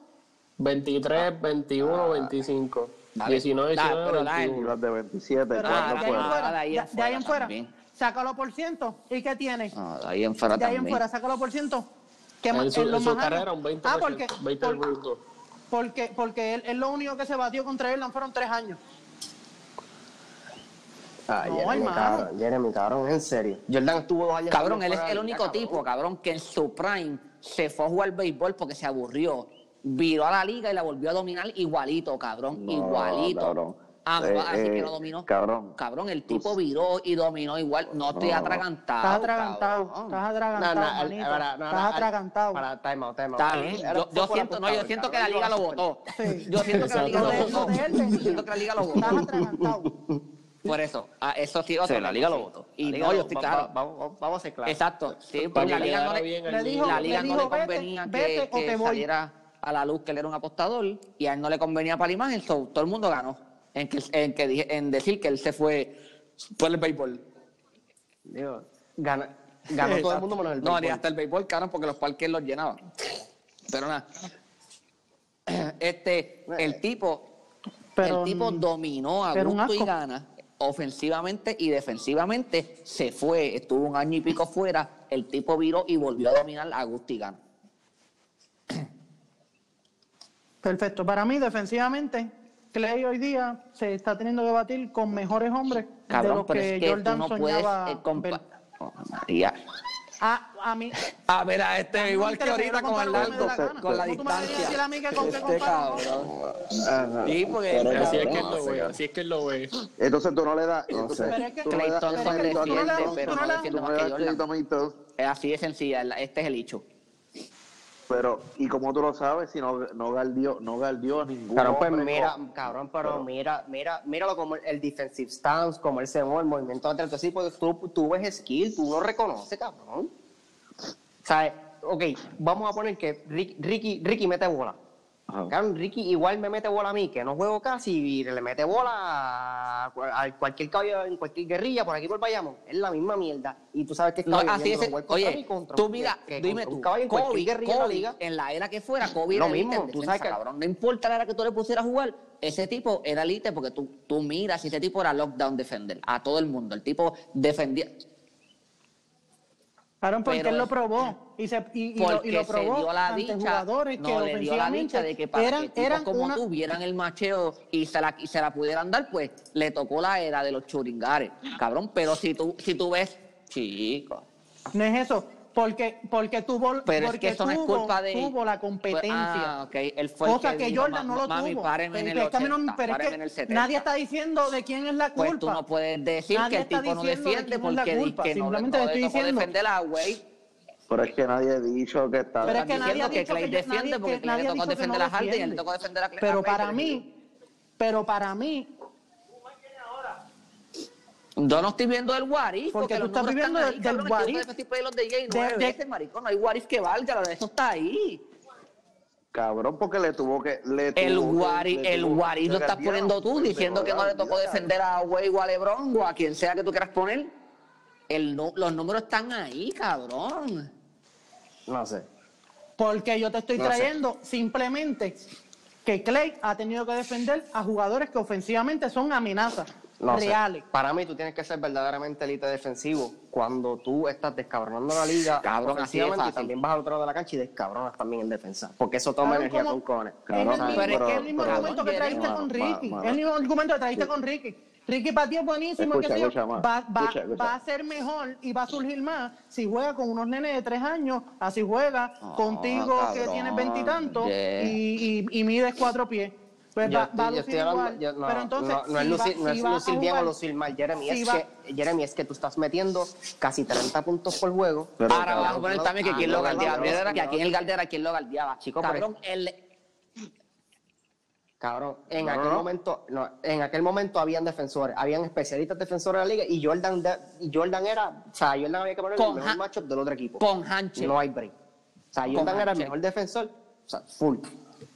E: 23, 21, 25.
C: Dale.
E: 19,
C: Dale,
E: 19,
C: pero dale.
E: 21.
D: Las de 27,
A: Pero
C: Ah,
A: de
D: ¿cuándo
A: ahí
D: fue?
A: en
C: ah,
A: fuera.
C: de ahí en
A: de- de
C: fuera
A: fuera. Sácalo por ciento. ¿Y qué tiene?
C: Ah, de ahí en fuera
A: de ahí en fuera, sácalo por ciento. ¿Qué más-
E: En su,
A: en
E: su carrera, un 20%.
A: Ah, porque,
E: 20
A: por-
E: puntos.
A: porque, porque él, él lo único que se batió contra Irland fueron tres años.
B: Ah,
A: No,
B: Jeremy,
A: hermano.
B: cabrón. Jeremy, cabrón, en serio. Jordan estuvo dos años.
C: Cabrón, él es el único
B: liga,
C: tipo, cabrón, que en su prime se fue a jugar béisbol porque se aburrió. Viró a la liga y la volvió a dominar igualito, cabrón.
D: No,
C: igualito.
D: cabrón.
C: Ah,
D: Eh,
C: vas a decir que
D: eh,
C: no dominó.
D: cabrón.
C: Cabrón, el tipo viró y dominó igual. No estoy
D: No.
C: atragantado.
A: Estás atragantado,
C: cabrón.
A: estás
B: No,
A: atragantado,
B: no, al-
A: manito.
B: ahora, no,
A: estás atragantado.
B: Para time out, time out.
C: Está bien. Yo, siento, no, yo siento que la liga lo votó.
A: Sí.
C: Yo siento que la liga lo votó. Yo siento que la liga lo
A: Estás
C: votó.
A: atragantado.
C: Por eso, ah, eso sí, otra,
B: Sí,
C: la liga lo votó. Y
B: liga
C: no, yo estoy
B: va-
C: claro.
B: va- Vamos, vamos a ser claros.
C: Exacto, sí,
E: Para
C: porque
E: que
C: la liga no le,
E: bien
A: Le
E: al
A: dijo-
C: la
E: niño.
C: liga
A: le
C: no
A: dijo,
C: le
A: "Vete,
C: convenía que,
A: vete o
C: que
A: te voy".
C: saliera a la luz que él era un apostador y a él no le convenía para la imagen, so, todo el mundo ganó en, que, en, que dije- en decir que él se fue por el béisbol.
B: Digo, gana- ganó todo el mundo menos el
C: No, ni
B: béisbol.
C: hasta el béisbol, cabrón, porque los parques los llenaban. Pero nada. <clears throat> Este, el tipo,
A: Pero,
C: el tipo dominó a gusto y gana ofensivamente y defensivamente se fue, estuvo un año y pico fuera, el tipo viró y volvió a dominar a gana.
A: Perfecto. Para mí, defensivamente, Clay hoy día se está teniendo que batir con mejores hombres de
C: Cabrón,
A: los
C: pero
A: que,
C: es que
A: Jordan
C: no puedes
A: soñaba.
C: eh,
A: ver.
C: Oh, María.
A: Ah, a mí.
C: A ver, a este
A: a
C: igual que ahorita con el largo,
A: la
C: con la
A: ¿Cómo tú me vas a
C: distancia.
A: decir a mí que con qué
C: Este cabrón. Sí, porque
E: Así es que él
D: No,
E: lo ve,
D: señor.
E: así es que él lo ve.
D: Entonces tú no le das.
A: Pero es que-
D: no
C: Clay Thompson
D: a
C: defiende,
D: Clay,
C: pero no
A: no le-
C: defiende más que
D: a
C: Jordan. Es así de sencilla, la- este es el hecho.
D: Pero, ¿y cómo tú lo sabes si no, no galdió, no galdió a ningún
B: Cabrón, pues mira,
D: con-
B: cabrón, pero
D: Pero-
B: mira, mira, míralo como el, defensive stance, como él se mueve, el movimiento de así, porque tú, tú ves skill, tú lo reconoces, cabrón. O sea, ok, vamos a poner que Ricky, Ricky, Ricky mete bola.
D: Ajá.
B: Cabrón, Ricky igual me mete bola a mí, que no juego casi, y le mete bola a, a cualquier caballo, en cualquier guerrilla, por aquí por Bayamón. Es la misma mierda. Y tú sabes que es
C: No,
B: caballo
C: así es.
B: mí,
C: Oye,
B: contra
C: tú mira,
B: que
C: dime tú,
B: caballo en cualquier
C: Kobe,
B: guerrilla de la
C: Kobe,
B: liga.
C: en la era que fuera, Kobe
B: Lo
C: era
B: mismo, tú
C: defensa,
B: sabes que-
C: cabrón. No importa la era que tú le pusieras a jugar, ese tipo era elite porque tú, tú miras, ese tipo era lockdown defender a todo el mundo. El tipo defendía.
A: Claro, porque
C: Pero
A: él lo probó. Y, se, y, y lo, y lo
C: se dio la
A: ante
C: dicha,
A: jugadores que
C: no le dio la dicha de que para
A: eran,
C: que
A: eran
C: como
A: una,
C: tú vieran el macheo y se, la, y se la pudieran dar, pues le tocó la era de los churingares, cabrón. Pero si tú, si tú ves, chico,
A: No es eso. Porque, porque tuvo,
C: pero es
A: porque
C: que eso no es
A: tuvo,
C: culpa de
A: tuvo la competencia.
C: Ah, ok, él fue el
A: cosa
C: que
A: que,
C: dijo,
A: Jordan
C: "Ma-
A: no lo
C: mami,
A: tuvo.
C: en
A: Pero
C: el
A: es que a mí no-
C: 80,
A: pero es
C: párenme
A: que
C: en el 70.
A: nadie está diciendo de quién es la culpa.
C: Pues tú no puedes decir
A: Nadie
C: que el tipo no
A: de
C: defiende
A: es la
C: porque di-
A: culpa,
C: que no,
A: simplemente
C: no
A: le estoy diciendo-
C: defender a güey.
D: Pero es que nadie ha dicho que está.
A: Pero es que nadie ha
C: que Clay defiende porque
A: que
C: Clay le tocó defender
A: no
C: a Harden y él tocó defender a Clay.
A: Pero para mí, pero para mí,
C: Yo no estoy viendo el what if,
A: Porque tú
C: los
A: estás viviendo
C: están
A: del-
C: ahí,
A: del
C: cabrón,
A: what
C: es que
A: if.
C: yo the game
A: De- de-
C: veces, maricón, no hay what if que valga, lo de eso está ahí.
D: Cabrón, porque le tuvo que. Le
C: El
D: tuvo le
C: el lo estás poniendo tú, diciendo que no le tocó defender a Wade o a LeBron o a quien sea que tú quieras poner. El, los números están ahí, cabrón.
B: No sé.
A: porque yo te estoy
B: No sé.
A: trayendo simplemente que Clay ha tenido que defender a jugadores que ofensivamente son amenazas
B: No sé. Para mí, tú tienes que ser verdaderamente elite defensivo cuando tú estás descabronando la liga.
C: Cabrón, así
B: y también vas al otro lado de la cancha y descabronas también en defensa. Porque eso toma
A: Cabrón,
B: energía con cojones.
A: Es
D: Cabrón,
A: el mismo,
C: pero-
A: es el mismo
C: pero-
A: argumento que trajiste
D: mano,
A: con Ricky.
D: mano.
A: Es el mismo argumento que trajiste con Ricky. Ricky para ti es buenísimo,
D: Escucha,
A: yo.
D: escucha,
A: va, va-
D: Escucha, escucha.
A: va a ser mejor y va a surgir más si juega con unos nenes de tres años, así juega
C: Ah,
A: contigo que tienes veintitantos
C: yeah.
A: y, y, y mides cuatro pies. Pues
B: Yo
A: va,
B: estoy-
A: va a
B: yo
A: lucir
B: estoy hablando- yo- no,
A: pero entonces,
B: no, no es
A: si va-
B: lucir, no
A: si
B: es lucir bien o lucir mal, Jeremy.
A: si
B: es,
A: va-
B: que, Jeremy, es que tú estás metiendo casi 30 puntos por juego.
D: Pero,
C: Ahora vamos a poner también que
B: ah,
C: quién lo galdeaba. que aquí en el galdera quién lo galdeaba.
B: Chico,
C: cabrón, el,
B: Cabrón, en
D: No,
B: aquel
D: no.
B: momento, no, en aquel momento habían defensores, habían especialistas defensores de la liga y Jordan, de- y Jordan era, o sea, Jordan había que poner
C: Con
B: el mejor matchup del otro equipo.
C: con handshake.
B: No hay break. O sea,
C: Con
B: Jordan era el mejor defensor, o sea, full.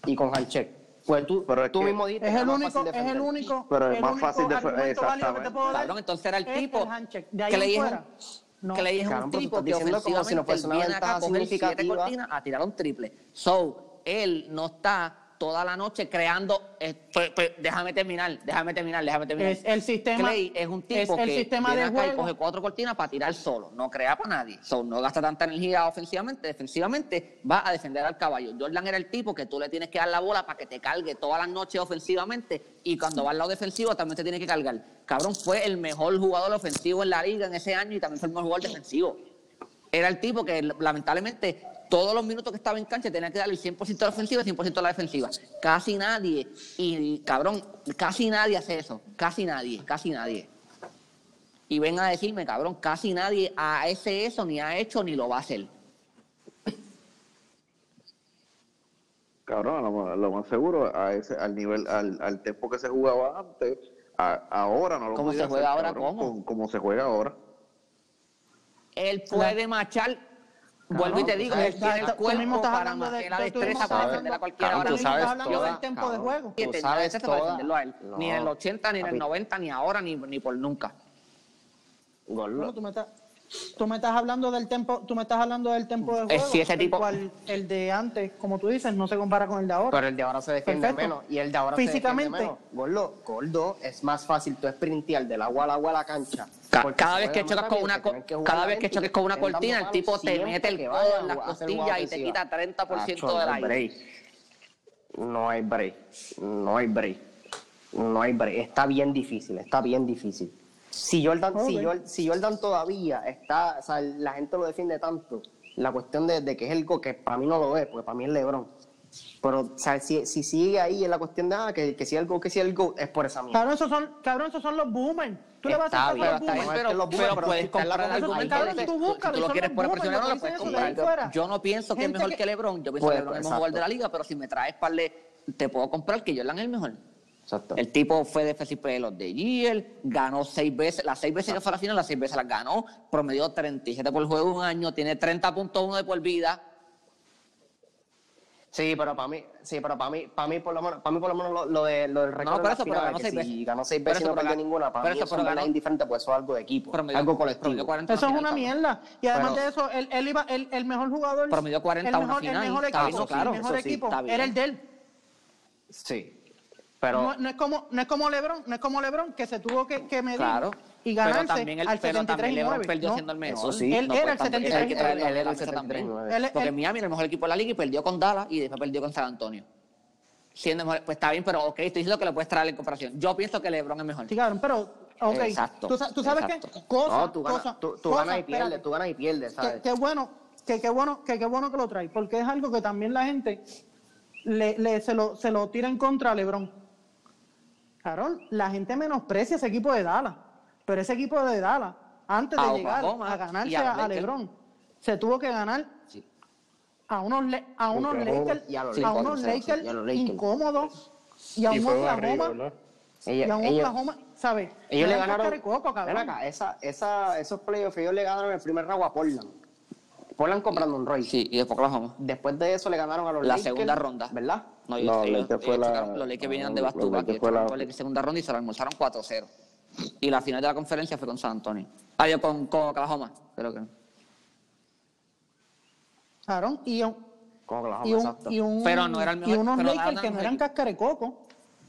B: Y con handshake. Pues tú,
D: Pero es
B: tú
D: que-
B: mismo dijiste
A: Es
B: que
A: el único, es el único,
D: Pero es
A: el
D: más fácil de-
A: que
D: exactamente.
C: Cabrón, entonces era el
A: es
C: tipo.
A: el. De ahí
C: es
A: fuera.
C: un,
A: No.
C: Clay es
B: Cabrón,
C: un tipo que
B: como si no
C: ofensivamente
B: una
C: viene acá a coger siete cortinas a tirar un triple. So, él no está toda la noche creando. eh, pues, pues, déjame terminar, déjame terminar, déjame terminar.
A: Es el sistema-
C: Clay es un tipo
A: es el
C: que
A: sistema
C: viene
A: de
C: acá y
A: juego.
C: coge cuatro cortinas para tirar solo. No crea para nadie. So, no gasta tanta energía ofensivamente. Defensivamente va a defender al caballo. Jordan era el tipo que tú le tienes que dar la bola para que te cargue todas las noches ofensivamente y cuando va al lado defensivo también te tiene que cargar. Cabrón, fue el mejor jugador ofensivo en la liga en ese año y también fue el mejor jugador defensivo. Era el tipo que lamentablemente todos los minutos que estaba en cancha tenía que darle el 100% a la ofensiva y 100% a la defensiva. Casi nadie, y cabrón, casi nadie hace eso. Casi nadie, casi nadie. Y ven a decirme, cabrón, casi nadie hace eso, ni ha hecho, ni lo va a hacer.
D: Cabrón, lo, más- lo más seguro, a ese, al nivel, al, al tiempo que se jugaba antes, a- ahora no lo
C: ¿Cómo se juega
D: hacer,
C: ahora?
D: cabrón,
C: ¿Cómo?
D: como se juega ahora.
C: Él puede machar, vuelvo y te digo, el
A: tú mismo
C: cuerpo
A: estás
C: para
A: hablando de-
C: machar la destreza para
A: hablando-
C: defender a cualquiera. Ahora
B: tú
C: mismo
A: del tiempo de juego.
B: Tú
C: tenía
B: sabes
C: destreza para
B: toda-
C: defenderlo a él. Ni en el 80, ni en el
B: Papi.
C: 90, ni ahora, ni, ni por nunca.
A: Tú me estás, tú me estás hablando del tiempo, tú me estás hablando del tiempo de juego.
C: sí, ese
A: el
C: tipo-
A: cual el de antes, como tú dices, no se compara con el de ahora.
B: Pero el de ahora se defiende
A: Perfecto.
B: menos. Y el de ahora
A: Físicamente.
B: se defiende menos. Gordo, gordo, es más fácil tú sprintear del agua al agua a la cancha. Porque
C: Cada vez que chocas con una
B: que
C: cada vez que choques con una cortina, el tipo te mete el codo en las costillas y te quita 30%
B: Acho,
C: del
B: no hay
C: aire.
B: No hay break. No hay break. No hay break. Está bien difícil, está bien difícil. Si Jordan, si,
A: Ok.
B: Jor- si Jordan todavía está, o sea, la gente lo defiende tanto, la cuestión de, de que es el go, que para mí no lo es, porque para mí es LeBron. Pero, sea, si, si sigue ahí en la cuestión de ah, que, que si el go, que si el go, es por esa mierda.
A: Cabrón, esos son, cabrón, esos son los boomers. Tú le vas a hacer los
B: bien,
A: boomers.
B: los
C: pero
B: pero
C: puedes comprar argumentos.
A: cabrón, tú búscalo,
C: tú lo quieres
A: los
C: poner
A: boomers,
C: presionar, no lo puedes
A: de
C: comprar. Yo no pienso que es mejor
A: que-
C: LeBron. Yo pienso
B: Pues,
C: que LeBron es el mejor jugador de la
B: exacto.
C: liga, pero si me traes par de... Te puedo comprar que Jordan es el mejor.
B: Exacto.
C: El tipo fue defensive player of the year, ganó seis veces, las seis veces que fue a la final, las seis veces las ganó, promedió 37 por juego un año, tiene 30.1 de por vida.
B: Sí, pero para mí, sí, pero para mí, para mí por lo menos, para mí por lo menos lo, lo de lo del récord
C: No,
B: de
C: por
B: la
C: eso, pero
B: final,
C: ganó
B: que
C: seis
B: si
C: veces.
B: ganó seis veces y no
C: pero
B: perdió
C: ganó-
B: ninguna, para
C: por
B: mí
C: eso,
B: eso
C: pero
B: es indiferente, pues eso es algo de equipo,
C: Promedió-
B: algo colectivo.
C: 40
A: Eso es una mierda. Y además
B: Pero-
A: de eso, él, él iba, el, el mejor jugador.
C: Promedió 40
A: el
C: a una
A: mejor,
C: final,
A: El mejor equipo,
C: claro,
A: el mejor
C: sí,
A: equipo
C: bien.
A: era el de él.
B: Sí. Pero
A: No, no es como, no es como LeBron, no es como LeBron que se tuvo que, que medir
C: Claro.
A: y
C: Pero
A: ganarse
C: también él,
A: al
C: pero
A: 73
C: también
A: y
C: LeBron
A: 9.
C: perdió
A: ¿no?
C: siendo el mejor.
B: Eso sí.
A: Él
C: No
A: era el
C: tampoco-
A: 73
C: él- él- él era el
B: Él era el
C: 73 y
B: 73 y
C: 9.
A: nueve.
C: Porque Miami era el mejor equipo de la liga y perdió con Dallas y después perdió con San Antonio. Siendo mejor, pues está bien, pero ok, estoy diciendo que lo puedes traer en comparación. Yo pienso que LeBron es mejor.
A: Sí, cabrón, pero, ok.
C: Exacto,
A: Tú, sa- tú sabes
C: exacto.
A: que cosa,
B: no, tú ganas,
A: cosa,
B: tú, tú
A: cosa,
B: ganas y pierdes,
A: espérate.
B: tú ganas y pierdes, ¿sabes?
A: que bueno, que qué bueno, que qué bueno que lo trae, porque es algo que también la gente le, le- se, lo, se lo tira en contra a LeBron. Carol, la gente menosprecia ese equipo de Dallas, pero ese equipo de Dallas, antes de
C: A
A: llegar a ganarse
C: a
A: a. LeBron, se tuvo que ganar
C: Sí.
A: a unos, Le- a unos Lakers,
B: a
A: unos Lakers incómodos y a un Oklahoma, y a un
B: ellos-
A: Oklahoma, ¿sabes?
B: ellos le ganaron.
A: cabrón.
B: Ven acá, esa, esa, esos playoffs ellos le ganaron el primer round a Portland. Portland con Brandon Roy.
C: Sí, y después Oklahoma.
B: Después de eso le ganaron a los
C: La
B: Lakers.
C: segunda ronda.
B: ¿Verdad?
C: No,
D: No,
C: ellos,
D: fue
C: ellos
D: la-
C: los Lakers venían de Bastuba, que
D: fue la-
C: Lakers segunda ronda y se lo almorzaron 4-0. Y la final de la conferencia fue con San Antonio. Ah, yo con, con Oklahoma, creo que.
A: Cabrón, y, un-
B: Con Oklahoma,
A: y, un,
B: exacto.
A: y, un-
C: Pero no era el
A: y
C: mejor-
A: unos
C: pero
A: Lakers que no eran cascarecoco.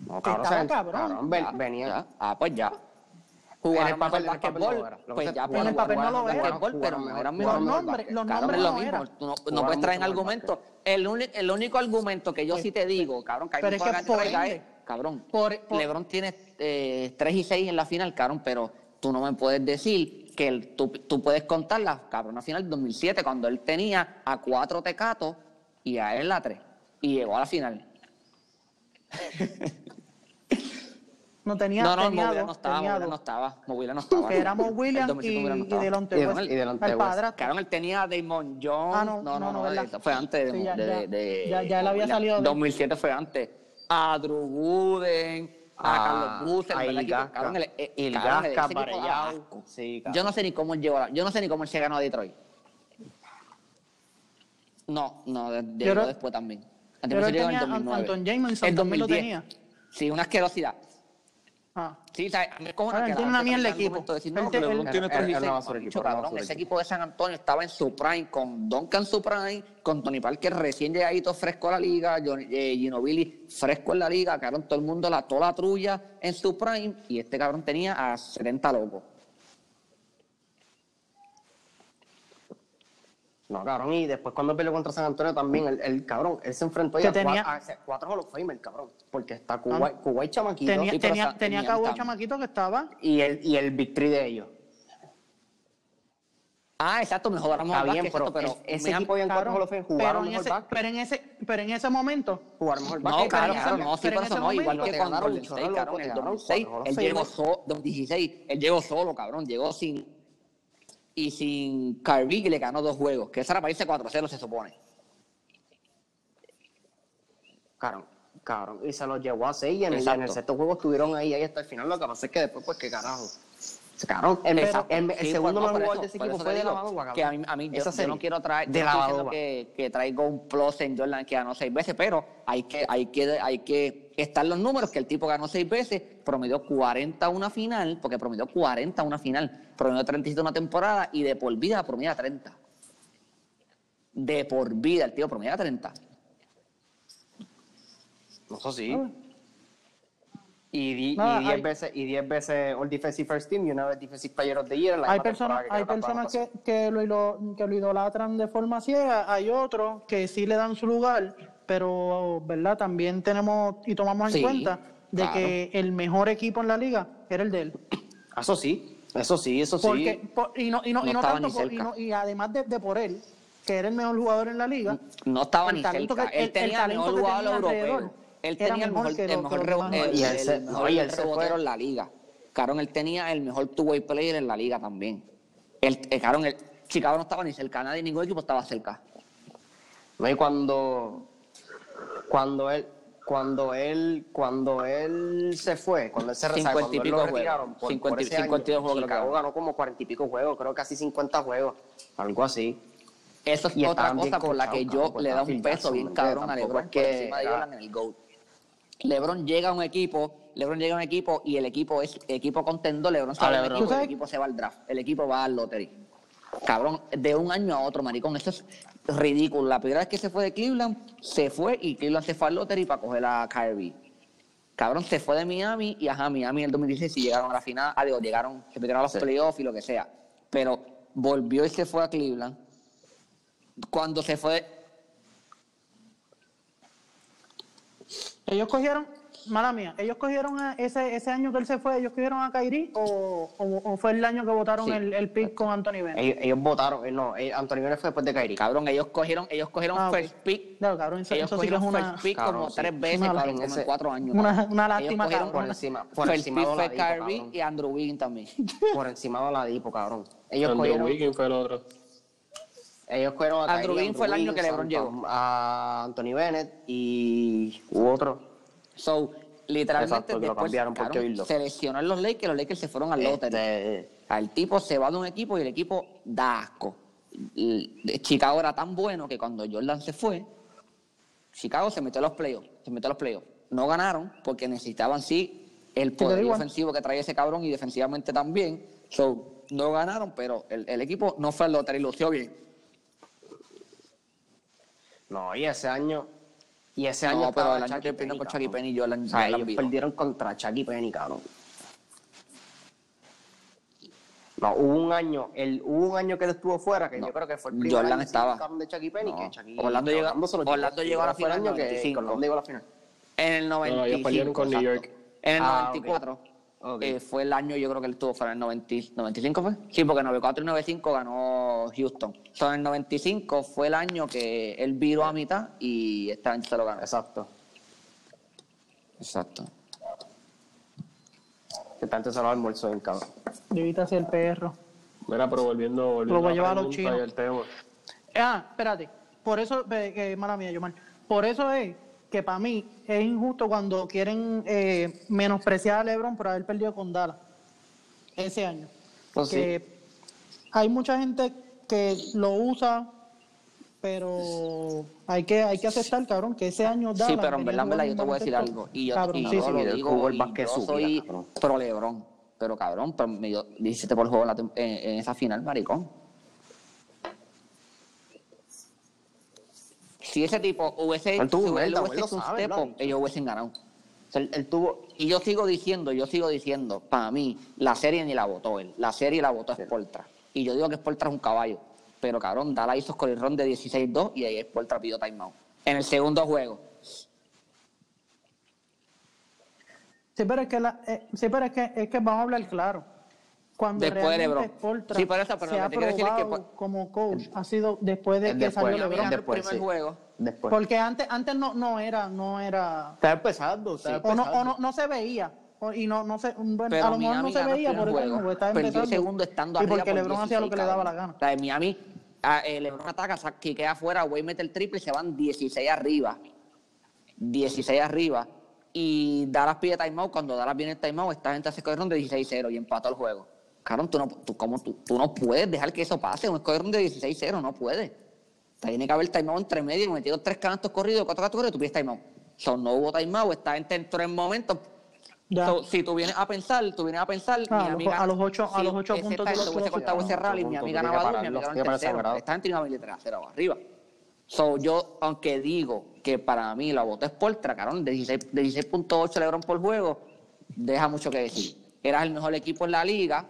B: No,
A: que estaba cabrón.
B: ven-
C: Ya,
B: venía.
C: ya. Ah, pues ya.
B: En
C: Jugaron
B: el papel-
C: mejor
B: en
C: basquetbol, pues ya,
B: en
C: pues,
A: el papel no lo era.
C: pero no eran
B: mejor.
A: Los nombres, los
C: Cabrón,
A: nombres no
C: mismo.
A: eran.
C: Tú no, puedes traer
B: mucho mejor
C: argumento. El, uni- el único argumento que yo sí te digo, cabrón, que hay
A: Pero es que por ende-
C: cabrón,
A: por- por-
C: LeBron tiene eh, 3 y 6 en la final, cabrón, pero tú no me puedes decir que el- tú, tú puedes contar la cabrón, la final del 2007 cuando él tenía a cuatro tecatos y a él la 3 y llegó a la final. <laughs>
A: No tenía,
C: no, no,
A: tenía dos,
C: no estaba,
A: tenía
C: no estaba, Mobley no estaba.
A: Que éramos
C: El
A: Williams
C: 2007
A: y, y. Delonte West,
B: y Delonte
A: el
B: West.
A: padrastro.
C: Cabrón, él tenía a Damon Jones.
A: Ah, no,
C: no, no,
A: no,
C: no, fue antes de,
A: Sí, ya-
C: de,
A: ya-
C: de-
A: ya- ya él había salido de-
C: 2007 fue antes. A Drew Wooden, a
B: Ah,
C: Carlos Buser,
B: a
C: el-
B: Varellao.
C: asco.
B: Sí, cabrón.
C: Yo no sé ni cómo él llegó, a- yo no sé ni cómo él se ganó a Detroit. No, no, de- llegó después también.
A: yo
C: Antes en el
A: tenía a
C: 2009.
A: Anton Jameson,
C: El
A: también lo
C: 2010.
A: tenía.
C: Sí, una asquerosidad.
A: Ah.
C: Sí, ¿sabes? A mí
A: Ahora,
C: que
A: tiene una mierda
C: traiga
A: equipo.
C: decir, no,
A: te-
C: que LeBron
A: él-
C: tiene
B: él-
C: 3 y
B: él no
C: 6.
B: va a ser equipo,
C: Macho,
B: él no va a
C: cabrón,
B: ser
C: ese
B: equipo.
C: de San Antonio estaba en su prime con Duncan su prime, con Tony Parker recién llegadito fresco a la liga, Johnny- eh, fresco en la liga, cabrón, todo el mundo la toda la trulla en su prime y este cabrón tenía a 70 locos.
B: No, cabrón, y después cuando peleó contra San Antonio también, el, el cabrón, él se enfrentó ya a,
A: tenía-
B: a cuatro Hall of Famer, cabrón, porque está Kuwait, Kuwait chamaquito
A: Tenía,
C: Sí,
A: tenía,
C: esa-
A: tenía
C: tenía tan-
A: Chamaquito que estaba.
B: y el, y el victory de ellos.
C: Ah, exacto, mejor ahora
B: Está bien, pero,
C: pero
B: es- ese equipo en cuatro Hall of Fame, jugaron
A: en
B: mejor
A: ese, pero, en ese, pero en ese momento,
B: Jugaron mejor
C: No, claro, claro, no, sí,
A: pero
C: por eso no, igual que
B: te
C: State,
B: ganaron,
C: cabrón,
B: te
C: en el
B: ganaron
C: 2006,
B: cuatro Hall of
C: él llegó solo, 2016, él llegó solo, cabrón, llegó sin y sin que le ganó dos juegos, que esa era para irse 4-0 se supone.
B: Cabrón, cabrón, y se los llevó a seis y en, el, en el sexto juego estuvieron ahí, ahí hasta el final, lo que pasa es que después, pues, qué carajo. Cabrón, el, el- el
C: Sí,
B: segundo
C: no,
B: mejor
C: eso,
B: de ese equipo fue de la
C: que a mí, a mí yo, yo no quiero traer,
B: De la
C: que, que traigo un plus en Jordan que ganó seis veces, pero hay que, hay que, hay que estar los números que el tipo ganó seis veces, promedió 40 una final, porque promedió 40 una final, promedió 37 una temporada y de por vida promedia 30. De por vida el tío promedia 30.
B: Eso sí. Y di-
A: Nada,
B: y 10
A: hay-
B: veces, y 10 veces All Defensive First Team y una vez Defensive Player of the Year. la
A: hay personas,
B: temporada
A: hay personas que, que, lo, que lo idolatran de forma ciega, hay otros que sí le dan su lugar, pero verdad también tenemos y tomamos en cuenta de
C: claro.
A: que el mejor equipo en la liga era el de él.
B: Ah, Eso sí, eso sí, eso sí.
A: Porque, por- y no, y no,
C: No
A: y no
C: estaba
A: tanto
C: ni
A: por- y,
C: cerca.
A: no- y además de, de por él, que era el mejor jugador en la liga,
C: No estaba ni cerca.
A: que- el-
C: él tenía
A: el
C: el mejor
A: que
C: jugador europeo. Él
A: era
C: tenía el
A: mejor
C: mejor, el mejor, el-
B: Y él
C: el
B: se-
C: mejor
B: no, y él
C: rebotero en la liga. Caron, él tenía el mejor two-way player en la liga también. El, eh, Caron, el, Chicago no estaba ni cerca, nadie, ningún equipo estaba cerca.
B: No, y cuando, cuando él, cuando él, cuando él se fue, cuando él se re-
C: Cincuenta
B: cuando
C: y
B: él
C: pico
B: lo
C: juegos.
B: retiraron por,
C: Cincuenta
B: por
C: y-
B: ese año,
C: cincuenta y dos juegos creo que
B: Chicago
C: ganó.
B: como cuarenta y pico juegos, creo casi 50 juegos, algo así.
C: Eso es
B: Y
C: otra cosa por la que yo
B: cabrón,
C: le da un peso bien
B: ¿me
C: cabrón a? LeBron por
B: es que
C: encima de Jordan en el GOAT. LeBron llega a un equipo, LeBron llega a un equipo y el equipo es equipo contendo, LeBron
B: Ah,
C: va a un
B: LeBron.
C: equipo,
A: ¿Tú
C: el equipo se va al draft, el equipo va al lottery. Cabrón, de un año a otro, maricón, eso es ridículo. La primera vez que se fue de Cleveland, se fue y Cleveland se fue al lottery para coger a Kyrie. Cabrón, se fue de Miami y ajá, Miami en el 2016 sí llegaron a la final, adiós, llegaron, se metieron a los playoffs y lo que sea. Pero volvió y se fue a Cleveland. Cuando se fue,
A: Ellos cogieron, mala mía, ellos cogieron a ese, ese año que él se fue, ellos cogieron a Kyrie o, o, o fue el año que votaron
C: Sí.
A: el, el pick con Anthony Bennett.
B: Ellos, ellos votaron, eh, no, eh, Anthony Bennett fue después de Kyrie.
C: cabrón, ellos cogieron, ellos cogieron
A: Ah,
C: first pick.
A: Claro, cabrón, eso,
C: ellos
A: eso sí que es
C: cogieron
A: una,
C: first pick
B: Cabrón,
C: como
B: sí.
C: tres veces,
A: Una-
C: cabrón,
B: en
C: como en
B: ese-
C: cuatro años.
A: una-
C: cabrón.
A: una
C: Ellos
A: lástima,
C: cogieron
A: cabrón.
B: Por encima, por
C: first
B: encima
C: pick
B: de cabrón.
C: y Andrew Wiggins también.
B: Por encima de Oladipo, cabrón. Ellos
E: Andrew
B: cogieron,
E: Wiggins fue el otro.
B: Ellos cogieron a
C: Andrew
B: Kyrie,
C: Wiggins fue el año que LeBron
B: a-
C: llegó.
B: A Anthony Bennett y hubo otro.
C: So, literalmente
B: Exacto, que lo
C: después
B: cambiaron por Kevin Love.
C: se los Lakers, los Lakers se fueron al lottery.
B: Este,
C: El tipo se va de un equipo y el equipo da asco. Y Chicago era tan bueno que cuando Jordan se fue, Chicago se metió a los playoffs. Se metió a los playoffs. No ganaron porque necesitaban sí el poder ofensivo que traía ese cabrón y defensivamente también. So, no ganaron, pero el, el equipo no fue al lottery, lució bien.
B: No, y ese año. Y ese año.
C: No, pero el año
B: Chucky
C: que perdieron con Chucky. Penny y Jordan,
B: O sea, ellos perdieron contra Chucky Penny, cabrón. No, hubo un año, el, hubo un año que él estuvo fuera, que
C: No.
B: yo creo que fue el primer
C: Jordan
B: año,
C: estaba.
B: de Chucky Penny,
C: No.
B: que Chucky
C: Orlando llegó-
B: Orlando
C: llegó a la final
B: año que
C: 95.
B: Orlando llegó a la final.
C: En el 95.
E: No, ellos perdieron con New. York.
C: En el
B: Ah,
C: 94
B: ok.
C: eh, fue el año, yo creo que él estuvo fuera en el 90 95, ¿fue? Sí, porque en 94 y 95 ganó Houston. So, en el 95 fue el año que él viró a mitad y este año se lo ganó.
B: Exacto.
C: Exacto.
B: Que tanto se lo almorzó en cabrón.
A: Debiste hacer el perro.
E: Mira, pero volviendo, volviendo
A: Lo voy a llevar a los chinos.
E: el tema.
A: Ah, espérate. Por eso, eh, que mala mía, Yomar. Por eso es que para mí es injusto cuando quieren eh, menospreciar a LeBron por haber perdido con Dallas ese año.
B: Pues sí.
A: que hay mucha gente que lo usa, pero hay que hay que aceptar, cabrón, que ese año Dallas
C: Sí, pero en verdad, en verdad, yo te voy a decir algo. Y yo,
A: Cabrón,
C: y
A: sí,
C: yo
A: sí.
C: lo digo,
B: el
C: y yo soy
B: cabrón.
C: pro Lebron. Pero cabrón, pero me dio 17 por juego en, la tem- en- en esa final, maricón. Si ese tipo hubiese
B: Él tuvo
C: si
B: mierda,
C: hubiese
B: él lo
C: hecho un
B: sabe,
C: step up, ellos hubiesen ganado.
B: O sea, él, él tuvo.
C: Y yo sigo diciendo, yo sigo diciendo, para mí, la serie ni la votó él. La serie la votó Sportra. Y yo digo que Sportra es un caballo. Pero cabrón, Dala hizo escolirrón de 16-2 y ahí Sportra pidió timeout. En el segundo juego.
A: Sí, pero es que, la, eh, sí, pero es que, es que vamos a hablar claro. Cuando
C: Después de LeBron. Sí, eso, pero
A: se ha
C: decir que,
A: probado
C: pues,
A: como coach ha sido después de que
B: después,
A: salió LeBron.
B: después.
C: el primer
B: sí.
C: juego.
B: Después.
A: Porque antes, antes no, no era, no era,
B: Está empezando, está
A: o no,
B: empezando.
A: o no, no se veía. O- y no, no se, bueno,
C: Pero
A: a lo mejor no se veía por
C: primer
A: eso mismo, estaba
C: Perdió
A: empezando.
C: segundo estando
A: y
C: arriba
A: porque
C: por
A: LeBron hacía lo
C: 16,
A: que le daba la gana.
C: O sea, Miami, ah, eh, LeBron ataca, sa- quiquea afuera, Güey mete el triple y se van 16 arriba. 16 arriba. Y Dallas pide timeout. Cuando Dallas viene el timeout, esta gente hace escuadrón de 16-0 y empató el juego. Cabrón, tú no, tú, ¿cómo tú, tú no puedes dejar que eso pase. Un escuadrón de 16-0, no puede. Tiene que haber timeout entre medio, metido tres canastos corridos, cuatro canastos corridos, tú pides timeout. So, no hubo timeout, esta gente entró en momentos. So, si tú vienes a pensar, tú vienes a pensar,
A: Ah, a
C: Miami
A: los- a los ocho- a
C: si
A: los ocho
C: ese
A: puntos tú
C: hubiese cortado ese rally, ganaba ganaba
B: tiene que
C: en
B: pararse
C: tercero. Esta gente iba a meter 3-0 arriba. So, yo, aunque digo que para mí la voto es por cabrón, de 16 de 16.8 LeBron por juego, deja mucho que decir. Eras el mejor equipo en la liga,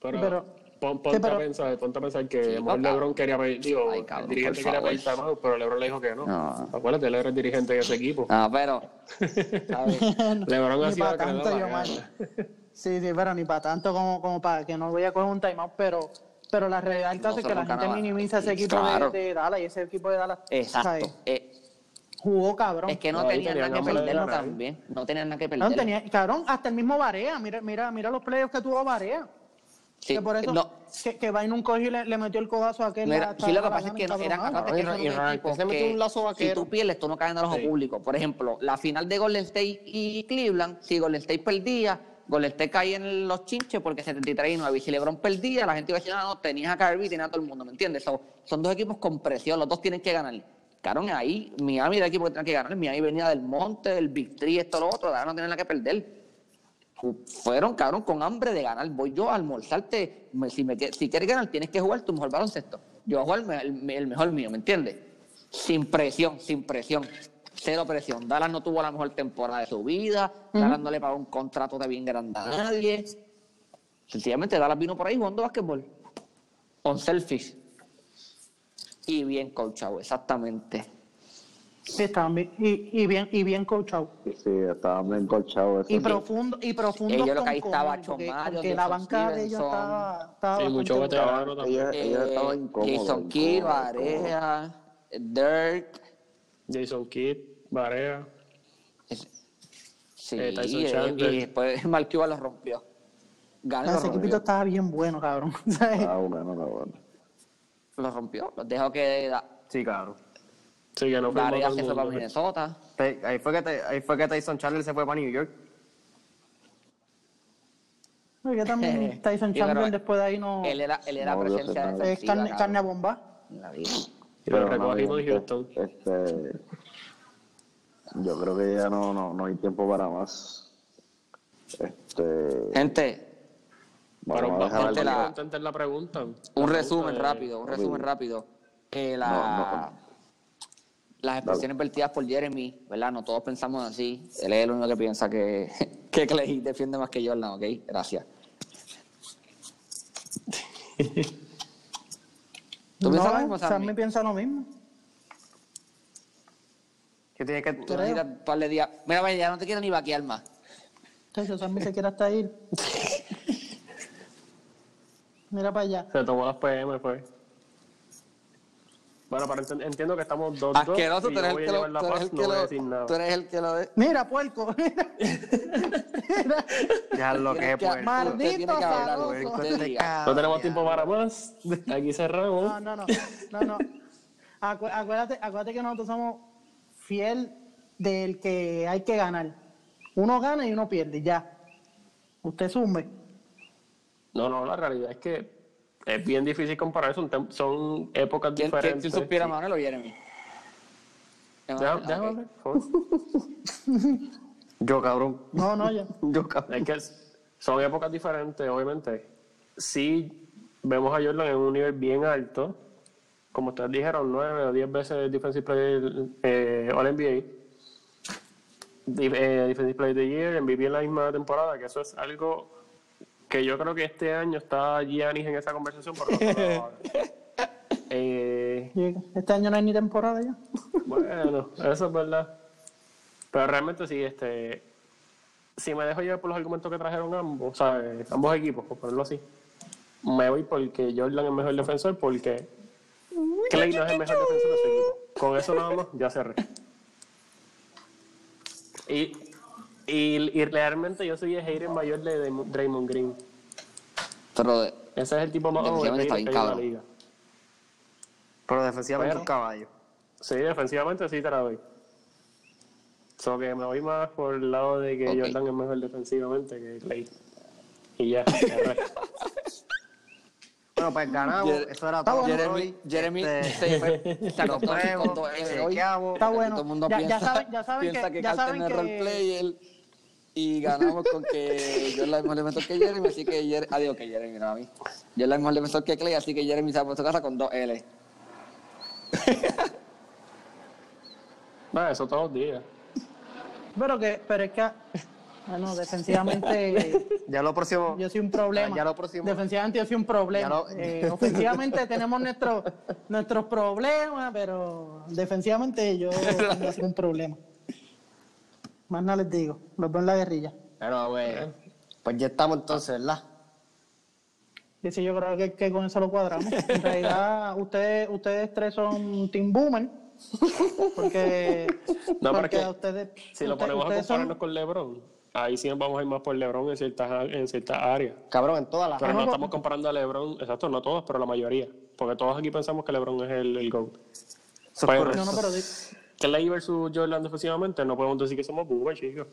E: Pero,
A: Pero-
E: pon- ponte,
A: sí, pero-
E: a pensar, ponte a pensar que mejor
C: cabrón.
E: LeBron quería pedir, digo,
C: Ay, cabrón,
E: el dirigente quería
C: favor.
E: pedir timeout, pero LeBron le dijo que no.
C: No.
E: Acuérdate, él era el dirigente de ese equipo.
C: Ah, pero. <laughs> <laughs>
E: LeBron lo que le
A: tanto, yo. <laughs> Sí, sí, pero ni para tanto como, como para que no voy a coger un timeout, pero, pero la realidad del caso
C: No
A: es que la gente
C: nada.
A: minimiza ese equipo
C: Claro.
A: de, de Dallas y ese equipo de Dallas
C: Exacto. Eh,
A: jugó cabrón.
C: es que no,
E: No,
C: tenían
E: tenían
C: nada que perderlo también. No tenían nada que
A: No,
C: perder.
A: tenía, cabrón, hasta el mismo Barea, mira, mira, mira los playoffs que tuvo Barea.
C: Sí,
A: que por eso
C: no,
A: que, que Bynum cogió y le, le metió el codazo a aquel.
C: no era-
A: hasta
C: sí, lo que
A: la
C: pasa es que no, eran, que
B: y
C: equipos
B: se metió un lazo
C: si tú pierdes, tú no caes en el ojo
E: Sí.
C: público. Por ejemplo, la final de Golden State y Cleveland, si Golden State perdía, Golden State caía en los chinches porque 73 y 9. Y si LeBron perdía, la gente iba a decir, "Ah, no, tenías a Kyrie, tenías a todo el mundo, ¿me entiendes? So, son dos equipos con presión, los dos tienen que ganar. Cabrón, ahí Miami era el equipo que tenía que ganar. Miami venía del monte, del Big Three, esto, lo otro, ahora no tienen nada que perder. Fu- Fueron, cabrón, con hambre de ganar. Voy yo a almorzarte. si, me, si quieres ganar, tienes que jugar tu mejor baloncesto. Yo voy a jugar el, me- el mejor mío, ¿me entiendes? Sin presión, sin presión. Cero presión. Dallas no tuvo la mejor temporada de su vida. Dallas no le pagó un contrato de bien grande a nadie. Sencillamente Dallas vino por ahí jugando básquetbol. On selfish. Y bien coachado, exactamente.
A: Sí, estaban bien, y, y bien, y bien coachado.
D: Sí, estaban bien colchados.
A: Y profundo, y profundo
C: Ellos lo que ahí estaba
A: porque,
C: Chomario,
A: porque la banca de ellos estaba, estaba
E: Sí, mucho veterano
D: Estaban-
E: también.
D: ellos, ellos estaban
C: Eh,
D: incómodos.
C: Jason Kidd. Barea, Dirk.
E: Jason Kidd, Barea.
C: Sí,
E: Eh, Tyson
C: eh, y después <laughs> Mark Cuban lo rompió. Ganó y
A: Ese equipito estaba bien bueno, cabrón. <laughs>
D: Ah, bueno, no, bueno.
C: Lo rompió. Los dejó que
G: Sí, cabrón.
E: Sí, que no fue todo
C: se fue para. Minnesota.
G: Te- Ahí fue, que te- ahí fue que Tyson Chandler se fue para New York.
A: Porque también <laughs> Tyson Chandler después de ahí no
C: Él era, él era
D: No,
C: presencia
D: nada.
A: es carne, carne a bomba.
C: en la vida.
E: Y lo recogimos en
D: este,
E: Houston.
D: Este, yo creo que ya no, no, no hay tiempo para más. Este,
C: Gente,
D: vamos
E: Pero
C: la-
E: la pregunta.
C: un
E: La
C: resumen
E: pregunta de-
C: rápido, un resumen rápido. Eh, la-
D: No, no.
C: Las expresiones vertidas por Jeremy, ¿verdad? No todos pensamos así. Él es el único que piensa que, <laughs> que Clay defiende más que Jordan, ¿ok? Gracias. ¿Tú piensas lo mismo,
A: no, Sammy
C: Sammy?
A: piensa lo mismo.
G: Que tiene que...
C: Tú necesitas un par de días. Mira, vaya, ya no te quiero ni vaquear más.
A: Entonces, Sammy se quiere hasta ir. <laughs> Mira para allá.
E: Se tomó las PM, fue. Bueno, pero ent- entiendo que estamos dos
C: Asqueroso,
E: dos.
C: tú eres lo...
E: la
C: Tú eres
E: paz,
C: el
E: no
C: que
E: voy a
C: lo...
E: decir nada.
C: Tú eres el que lo...
A: Mira, puerco. <laughs> Mira. <laughs>
G: Ya lo que puerco.
A: Maldito.
E: No tenemos tiempo para más. Aquí cerramos.
A: No, no, no. no, no. Acu- acuérdate, acuérdate que nosotros somos fiel del que hay que ganar. Uno gana y uno pierde, ya. Usted sume.
E: No, no, la realidad es que es bien difícil comparar. Son, son épocas
C: ¿Quién, quién,
E: diferentes.
C: quién supiera,
E: sí.
C: Manuel o Jeremy?
E: Déjame hablar, por favor.
G: Yo, cabrón.
A: No, no, ya. <laughs>
G: Yo, cabrón.
E: Es que son épocas diferentes, obviamente. Sí vemos a Jordan en un nivel bien alto, como ustedes dijeron, nueve o diez veces Defensive Player eh, All NBA, Dif- eh, Defensive Player of the Year, MVP en la misma temporada, que eso es algo que yo creo que este año está Giannis en esa conversación, pero. <laughs> Eh,
A: Este año no hay ni temporada ya.
E: bueno, eso es verdad. Pero realmente sí, este, si me dejo llevar por los argumentos que trajeron ambos, ¿sabes? ambos equipos, por ponerlo así, me voy porque Jordan es mejor defensor, porque Clay no es el mejor defensor de su equipo. Con eso nada más, ya cerré. Y, y, y realmente yo soy el hater mayor de Draymond Green.
C: Pero de-
E: Ese es el tipo más
C: Defensivamente está bien cabrón.
E: liga.
G: Pero defensivamente
E: Pero-
G: un caballo.
E: Sí, defensivamente sí te la doy. So que me voy más por el lado de que. Jordan es mejor defensivamente que Clay. Y ya. <laughs>
G: Bueno, pues ganamos.
C: Jer-
G: Eso era todo.
A: bueno.
C: Jeremy,
G: hoy.
C: Jeremy
G: Este,
C: se fue, <laughs> L hoy.
G: chequeamos.
A: Está bueno.
C: Todo el mundo
A: Ya,
C: piensa,
A: ya saben, ya saben
C: piensa
A: que,
C: que,
A: ya saben
C: es
A: que
C: y ganamos con que yo es el mejor defensor que Jeremy, así que Jeremy, ah, digo que Jeremy, no a mí. Yo es el mejor defensor que Clay, así que Jeremy se ha puesto casa con dos L.
E: Nah, eso todos los días.
A: Pero que, pero es que, bueno, defensivamente <laughs>
G: Ya lo próximo.
A: yo soy un problema.
G: Ya lo próximo.
A: Defensivamente yo soy un problema.
G: Lo-
A: Eh, ofensivamente tenemos nuestros nuestros problemas, pero defensivamente yo no <laughs> soy un problema. Más nada les digo, los veo en la guerrilla.
G: Bueno, pues, pues ya estamos entonces, ¿verdad?
A: Y sí, yo creo que, que con eso lo cuadramos. En realidad, <laughs> ustedes, ustedes tres son Team Boomer. Porque,
E: No, pero
A: porque ustedes,
E: Si lo ponemos a
A: son-
E: compararnos con LeBron, ahí sí nos vamos a ir más por LeBron en ciertas, en ciertas áreas.
G: Cabrón, en todas las
E: Pero no
A: no,
E: estamos comparando a LeBron, exacto, no todos, pero la mayoría. Porque todos aquí pensamos que LeBron es el, el GOAT. Pero-.
A: No, no, pero di-
E: Clay versus Jordan defensivamente, no podemos decir que somos boomers, chicos.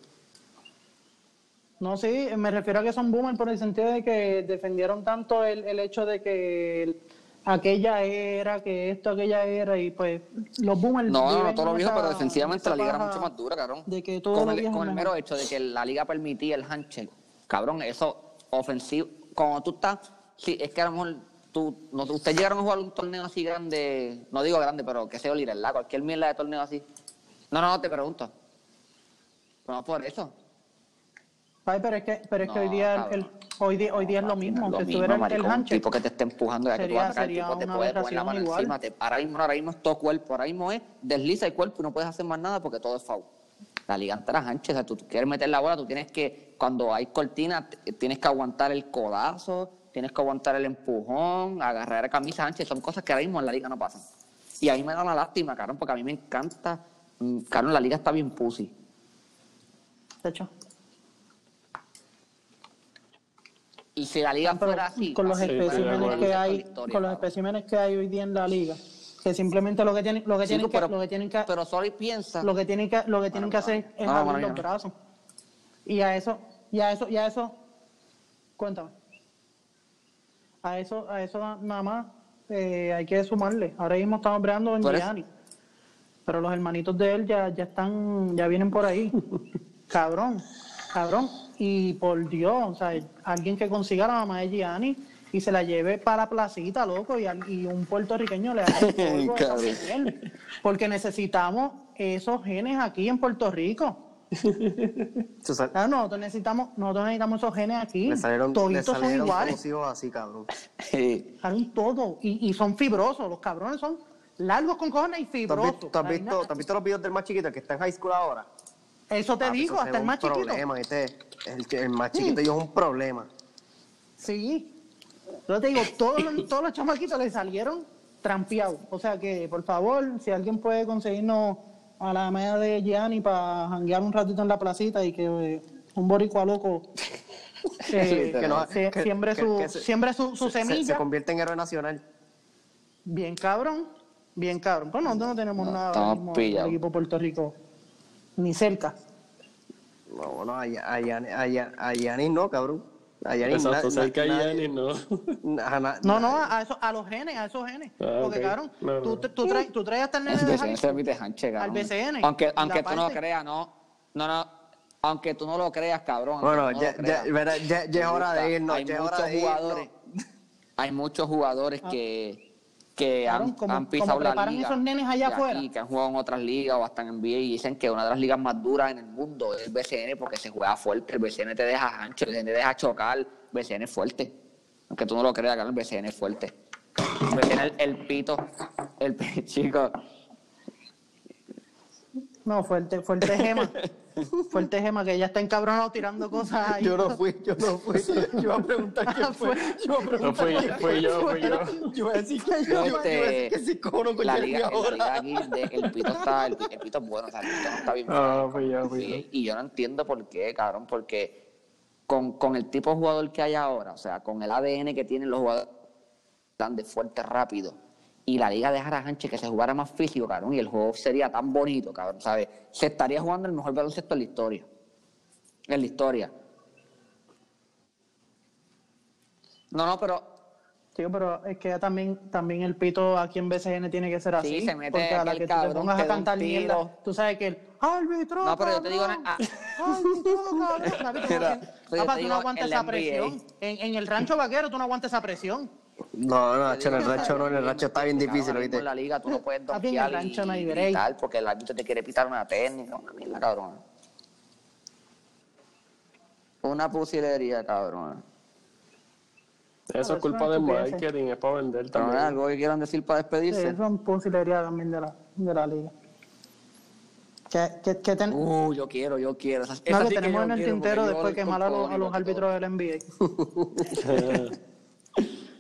A: No, sí, me refiero a que son boomers por el sentido de que defendieron tanto el, el hecho de que el- aquella era, que esto, aquella era, y pues los boomers.
C: No, no, no todos los viejos, pero defensivamente la liga era mucho más dura, cabrón.
A: De que todos
C: con el, con mero hecho de que la liga permitía el handshake, cabrón, eso ofensivo. Cuando tú estás, sí, es que a lo mejor tú, no, ustedes llegaron a jugar un torneo así grande, no digo grande, pero que sea Oliver, ¿la? Cualquier mierda de torneo así. No, no, no, te pregunto. No, por eso.
A: Ay, pero es que, pero es que
C: No,
A: hoy día el- el, hoy día, hoy día es lo mismo.
C: lo
A: estuviera
C: mismo,
A: el, el
C: maricón, un
A: handshake,
C: tipo que te esté empujando, ya que tú
A: Sería-
C: vas a caer, el
A: sería
C: tipo te puede poner la mano
A: igual.
C: encima. Te, ahora, mismo, ahora mismo es todo cuerpo, ahora mismo es desliza el cuerpo y no puedes hacer más nada porque todo es foul. La liga es ancha, o sea, tú quieres meter la bola, tú tienes que, cuando hay cortina, tienes que aguantar el codazo, tienes que aguantar el empujón, agarrar camisas anchas, son cosas que ahora mismo en la liga no pasan. Y a mí me da una lástima, cabrón, porque a mí me encanta, mm, cabrón, la liga está bien pussy.
A: de hecho,
C: Y si la liga
A: pero
C: fuera así,
A: con los
C: así,
A: especímenes que hay,
C: historia,
A: con los especímenes que hay hoy día en la liga, que simplemente lo que tienen, lo que
C: Sí,
A: tienen que, lo que tienen que,
C: pero solo piensa.
A: lo que tienen que, lo que tienen que hacer es
C: No,
A: abrir los brazos. Y a eso, y a eso, y a eso, cuéntame. A eso, a eso nada más eh, hay que sumarle. Ahora mismo estamos breando en Gianni. Pero los hermanitos de él ya, ya están, ya vienen por ahí. <laughs> cabrón, cabrón. Y por Dios, o sea, alguien que consiga a la mamá de Gianni y se la lleve para la placita, loco, y, al- y un puertorriqueño le haga el <laughs> polvo a. Porque necesitamos esos genes aquí en Puerto Rico. <laughs> Claro, nosotros necesitamos, nosotros necesitamos esos genes aquí.
G: Le salieron, le
A: Toditos son iguales.
G: hijos así, cabrón. <laughs>
A: Salieron todos. Y, y son fibrosos. Los cabrones son largos con cojones y
G: ¿Tú has,
A: fibrosos.
G: tú has visto- tú has visto los videos del más chiquito que está en high school ahora?
A: Eso te
G: Papi,
A: digo, hasta el más
G: un
A: chiquito.
G: problema, este, el, más chiquito y es un problema.
A: Sí. Yo te digo, todos los, <laughs> todos los chamaquitos le salieron trampeados. O sea que, por favor, si alguien puede conseguirnos a la media de Gianni para janguear un ratito en la placita y que eh, un boricua loco <laughs> eh,
G: Que no-
A: se-
G: que-
A: siembre,
G: que-
A: su,
G: que se-
A: siembre su, su
G: Se- Se,
A: semilla.
G: se convierte en héroe nacional.
A: Bien cabrón, bien cabrón. Pues nosotros no tenemos
C: No,
A: nada
C: estamos
A: ahora mismo en el
C: pillados.
A: equipo Puerto Rico, ni cerca.
G: No, bueno, a, Ya- a, Yan- a, Yanis no, cabrón. A Yanis
E: Exacto,
G: na- na-
E: de
G: nadie-
E: no. <laughs>
G: na- na-
A: No, no, a, eso, a los genes, a esos genes.
E: Ah,
A: Porque,
E: ok.
A: cabrón,
E: No,
A: tú, tú, traes, tú traes hasta el nene de
C: BCN
A: Al. BCN.
C: Aunque, aunque tú no lo creas, no. No, no. Aunque tú no lo creas, cabrón.
G: Bueno,
C: tú no
G: ya,
C: creas.
G: ya, ya- ya es hora de irnos,
C: Hay
G: ya
C: muchos
G: hora de irnos.
C: jugadores. Hay muchos jugadores que, que han,
A: como-
C: han pisado
A: como
C: la liga.
A: esos nenes allá
C: de
A: afuera.
C: aquí, que han jugado en otras ligas o hasta en NBA y dicen que una de las ligas más duras en el mundo es el BCN porque se juega fuerte. El BCN te deja ancho, el BCN te deja chocar. El BCN es fuerte. Aunque tú no lo creas, cabrón, el BCN es fuerte. El BCN, el, el pito, el <laughs> chico.
A: No, fuerte, fuerte gema. <laughs> fuerte gema, que ya está encabronado tirando cosas ahí.
G: Yo no fui, yo no fui. Yo iba a preguntar quién fue. Yo iba a
E: No
G: preguntar
E: fui,
G: quién
E: fui yo, fui yo.
G: Yo iba a decir que yo, yo iba a decir que sí, cojono con
C: la liga, en la
G: ahora.
C: liga aquí, de- el pito está, el, el pito es bueno, o sea, el pito no está bien.
E: Ah, fui yo, fui yo.
C: Y, y yo no entiendo por qué, cabrón, porque con, con el tipo de jugador que hay ahora, o sea, con el ADN que tienen los jugadores tan de fuerte, rápido, y la liga dejara a Sánchez que se jugara más físico, cabrón, y el juego sería tan bonito, cabrón, ¿sabes? Se estaría jugando el mejor baloncesto en la historia. En la historia. No, no, pero
A: Tío, pero es que también, también el pito aquí en BCN tiene que ser así.
C: Sí, se mete
A: porque a la que tú te
C: cabrón
A: pongas
C: que
A: a cantar mierda, tú sabes que el árbitro.
C: No, pero yo te digo, ah. <laughs>
A: árbitro, cabrón. ¿Sabes? Tú no-
C: Mira, pero yo
A: Papá,
C: te
A: tú
C: digo,
A: no aguantas esa presión. En, en el rancho vaquero tú no aguantas esa presión.
G: No, no, en el rancho no, en el rancho está bien difícil, ¿viste?
C: En la liga tú no puedes
A: rancho
C: y,
A: no hay
C: y gritar porque el árbitro te quiere pitar una técnica, una mierda, cabrón. Una pusilería, cabrón.
E: Eso es culpa
A: una
E: del marketing, es para vender
C: Pero ¿no
E: también.
C: algo que quieran decir para
A: Sí,
C: despedirse.
A: eso es posibilidad también de la, de la liga. Que, que, que ten-
C: Uh, yo quiero, yo quiero. Esa-
A: no,
C: esa
A: que
C: sí que
A: tenemos
C: yo
A: en el
C: quiero,
A: tintero después quemar a los, a los árbitros del NBA. <laughs> <laughs> <laughs>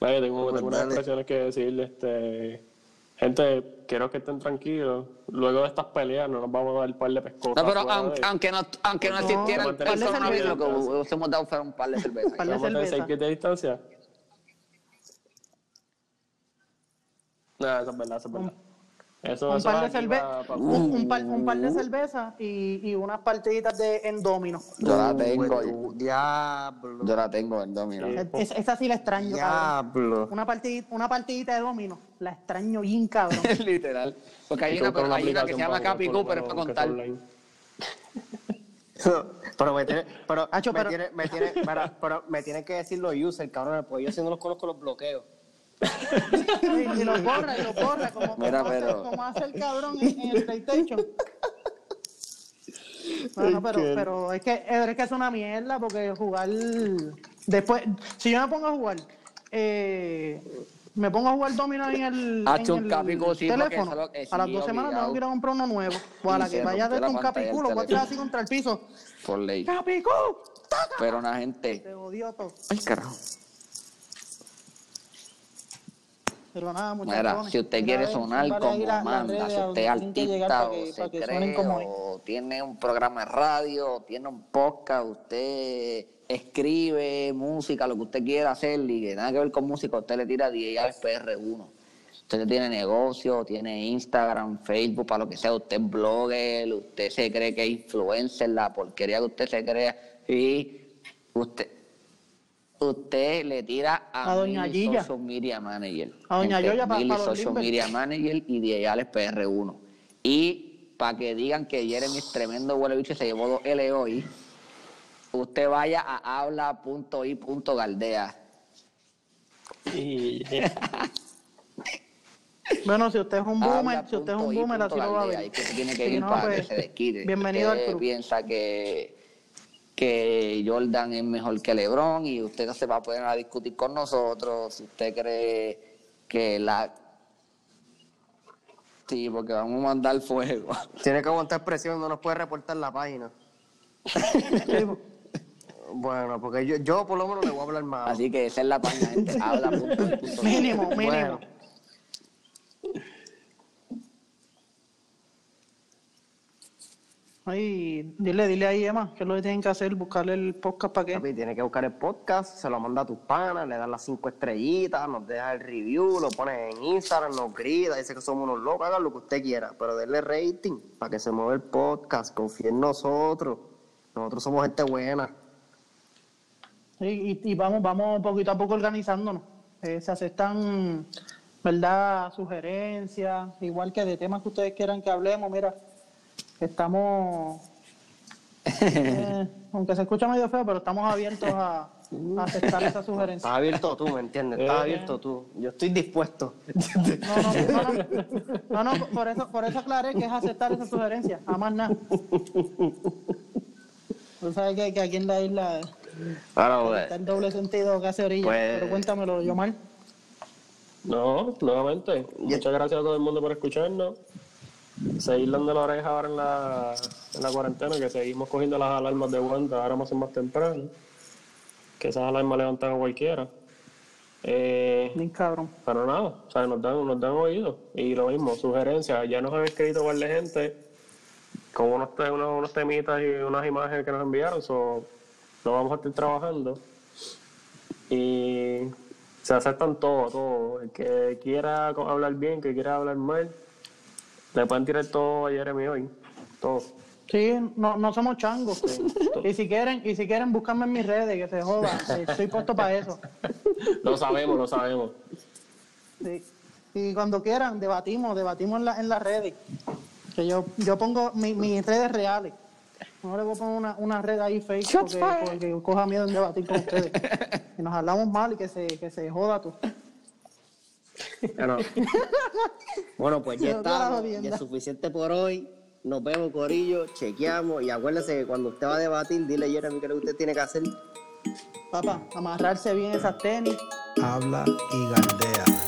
E: Vaya, tengo,
G: Pues
E: tengo unas
G: dale.
E: expresiones que decirle. Este, gente, quiero que estén tranquilos. Luego de estas peleas no nos vamos a dar un par de pescos.
C: No, pero aunque, aunque no, aunque no existiera el,
E: mantener
C: el
A: cerveza.
C: coronavirus, lo que hubiésemos dado fue un par de cervezas.
A: Par de
E: ¿Vamos a
A: cerveza.
E: seis pies de distancia? No, eso es verdad, eso es verdad. Eso,
A: un
E: eso
A: par de
E: pa- pa-
A: un, un par, un par de cervezas y, y unas partiditas de en domino.
C: Yo la
B: Pues
C: tengo.
B: Diablo.
C: Yo la tengo en domino.
A: Es- es- esa sí la extraño, cabrón.
B: Diablo.
A: Una partidita, una partidita de domino, la extraño bien, cabrón. <laughs>
C: Literal. Porque hay una,
E: una
C: hay una que se llama Capi Cooper, es para contar. <laughs>
B: pero me tiene, pero,
A: Hacho,
B: me
A: pero-
B: tiene, me tiene, pero, pero me tiene que decir los users, cabrón, porque yo si no los conozco los bloqueo. <laughs>
A: y, lo borra, y lo borra, como, como
C: Mira,
A: hace,
C: pero-
A: como hace el cabrón en, en el PlayStation. Bueno, pero, pero es que es que es una mierda porque jugar después, si yo me pongo a jugar, eh, me pongo a jugar domino en el,
C: Hacho,
A: en el teléfono.
C: que-
A: a las dos semanas tengo que ir a comprar uno nuevo. O a la que vaya a
C: rompe
A: dar
C: la
A: un capiculo, voy a tirar así contra el piso.
C: Por ley. Pero una gente.
A: Te odio todo.
C: Ay, carajo.
A: Pero nada, muchachos.
C: Mira, si usted quiere sonar como manda, si usted es artista o se cree, o tiene un programa de radio, o tiene un podcast, usted escribe música, lo que usted quiera hacer y que nada que ver con música, usted le tira DJ al PR1. Usted tiene negocio, tiene Instagram, Facebook, para lo que sea, usted es blogger, usted se cree que es influencer, la porquería que usted se crea, y usted usted le tira a,
A: A doña
C: mil
A: Gilla.
C: social media manager.
A: A doña Yoya pa-
C: mil
A: pa los
C: social
A: Limber.
C: media manager y Diales PR1. Y para que digan que Jeremy es tremendo huele bicho y se llevó dos L hoy, usted vaya a habla.i.galdea.
E: Y <laughs>
A: Bueno, si usted es un boomer, si usted es un boomer, así lo va a ver.
C: Que se tiene que
A: Si
C: ir
A: no,
C: para
A: pues,
C: que se desquite.
A: Bienvenido
C: usted
A: al club.
C: piensa que, que Jordan es mejor que LeBron y usted no se va a poder a discutir con nosotros. Si usted cree que la... Sí, porque vamos a mandar fuego. <laughs>
B: Tiene que aguantar presión, no nos puede reportar la página. <laughs> Bueno, porque yo, yo por lo menos le voy a hablar más.
C: Así que esa es la página, gente. Habla.i.galdea.
A: Mínimo, mínimo.
B: Bueno.
A: Ay, dile, dile ahí, Emma, que es lo que tienen que hacer, buscarle el podcast para qué.
B: Papi, tiene que buscar el podcast, se lo manda a tus panas, le das las cinco estrellitas, nos deja el review, lo pones en Instagram, nos grita, dice que somos unos locos, haga lo que usted quiera, pero denle rating para que se mueva el podcast, confíe en nosotros. Nosotros somos gente buena.
A: Y, y, y vamos, vamos poquito a poco organizándonos. Eh, se aceptan, ¿verdad? Sugerencias, igual que de temas que ustedes quieran que hablemos. Mira, estamos, eh, aunque se escucha medio feo, pero estamos abiertos a, a aceptar esas sugerencias.
B: Estás abierto tú, ¿me entiendes? Estás abierto tú. Yo estoy dispuesto.
A: No, no, no, no, no, no, por eso, por eso aclaré que es aceptar esas sugerencias, a más nada. Tú sabes que, que aquí en la isla
B: Ahora,
A: está el doble sentido que hace orilla,
B: Pues-
A: pero cuéntamelo, Yomar.
E: No, nuevamente, muchas gracias a todo el mundo por escucharnos. Seguir dando la oreja ahora en la, en la cuarentena, que seguimos cogiendo las alarmas de vuelta, ahora más más temprano. Que esas alarmas levantan a cualquiera. Eh,
A: Bien cabrón.
E: pero nada, o sea, nos dan, nos dan oídos. Y lo mismo, sugerencias. Ya nos han escrito par de gente con unos, unos, unos temitas y unas imágenes que nos enviaron. So, lo vamos a estar trabajando. Y se aceptan todo, todo. El que quiera hablar bien, que quiera hablar mal, le pueden tirar todo a Jeremy hoy. Todo.
A: Sí, no, no somos changos. <laughs> Y si quieren, y si quieren, búscame en mis redes, que se joda. <laughs> Estoy puesto para eso.
E: Lo sabemos, lo sabemos.
A: Sí. Y cuando quieran, debatimos, debatimos en, la, en las redes. Que yo, yo pongo mi- mis redes reales. No le voy a poner una, una red ahí fake porque, porque coja miedo en debatir con ustedes. <laughs> Y nos hablamos mal y que se, que se joda tú.
B: Bueno, bueno, pues ya
A: jodienda.
B: Ya es suficiente por hoy. Nos vemos, Corillo. Chequeamos. Y acuérdese que cuando usted va a debatir, dile Jeremy qué es lo que usted tiene que hacer.
A: Papá, amarrarse bien esas tenis.
H: Habla y galdea.